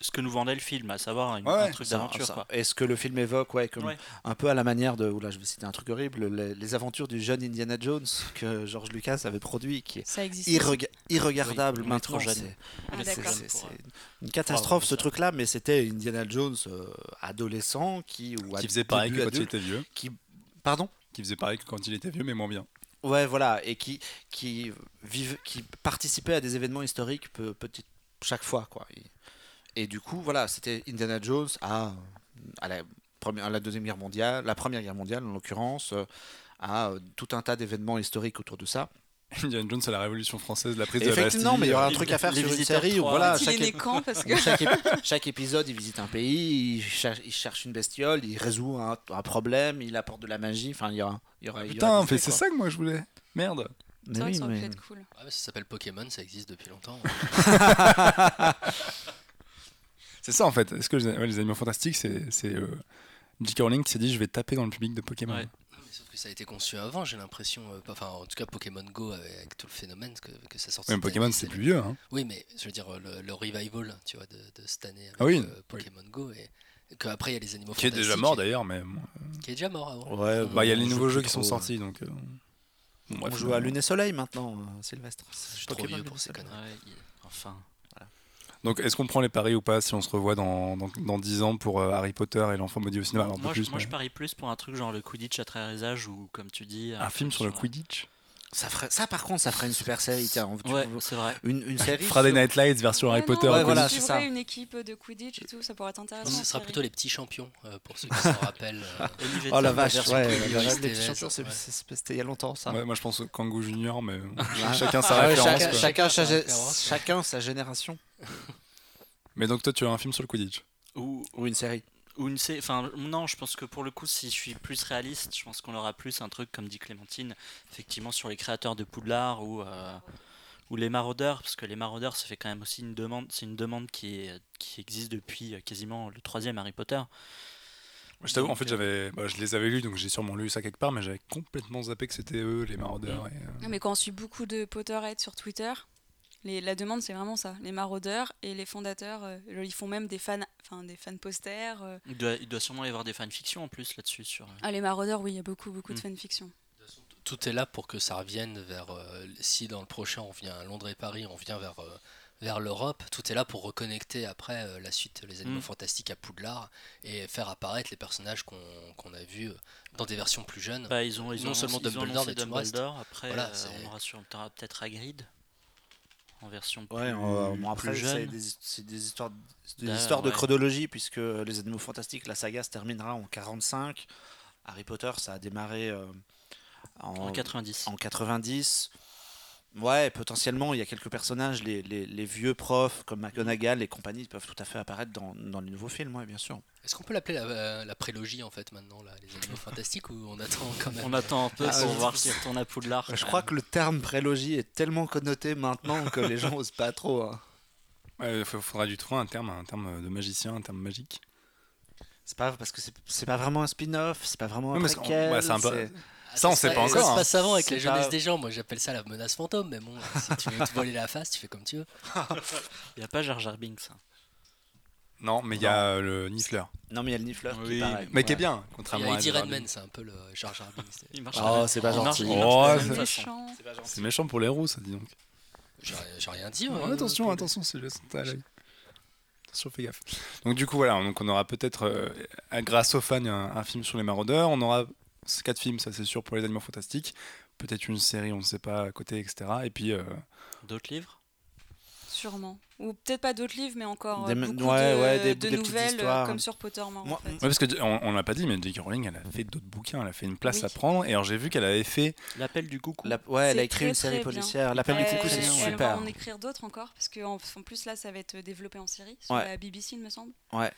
ce que nous vendait le film, à savoir une- Ouais, un truc d'aventure. Et ce que le film évoque, ouais, comme Ouais. un peu à la manière de, oula, je vais citer un truc horrible, les, les aventures du jeune Indiana Jones que George Lucas avait produit, qui est irrega- irregardable Oui, maintenant. c'est- Ah, une catastrophe ce truc-là, mais c'était Indiana Jones euh, adolescent qui ou Qui faisait pareil que quand il était vieux. Pardon? Qui faisait pareil que quand il était vieux, mais moins bien. Ouais, voilà, et qui qui vive, qui participait à des événements historiques pe- petit chaque fois, quoi. Et, et du coup, voilà, c'était Indiana Jones à à la première, à la deuxième guerre mondiale, la première guerre mondiale en l'occurrence, euh, à euh, tout un tas d'événements historiques autour de ça. Indiana Jones à la Révolution française, la prise de la Effectivement, Bastille. mais il y aura un Les- truc à faire les sur une série où voilà, chaque, ép- parce que chaque, ép- chaque épisode, il visite un pays, il cherche, il cherche une bestiole, il résout un, un problème, il apporte de la magie. Enfin, il y aura, il y aura. il y aura Putain, mais c'est ça que moi je voulais. Merde. Mais c'est vrai oui, que ça aurait pu mais- être cool. Ouais, mais ça s'appelle Pokémon, ça existe depuis longtemps. C'est ça en fait. Est-ce que les, ouais, les animaux fantastiques, c'est euh, J.K. Rowling qui s'est dit je vais taper dans le public de Pokémon. Ouais. Sauf que ça a été conçu avant, j'ai l'impression. euh, pas- Enfin, en tout cas, Pokémon Go avec, avec tout le phénomène que, que ça mais cette Pokémon c'est plus vieux. Hein. Oui, mais je veux dire, le, le revival, tu vois, de, de cette année avec Ah oui, euh, Pokémon Go et qu'après il y a les animaux Qui est déjà mort d'ailleurs, mais. Qui est déjà mort avant. Ouais, Bah, il y a les nouveaux jeux qui sont sortis donc. euh, bon, On joue à euh, Lune et Soleil maintenant, euh, Sylvestre. Je suis trop vieux pour ces conneries. Enfin. Donc est-ce qu'on prend les paris ou pas si on se revoit dans, dans, dans 10 ans pour euh, Harry Potter et l'enfant maudit au cinéma? Alors, moi, je, plus, moi, mais- je parie plus pour un truc genre le Quidditch à travers âges ou comme tu dis. Un film sur le Quidditch? Ça, ferait, ça, par contre, ça ferait une super série. Tiens, Ouais, c'est vrai. une, une série. Friday Night Lights version Harry Potter. non, Ouais, voilà, c'est ça. une équipe de Quidditch et tout, ça pourrait être intéressant. Ce sera série. plutôt les petits champions, euh, pour ceux qui s'en rappellent. euh, Oh la vache, ouais, les petits champions, c'est- ouais. c'est- c'était il y a longtemps ça. Ouais, moi je pense au Kangoo Junior, mais Ouais. chacun sa Ah référence. chacun, Sa référence, chacun sa génération. Mais donc toi tu as un film sur le Quidditch? Ou, Ou une série. Ou une sé- enfin non je pense que pour le coup si je suis plus réaliste je pense qu'on aura plus un truc comme dit Clémentine effectivement sur les créateurs de Poudlard ou euh, ou les maraudeurs parce que les maraudeurs ça fait quand même aussi une demande c'est une demande qui est, qui existe depuis euh, quasiment le troisième Harry Potter Je t'avoue, en fait, euh, j'avais, bah, je les avais lus, donc j'ai sûrement lu ça quelque part, mais j'avais complètement zappé que c'était eux, les maraudeurs. et, euh, Non, mais quand on suit beaucoup de Potterhead sur Twitter, les, la demande c'est vraiment ça. Les maraudeurs et les fondateurs, euh, ils font même des fans, enfin des fan posters. euh. il doit, il doit sûrement y avoir des fanfictions en plus là-dessus sur euh, Ah les maraudeurs, oui, il y a beaucoup beaucoup de Mm. fanfiction. tout est là pour que ça revienne vers. euh, si dans le prochain on vient à Londres et Paris, on vient vers, euh, vers l'Europe, tout est là pour reconnecter après euh, la suite Les Animaux Mm. Fantastiques à Poudlard et faire apparaître les personnages qu'on qu'on a vus euh, dans des versions plus jeunes. bah, ils ont ils Non ont seulement ils Dumbledore, mais tout le reste. Dumbledore après Voilà, euh, on aura peut-être Hagrid en version plus, Ouais, euh, bon, après, c'est des, des histoires, des histoires de ouais. chronologie, puisque Les Animaux Fantastiques, la saga se terminera en 45. Harry Potter, ça a démarré euh, en, en 90 en 90. Ouais, potentiellement, il y a quelques personnages, les, les, les vieux profs comme McGonagall et compagnie peuvent tout à fait apparaître dans, dans les nouveaux films, ouais, bien sûr. Est-ce qu'on peut l'appeler la, euh, la prélogie en fait maintenant, là, Les Animaux Fantastiques, ou on attend quand même On attend un peu Ah, pour voir s'il retourne à Poudlard. Je crois que le terme prélogie est tellement connoté maintenant que les gens osent pas trop. hein. Ouais, il faudra du trouver un terme, un terme de magicien, un terme magique. C'est pas parce que c'est- c'est pas vraiment un spin-off, c'est pas vraiment un Ouais, c'est- préquel, ouais, c'est un peu- Ça, on se sait pa- pas Ça encore, se hein. passe avant avec la jeunesse pas- des gens. Moi, j'appelle ça la menace fantôme, mais bon, si tu veux te voler la face, tu fais comme tu veux. Il n'y a pas Jar Jar Binks. hein. Non, mais il y a le Nifler. Non mais il y a le Niffler qui. Mais qui est bien, Il y contrairement a à Eddie Jar Redmayne, c'est un peu le Jar Jar Binks. Il marche Oh, de- c'est pas gentil. Oh, c'est. Méchant. C'est méchant pour les roues, ça dit donc. J'ai rien- dit. Ouais, attention, attention, c'est juste à l'œil. Attention, fais gaffe. Donc du coup, voilà, donc on aura peut-être, euh, grâce aux fans, un, un film sur les maraudeurs. On aura quatre films, ça c'est sûr, pour les animaux fantastiques. peut-être une série, on ne sait pas, à côté, etc. Et puis, euh, D'autres livres? Sûrement. Ou peut-être pas d'autres livres, mais encore Des euh, beaucoup ouais, de, ouais, des- de des petites nouvelles, euh, histoires. comme sur Pottermore. Moi- en fait. ouais, parce que on, l'a pas dit, mais J.K. Rowling, elle a fait d'autres bouquins, elle a fait une place Oui. à prendre. Et alors, j'ai vu qu'elle avait fait. L'appel du coucou. La- ouais, elle a C'est écrit très, une série policière. L'appel du coucou, c'est ouais. Elle va super. en écrire d'autres encore, parce qu'en en plus là, ça va être développé en série sur Ouais. la BBC, il me semble. Ouais.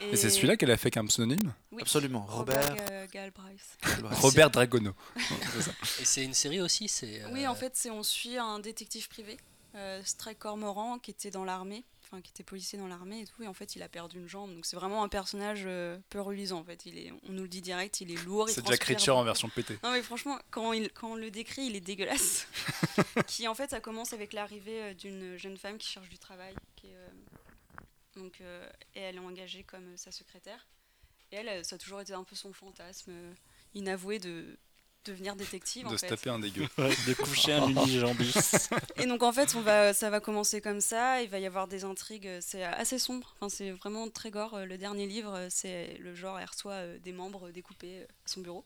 Et c'est celui-là qu'elle a fait qu'un pseudonyme Oui. Absolument. Robert. euh, Galbraith. Robert Dragono. Et c'est une série aussi c'est, euh, Oui, en fait, c'est on suit un détective privé, euh, Strike Cormoran, qui était dans l'armée, enfin qui était policier dans l'armée et tout. Et en fait, il a perdu une jambe, donc c'est vraiment un personnage euh, peu reluisant. En fait, il est, on nous le dit direct, il est lourd. C'est Jack Reacher en version pétée. Non mais franchement, quand, il, quand on le décrit, il est dégueulasse. qui en fait, ça commence avec l'arrivée euh, d'une jeune femme qui cherche du travail. Qui est, euh, donc, euh, et elle est engagée comme euh, sa secrétaire. Et elle, euh, ça a toujours été un peu son fantasme euh, inavoué de devenir détective. De en se fait. taper un dégueu. de coucher un unijambis. Et donc en fait, on va, ça va commencer comme ça. Il va y avoir des intrigues. C'est assez sombre. Enfin, c'est vraiment très gore. Le dernier livre, c'est le genre elle reçoit euh, des membres découpés à son bureau,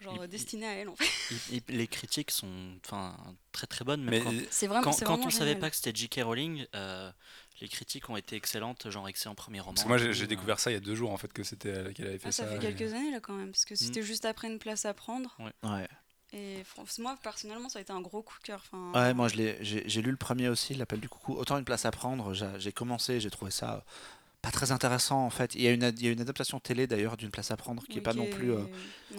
genre Il- destinés à elle. En fait. Il- il- les critiques sont enfin très très bonnes, mais, quand, C'est vraiment. quand, c'est quand vraiment on savait génial. pas que c'était J.K. Rowling, euh, les critiques ont été excellentes, genre excellent premier roman. Parce que moi, j'ai euh. découvert ça il y a deux jours en fait que c'était elle qui avait fait Ah, ça ça. fait quelques années là quand même, parce que c'était juste après une place à prendre. Ouais. Et moi personnellement, ça a été un gros coup de cœur. Enfin, Ouais, moi je l'ai- j'ai lu le premier aussi, l'appel du coucou. Autant une place à prendre, j'ai j'ai commencé, j'ai trouvé ça euh, pas très intéressant en fait. Il y a une, ad- il y a une adaptation télé d'ailleurs d'une place à prendre qui oui, est pas non plus. euh,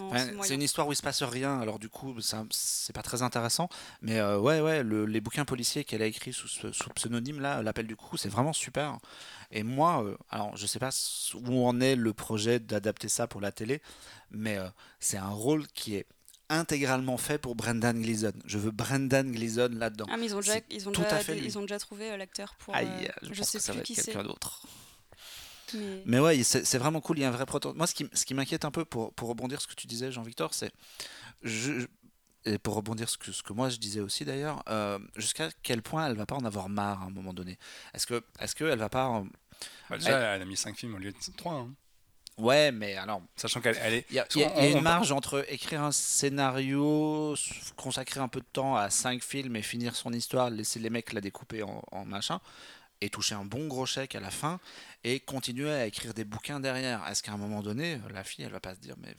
enfin, c'est une histoire où il se passe rien, alors du coup c'est pas très intéressant. Mais euh, ouais, ouais, le- les bouquins policiers qu'elle a écrits sous sous pseudonyme là, l'appel du coucou, c'est vraiment super. Et moi, euh, alors je sais pas où en est le projet d'adapter ça pour la télé, mais c'est un rôle qui est intégralement fait pour Brendan Gleeson. Je veux Brendan Gleeson là-dedans. Ah mais ils ont déjà, ils ont déjà, ils ont trouvé l'acteur pour. Aïe, je, je pense sais que ça plus va être quelqu'un d'autre. Mais... Mais ouais, c'est vraiment cool, il y a un vrai proto. Moi, ce qui, ce qui m'inquiète un peu pour, pour rebondir sur ce que tu disais, Jean-Victor, c'est. Je, et pour rebondir ce que, ce que moi je disais aussi d'ailleurs, euh, jusqu'à quel point elle va pas en avoir marre à un moment donné? Est-ce que est-ce qu'elle va pas. Bah, déjà, elle a mis 5 films au lieu de 3. Ouais, mais alors. Sachant qu'elle elle est. Il y a, y a- y a on- une marge entre écrire un scénario, consacrer un peu de temps à cinq films et finir son histoire, laisser les mecs la découper en, en machin, et toucher un bon gros chèque à la fin, et continuer à écrire des bouquins derrière. Est-ce qu'à un moment donné, la fille, elle va pas se dire, mais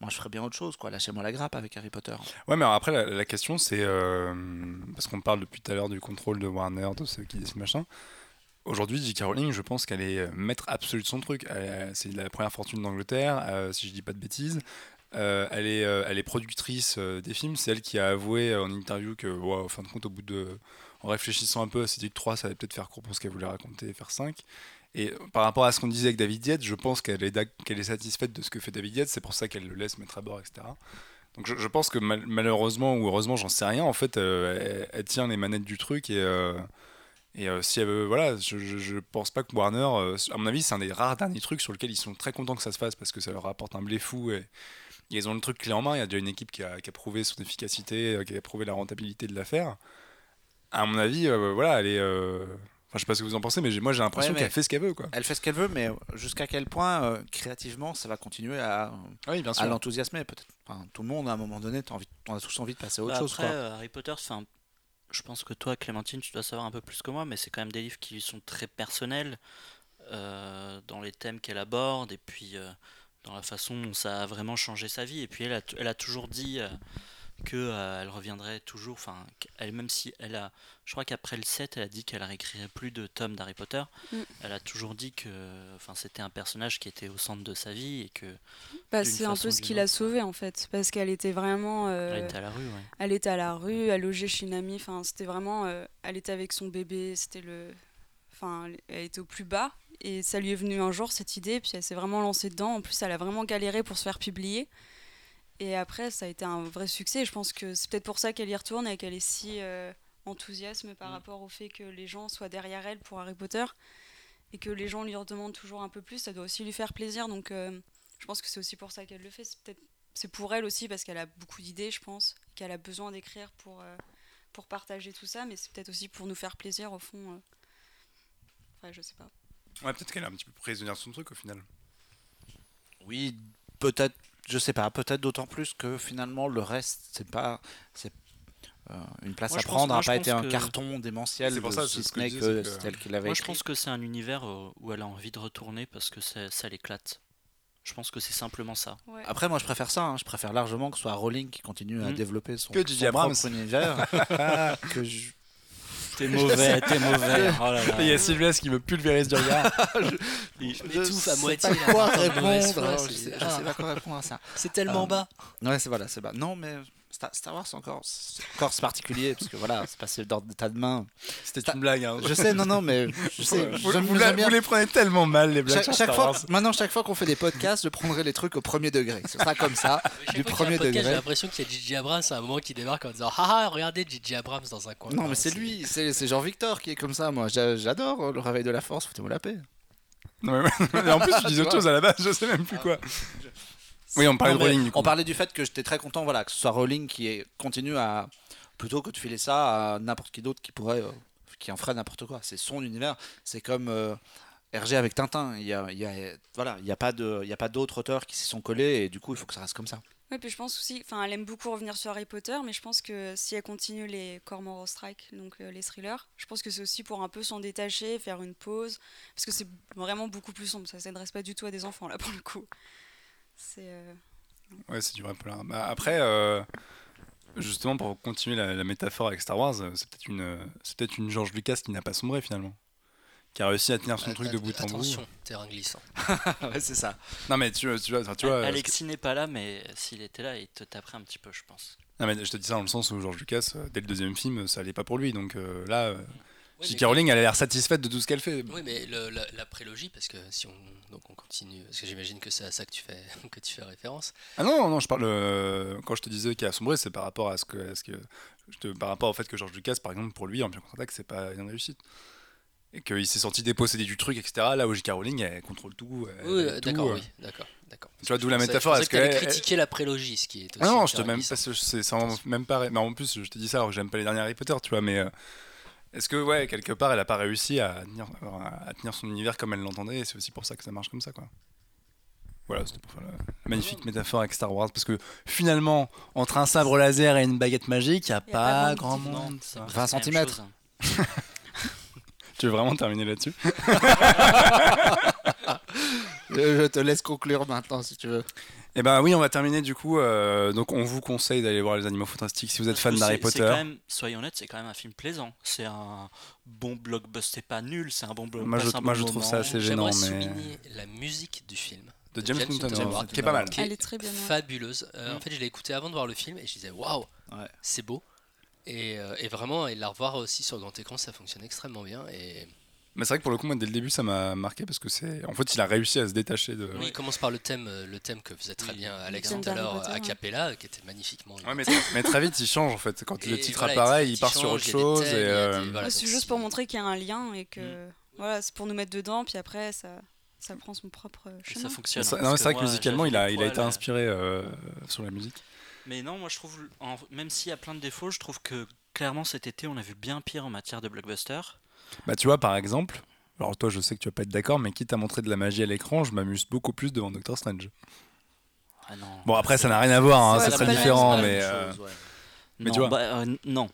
moi je ferais bien autre chose, quoi, lâchez-moi la grappe avec Harry Potter. Ouais, mais après, la, question, c'est. euh, parce qu'on parle depuis tout à l'heure du contrôle de Warner, de ceux qui décident machin. Aujourd'hui, J.K. Rowling, je pense qu'elle est euh, maître absolu de son truc. C'est la première fortune d'Angleterre, euh, si je dis pas de bêtises. Euh, elle, est, euh, elle est productrice euh, des films. C'est elle qui a avoué euh, en interview que, en fin de compte, au bout de. En réfléchissant un peu, s'est dit que 3, ça allait peut-être faire court pour ce qu'elle voulait raconter faire 5. Et euh, par rapport à ce qu'on disait avec David Yates, je pense qu'elle est, satisfaite de ce que fait David Yates. C'est pour ça qu'elle le laisse mettre à bord, etc. Donc je, pense que mal- malheureusement ou heureusement, j'en sais rien. En fait, euh, elle, tient les manettes du truc et. euh, si elle veut, voilà, je, je, pense pas que Warner, à mon avis, c'est un des rares derniers trucs sur lequel ils sont très contents que ça se fasse parce que ça leur apporte un blé fou et, ils ont le truc clé en main. Il y a déjà une équipe qui a, prouvé son efficacité, qui a prouvé la rentabilité de l'affaire. À mon avis, euh, voilà, elle est. euh, Enfin, je sais pas ce que vous en pensez, mais j'ai- moi j'ai l'impression Ouais, mais- qu'elle fait ce qu'elle veut, quoi. Elle fait ce qu'elle veut, mais jusqu'à quel point, euh, créativement, ça va continuer à, Oui, bien à l'enthousiasmer, peut-être. Enfin, tout le monde, à un moment donné, t'as envie, on a tous envie de passer à autre Bah, chose, après, quoi. euh, Harry Potter, c'est un- je pense que toi, Clémentine, tu dois savoir un peu plus que moi, mais c'est quand même des livres qui sont très personnels euh, dans les thèmes qu'elle aborde et puis euh, dans la façon dont ça a vraiment changé sa vie. Et puis elle a, t- elle a toujours dit euh, que euh, elle reviendrait toujours, enfin, elle, même si elle a, je crois qu'après le 7, elle a dit qu'elle réécrirait plus de tomes d'Harry Potter. Mm. Elle a toujours dit que, enfin, c'était un personnage qui était au centre de sa vie et que Bah, c'est un peu ce qui l'a sauvée en fait, parce qu'elle était vraiment. euh, elle était à la rue. Ouais. elle était à la rue, elle logeait chez une amie. Enfin, c'était vraiment. euh, elle était avec son bébé. C'était le. Enfin, elle était au plus bas. Et ça lui est venu un jour cette idée. Puis elle s'est vraiment lancée dedans. En plus, elle a vraiment galéré pour se faire publier. Et après, ça a été un vrai succès. Je pense que c'est peut-être pour ça qu'elle y retourne et qu'elle est si euh, enthousiasme par Mm. rapport au fait que les gens soient derrière elle pour Harry Potter. Et que les gens lui en demandent toujours un peu plus. Ça doit aussi lui faire plaisir. Donc, euh, je pense que c'est aussi pour ça qu'elle le fait. C'est peut-être c'est pour elle aussi parce qu'elle a beaucoup d'idées, je pense, qu'elle a besoin d'écrire pour, euh, pour partager tout ça, mais c'est peut-être aussi pour nous faire plaisir au fond. euh. Enfin, je sais pas. Ouais, peut-être qu'elle est un petit peu prisonnière de son truc au final. Oui, peut-être je sais pas, peut-être d'autant plus que finalement le reste, c'est pas. C'est euh, une place Moi, à prendre n'a pas été un que- carton démentiel, C'est pour de- ça, si ce n'est que c'est que- tel qu'il avait Moi, je pense que c'est un univers euh, où elle a envie de retourner parce que ça, ça l'éclate. Je pense que c'est simplement ça. Ouais. Après, moi, je préfère ça. hein. Je préfère largement que ce soit Rowling qui continue à Mhm. développer son, Que son propre univers. que je- T'es mauvais, t'es mauvais. Oh là là. Il y a Sylvestre qui me pulvérise du regard. Je je m'étouffe à moitié. pas quoi répondre. Je c'est- sais, je sais pas quoi répondre à ça. C'est tellement Euh, bas. Ouais, c'est voilà, c'est bas. Non, mais Star, Star Wars, c'est encore, encore c'est particulier parce que voilà, c'est passé d'ordre d'état de main. C'était une blague. Hein. Je sais, non, non, mais je sais. vous, j'aime- vous, les prenez tellement mal, les blagues. Chaque, sur chaque Star fois, Wars. maintenant, chaque fois qu'on fait des podcasts, je prendrai les trucs au premier degré. Ce sera comme ça. Du premier podcast, degré. J'ai l'impression qu'il y a Gigi Abrams à un moment qui débarque en disant Ah ah, regardez Gigi Abrams dans un coin. Non, Ah, mais c'est lui, c'est c'est Jean-Victor qui est comme ça. Moi, J'a- j'adore euh, le réveil de la force. Foutez-moi la paix. Non, mais en plus, tu disais autre chose à la base, je sais même plus quoi. Oui, on parlait Non, de mais Rowling. Du coup. On parlait du fait que j'étais très content, voilà, que ce soit Rowling qui est- continue à plutôt que de filer ça à n'importe qui d'autre qui pourrait, euh, qui en ferait n'importe quoi. C'est son univers. C'est comme euh, Hergé avec Tintin. Il y a, il y a- voilà, il y a pas de, il y a pas d'autres auteurs qui s'y sont collés et du coup, il faut que ça reste comme ça. Ouais, puis je pense aussi, enfin, elle aime beaucoup revenir sur Harry Potter, mais je pense que si elle continue les Cormoran Strike, donc euh, les thrillers, je pense que c'est aussi pour un peu s'en détacher, faire une pause, parce que c'est vraiment beaucoup plus sombre. Ça s'adresse pas du tout à des enfants là pour le coup. C'est euh, Ouais, c'est du vrai polar. Bah, après, euh, justement, pour continuer la, la métaphore avec Star Wars, c'est peut-être une, c'est peut-être une George Lucas qui n'a pas sombré finalement. Qui a réussi à tenir son truc de bout en bout. Attention, terrain glissant. ouais, c'est ça. Non, mais tu, tu vois, tu vois Alexis n'est pas là, mais s'il était là, il te taperait un petit peu, je pense. non, mais je te dis ça dans le sens où George Lucas, euh, dès le deuxième film, ça allait pas pour lui. Donc euh, là, euh, Oui, J.K. Rowling, elle a l'air satisfaite de tout ce qu'elle fait. Oui, mais le- la, la prélogie, parce que si on, donc on continue, parce que j'imagine que c'est à ça que tu fais, que tu fais référence. Ah non, non, je parle. euh, quand je te disais qu'il a sombré, c'est par rapport à ce que. à ce que je te- par rapport au fait que George Lucas, par exemple, pour lui, en contre-attaque, c'est pas une réussite. Et qu'il s'est senti dépossédé du truc, etc. Là où J.K. Rowling, elle contrôle tout. elle Oui, d'accord, euh. oui, d'accord, d'accord. Tu vois, d'où la métaphore, est-ce que que critiquer la prélogie, ce qui est aussi. Ah non, je te terrain même pas, c'est même pas. Mais en plus, je te dis ça alors que j'aime pas les derniers Harry Potter, tu vois. Mais euh, est-ce que ouais, quelque part, elle a pas réussi à tenir, à tenir son univers comme elle l'entendait Et c'est aussi pour ça que ça marche comme ça, quoi. Voilà, c'était pour faire la, magnifique métaphore avec Star Wars, parce que finalement, entre un sabre laser et une baguette magique, il y a, pas pas grand monde. c'est ça. presque 20 la même centimètres. chose, hein. Tu veux vraiment terminer là-dessus? Je je te laisse conclure maintenant si tu veux. Eh ben oui, on va terminer du coup. euh, donc, on vous conseille d'aller voir les Animaux Fantastiques si vous êtes fan d'Harry Potter. quand même- soyons honnêtes, c'est quand même un film plaisant. C'est un bon blockbuster, c'est pas nul, c'est un bon blockbuster. Moi, je- un moi, bon je trouve moment. ça assez gênant, J'aimerais mais souligner la musique du film. de James Newton, Newton qui est pas mal. qui Elle est très bien, ouais. fabuleuse. Euh, Mm. En fait, je l'ai écouté avant de voir le film et je disais waouh, Ouais. c'est beau. Et, euh, et vraiment, et la revoir aussi sur grand écran, ça fonctionne extrêmement bien. Et Mais c'est vrai que pour le coup, moi, dès le début, ça m'a marqué parce que c'est. En fait, il a réussi à se détacher de. oui, il commence par le thème, euh, le thème que faisait très bien Alex thème tout à l'heure, a cappella, qui était magnifiquement. Ouais, mais, mais très vite, il change en fait. Quand le titre voilà, apparaît, il- part sur autre chose. thèmes, et, des- euh, voilà. C'est juste pour montrer qu'il y a un lien et que voilà, c'est pour nous mettre dedans, puis après ça, ça prend son propre chemin. ça fonctionne. ça- non, parce c'est vrai que moi, musicalement, il a, il a été inspiré euh, sur la musique. Mais non, moi je trouve, en- même s'il y a plein de défauts, je trouve que clairement cet été on a vu bien pire en matière de blockbuster. Bah, tu vois, par exemple, alors toi, je sais que tu vas pas être d'accord, mais quitte à montrer de la magie à l'écran, je m'amuse beaucoup plus devant Doctor Strange. Ah non. Bon, après, ça n'a rien à voir, hein, C'est très différent, mais. euh, mais non, tu vois. bah, euh, non.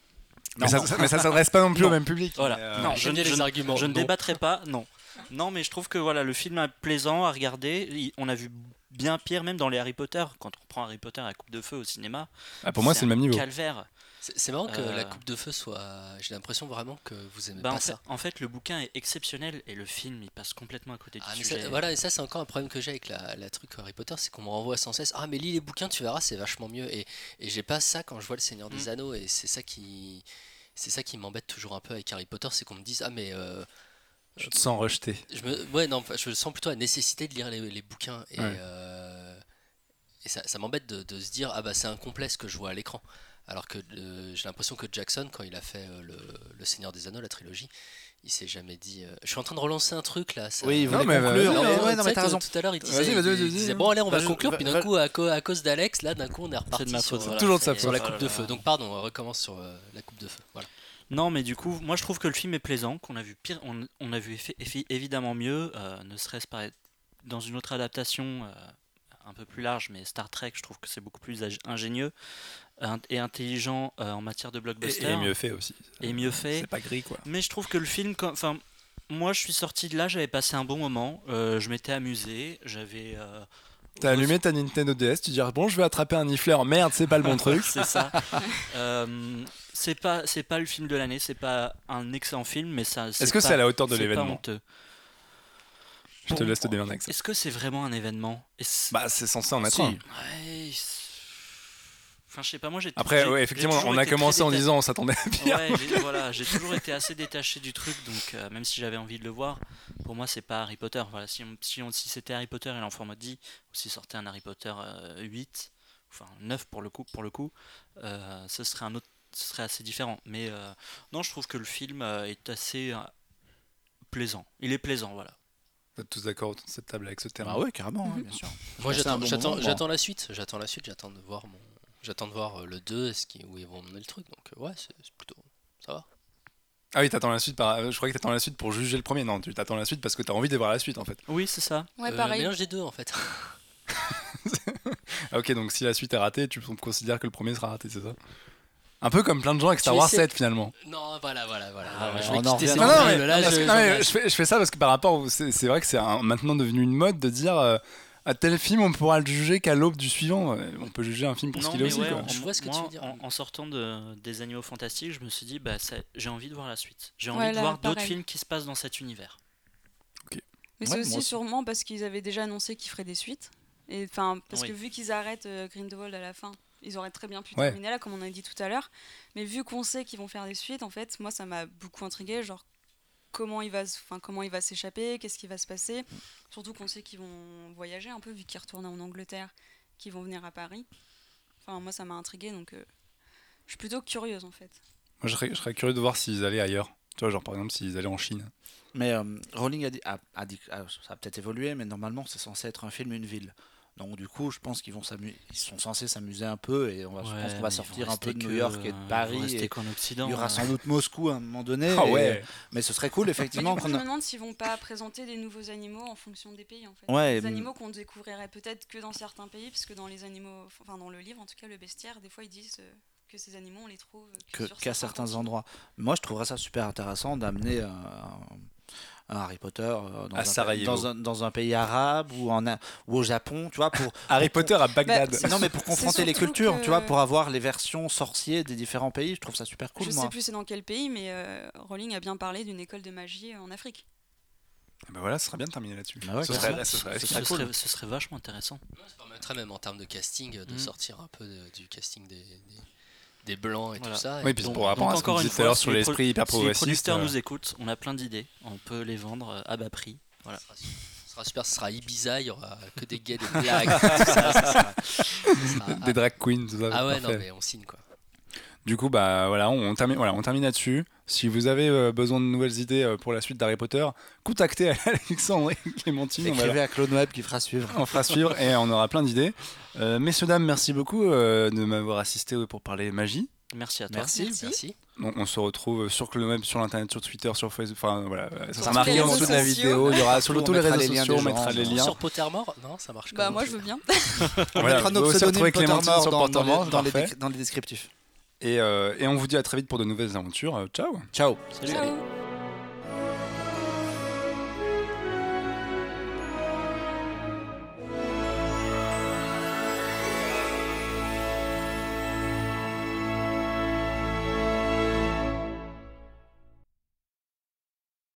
Mais ça, ça- mais ça s'adresse pas non plus au Non. même public. Voilà. euh, Non, je- les je- arguments. Je ne non. débattrai pas, non. Non, mais je trouve que voilà, le film est plaisant à regarder. Il- On a vu bien pire, même dans les Harry Potter. Quand on prend Harry Potter à Coupe de Feu au cinéma. ah, pour moi, c'est le même niveau. Calvaire. C'est marrant que Euh, la coupe de feu soit. J'ai l'impression vraiment que vous aimez Bah, pas en, fait, ça. en fait, le bouquin est exceptionnel et le film il passe complètement à côté du Ah, mais sujet. ça- voilà, et ça c'est encore un problème que j'ai avec la, la truc Harry Potter, c'est qu'on me renvoie sans cesse. Ah mais lis les bouquins, tu verras, c'est vachement mieux. Et, et j'ai pas ça quand je vois le Seigneur des Mm. Anneaux, et c'est ça qui, c'est ça qui m'embête toujours un peu avec Harry Potter, c'est qu'on me dise ah mais euh, Je te sens rejeté. je me, ouais non, enfin, je sens plutôt la nécessité de lire les, les bouquins et, Ouais. euh, et ça, ça m'embête de, de se dire ah bah c'est incomplet ce que je vois à l'écran. Alors que euh, j'ai l'impression que Jackson, quand il a fait euh, le, le Seigneur des Anneaux, la trilogie, il s'est jamais dit. euh, Je suis en train de relancer un truc là. ça- Oui, Non, voulez mais, conclure. non, mais mais ouais, tu non, sais, mais t'as tout- raison. Tout à l'heure, il disait, Vas-y, vas-y, il vas-y, disait, bon, allez, on va Vas-y, conclure. Puis d'un coup, à, co- à cause d'Alex, là, d'un coup, on est reparti de ma sur, faute, voilà, Toujours de sa sur la faute. coupe de là feu. Donc, pardon, on recommence sur euh, la coupe de feu. Voilà. Non, mais du coup, moi je trouve que le film est plaisant, qu'on a vu pire, on, on a vu évidemment mieux, euh, ne serait-ce pas dans une autre adaptation, euh, un peu plus large, mais Star Trek, je trouve que c'est beaucoup plus ag- ingénieux et intelligent euh, en matière de blockbuster et mieux fait aussi. et mieux fait. C'est pas gris quoi. Mais je trouve que le film, enfin, moi, je suis sorti de là, j'avais passé un bon moment, euh, je m'étais amusé, j'avais. euh, T'as allumé ta Nintendo DS, tu dis bon, je vais attraper un nifleur. Merde, c'est pas le bon truc. c'est ça. Euh, c'est pas, c'est pas le film de l'année, c'est pas un excellent film, mais ça. Est-ce que c'est à la hauteur de l'événement. Je te laisse te démerder. Est-ce que c'est vraiment un événement? Bah, c'est censé en être Si. un. Ouais, Enfin, je sais pas, moi j'ai. Après, ouais, effectivement, on a commencé en disant on s'attendait à pire. Ouais, j'ai, voilà, j'ai toujours été assez détaché du truc, donc euh, même si j'avais envie de le voir, pour moi c'est pas Harry Potter. Voilà, si, on- si, on- si c'était Harry Potter et l'enfant maudit, ou si sortait un Harry Potter euh, 8, enfin 9 pour le coup, pour le coup euh, ce serait un autre, ce serait assez différent. Mais euh, non, je trouve que le film euh, est assez euh, plaisant. Il est plaisant, voilà. Vous êtes tous d'accord autour de cette table avec ce terme Bah ouais, carrément, hein, bien sûr. Moi bon j'attends la suite, j'attends la suite, j'attends de voir mon j'attends de voir euh, le 2 ce qui, où ils vont mener le truc donc euh, ouais c'est plutôt ça va. Ah oui, t'attends la suite par... Je croyais que t'attends la suite pour juger le premier. Non, tu t'attends la suite parce que t'as envie de voir la suite en fait. Oui, c'est ça. Ouais, Euh, pareil. mélange des deux en fait. Ah, ok, donc si la suite est ratée, tu considères que le premier sera raté, c'est ça? Un peu comme plein de gens avec Star Wars essaies- 7 finalement. non voilà voilà voilà. Ah ouais, je on en ces Non, non, règles, mais, là, parce je- que- non, mais je, fais, je fais ça parce que par rapport, c'est c'est vrai que c'est maintenant devenu une mode de dire euh, à tel film on pourra le juger qu'à l'aube du suivant. Euh, On peut juger un film pour ce qu'il est aussi. ouais, quoi. en- Je vois ce que tu moi, veux dire. En, en sortant de, des Animaux Fantastiques, je me suis dit, bah, j'ai envie de voir la suite. J'ai envie de voir d'autres films qui se passent dans cet univers. Mais Ouais, c'est aussi aussi. sûrement parce qu'ils avaient déjà annoncé qu'ils feraient des suites. Et enfin, parce Oui. que vu qu'ils arrêtent euh, Grindelwald à la fin, ils auraient très bien pu Ouais. terminer là, comme on a dit tout à l'heure. Mais vu qu'on sait qu'ils vont faire des suites, en fait, moi, ça m'a beaucoup intrigué. Genre, comment il va, enfin, comment il va s'échapper, qu'est-ce qui va se passer. Surtout qu'on sait qu'ils vont voyager un peu, vu qu'ils retournent en Angleterre, qu'ils vont venir à Paris. Enfin, moi, ça m'a intrigué, donc euh, je suis plutôt curieuse, en fait. Moi, je serais, je serais curieux de voir s'ils allaient ailleurs. Tu vois, genre par exemple s'ils allaient en Chine. Mais euh, Rowling a dit, a, a dit ça a peut-être évolué, mais normalement c'est censé être un film, une ville. Donc du coup, je pense qu'ils vont s'amuser, ils sont censés s'amuser un peu et on va, je pense qu'on va sortir un peu de New York et de Paris. et qu'en Occident. il y aura euh, sans doute Moscou à un moment donné. Ah et- mais ce serait cool effectivement. coup, qu'on je me demande s'ils vont pas présenter des nouveaux animaux en fonction des pays, en fait. Ouais, des animaux qu'on découvrirait peut-être que dans certains pays, parce que dans les animaux, enfin dans le livre, en tout cas, le bestiaire, des fois ils disent euh, que ces animaux on les trouve que- sur qu'à certains endroits. Moi, je trouverais ça super intéressant d'amener un, un Harry Potter euh, dans, À un, dans, un, dans un pays arabe ou, en, ou au Japon, tu vois, pour, Harry Potter à Bagdad. Bah, non mais pour confronter les cultures, que- tu vois, pour avoir les versions sorciers des différents pays, je trouve ça super cool, je moi. sais plus c'est dans quel pays, mais euh, Rowling a bien parlé d'une école de magie en Afrique. Ah bah voilà, ce serait bien de terminer là-dessus. Bah ouais, ce, serait, ce serait- Ce serait serait, cool. ce serait vachement intéressant. Ouais, ça permettrait même en termes de casting euh, de Mhm. sortir un peu de- du casting des, des, des blancs et Voilà. tout ça. Oui, et puis Donc- pour rapport donc à ce qu'on disait tout à l'heure fois, sur l'esprit hyper Si les progressiste. producteurs euh, nous écoutent, on a plein d'idées. On peut les vendre euh, à bas prix. Voilà. Ce sera, ce sera super, ce sera Ibiza, il y aura que des gays, des blagues, tout ça, ça sera- ça sera- des drag queens, tout ça. ah ouais, parfait. non, mais on signe quoi. Du coup, bah voilà, on termine, voilà, on termine là-dessus. Si vous avez euh, besoin de nouvelles idées euh, pour la suite d'Harry Potter, contactez Alexandre et Clémentine. On, va Écrivez à Clone Web qui fera suivre. on fera suivre et on aura plein d'idées. Euh, messieurs, dames, merci beaucoup euh, de m'avoir assisté pour parler magie. Merci à toi. Merci. Merci. Merci. On, on se retrouve sur Clone Web, sur l'internet, sur Twitter, sur Facebook. Enfin voilà, ça sera marqué en dessous de la vidéo. Il y aura sur On tous les réseaux les sociaux, on mettra les liens. Sur Pottermore Non, ça marche Bah comment moi je veux bien. On Voilà, mettra nos pseudonymes Pottermore sur dans, dans les, dans, les, dans les descriptifs. Et, euh, et on vous dit à très vite pour de nouvelles aventures. Euh, Ciao Ciao Salut. Ciao.